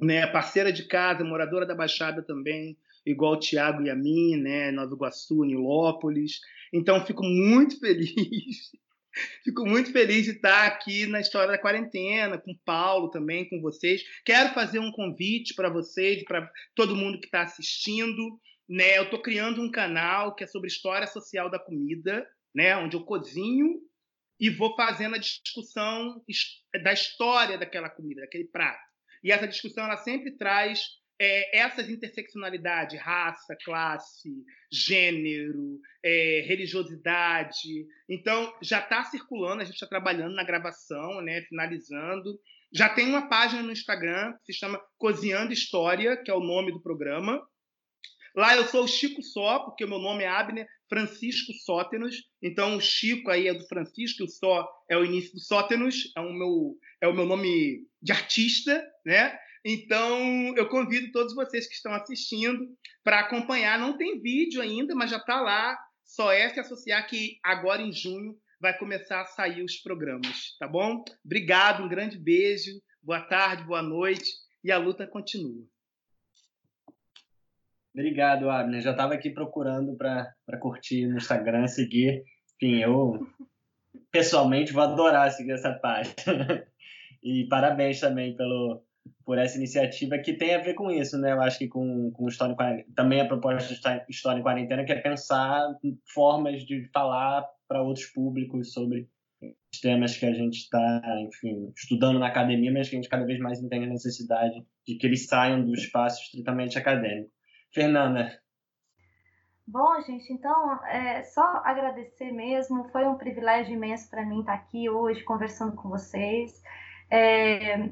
né? Parceira de casa, moradora da Baixada também, igual o Tiago e a mim, né? Nova Iguaçu, Nilópolis. Então, fico muito [LAUGHS] feliz [LAUGHS] Fico muito feliz de estar aqui na história da quarentena, com o Paulo também, com vocês. Quero fazer um convite para vocês, para todo mundo que está assistindo. Né? Eu estou criando um canal que é sobre história social da comida, né? onde eu cozinho e vou fazendo a discussão da história daquela comida, daquele prato. E essa discussão ela sempre traz é, essas interseccionalidades, raça, classe, gênero, é, religiosidade. Então, já está circulando, a gente está trabalhando na gravação, né, finalizando. Já tem uma página no Instagram que se chama Cozinhando História, que é o nome do programa. Lá eu sou o Chico Só, porque o meu nome é Abner Francisco Sótenos. Então o Chico aí é do Francisco, o Só é o início do Sótenos, é o meu, é o meu nome de artista, né? Então, eu convido todos vocês que estão assistindo para acompanhar. Não tem vídeo ainda, mas já está lá. Só é se associar que agora em junho vai começar a sair os programas, tá bom? Obrigado, um grande beijo. boa tarde, boa noite e a luta continua. Obrigado, Abner. Já estava aqui procurando para curtir no Instagram, seguir. Enfim, eu pessoalmente vou adorar seguir essa página. [LAUGHS] e parabéns também pelo, por essa iniciativa que tem a ver com isso, né? Eu acho que com, com História também a proposta de História em Quarentena que é pensar formas de falar para outros públicos sobre os temas que a gente está, enfim, estudando na academia, mas que a gente cada vez mais entende a necessidade de que eles saiam do espaço estritamente acadêmico. Fernanda. Bom, gente, então é só agradecer mesmo. Foi um privilégio imenso para mim estar aqui hoje conversando com vocês. É,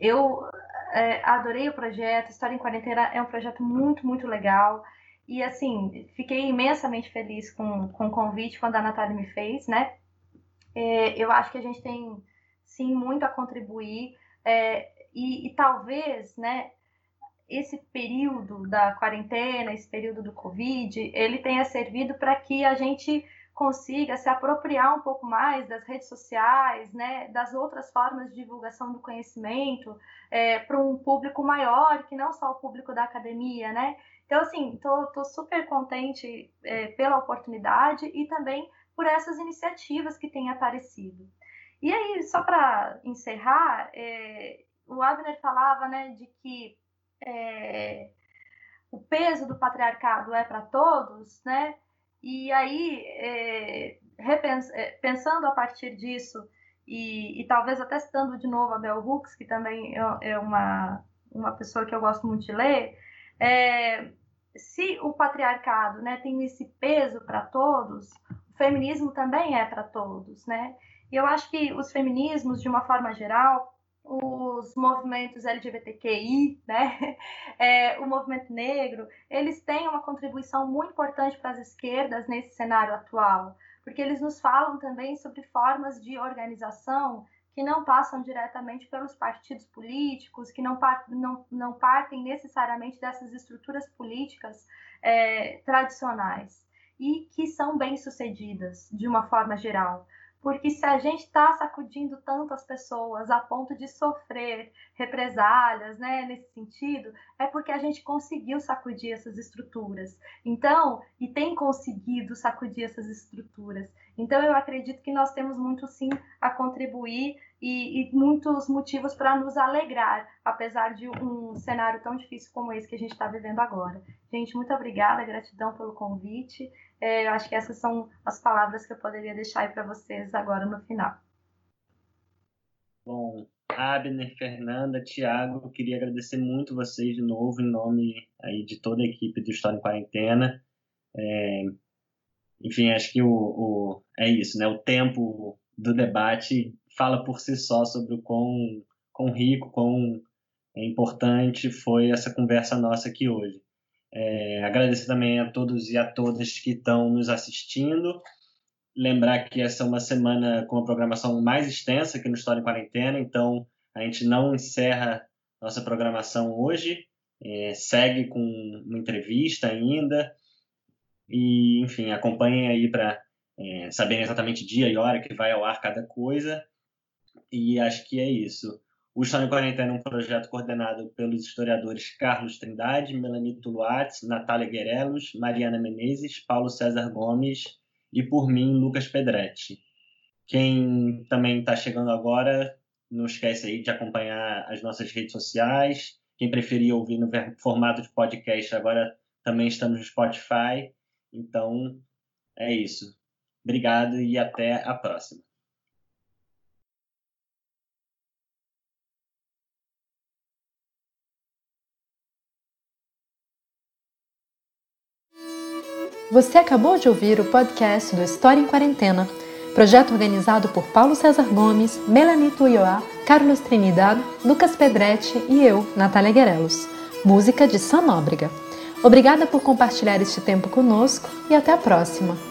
eu é, adorei o projeto. História em Quarentena é um projeto muito, muito legal. E, assim, fiquei imensamente feliz com, com o convite quando a Natália me fez, né? É, eu acho que a gente tem, sim, muito a contribuir. É, e, e, talvez, né, esse período da quarentena, esse período do Covid, ele tenha servido para que a gente consiga se apropriar um pouco mais das redes sociais, né, das outras formas de divulgação do conhecimento é, para um público maior, que não só o público da academia, né? Então, assim, tô super contente é, pela oportunidade e também por essas iniciativas que têm aparecido. E aí, só para encerrar, é, o Abner falava, né, de que é, o peso do patriarcado é para todos, né? E aí, é, repens, é, pensando a partir disso, e, e, talvez até citando de novo a Bell Hooks, que também é, é uma, uma pessoa que eu gosto muito de ler, é, se o patriarcado né, tem esse peso para todos, o feminismo também é para todos, né? E eu acho que os feminismos, de uma forma geral, os movimentos LGBTQI, né, [LAUGHS] é, o movimento negro, eles têm uma contribuição muito importante para as esquerdas nesse cenário atual, porque eles nos falam também sobre formas de organização que não passam diretamente pelos partidos políticos, que não, não, não partem necessariamente dessas estruturas políticas é, tradicionais e que são bem-sucedidas de uma forma geral. Porque se a gente está sacudindo tanto as pessoas a ponto de sofrer represálias, né, nesse sentido, é porque a gente conseguiu sacudir essas estruturas. Então, e tem conseguido sacudir essas estruturas. Então, eu acredito que nós temos muito sim a contribuir e, e muitos motivos para nos alegrar, apesar de um cenário tão difícil como esse que a gente está vivendo agora. Gente, muito obrigada, gratidão pelo convite. É, eu acho que essas são as palavras que eu poderia deixar aí para vocês agora no final. Bom, Abner, Fernanda, Tiago, queria agradecer muito vocês de novo em nome aí de toda a equipe do História em Quarentena. É, enfim, acho que o, o, é isso, né? O tempo do debate fala por si só sobre o quão, quão rico, quão importante foi essa conversa nossa aqui hoje. É, agradecer também a todos e a todas que estão nos assistindo. Lembrar que essa é uma semana com uma programação mais extensa aqui no História em Quarentena, então a gente não encerra nossa programação hoje, é, segue com uma entrevista ainda. E, enfim, acompanhem aí para é, saberem exatamente dia e hora que vai ao ar cada coisa. E acho que é isso. O História em Quarentena é um projeto coordenado pelos historiadores Carlos Trindade, Melanito Luatz, Natália Guerelos, Mariana Menezes, Paulo César Gomes e por mim, Lucas Pedretti. Quem também está chegando agora, não esquece aí de acompanhar as nossas redes sociais. Quem preferir ouvir no formato de podcast, agora também estamos no Spotify. Então, é isso. Obrigado e até a próxima. Você acabou de ouvir o podcast do História em Quarentena, projeto organizado por Paulo César Gomes, Melanie Tuioá, Carlos Trinidad, Lucas Pedretti e eu, Natália Guerelos. Música de Sam Nóbrega. Obrigada por compartilhar este tempo conosco e até a próxima!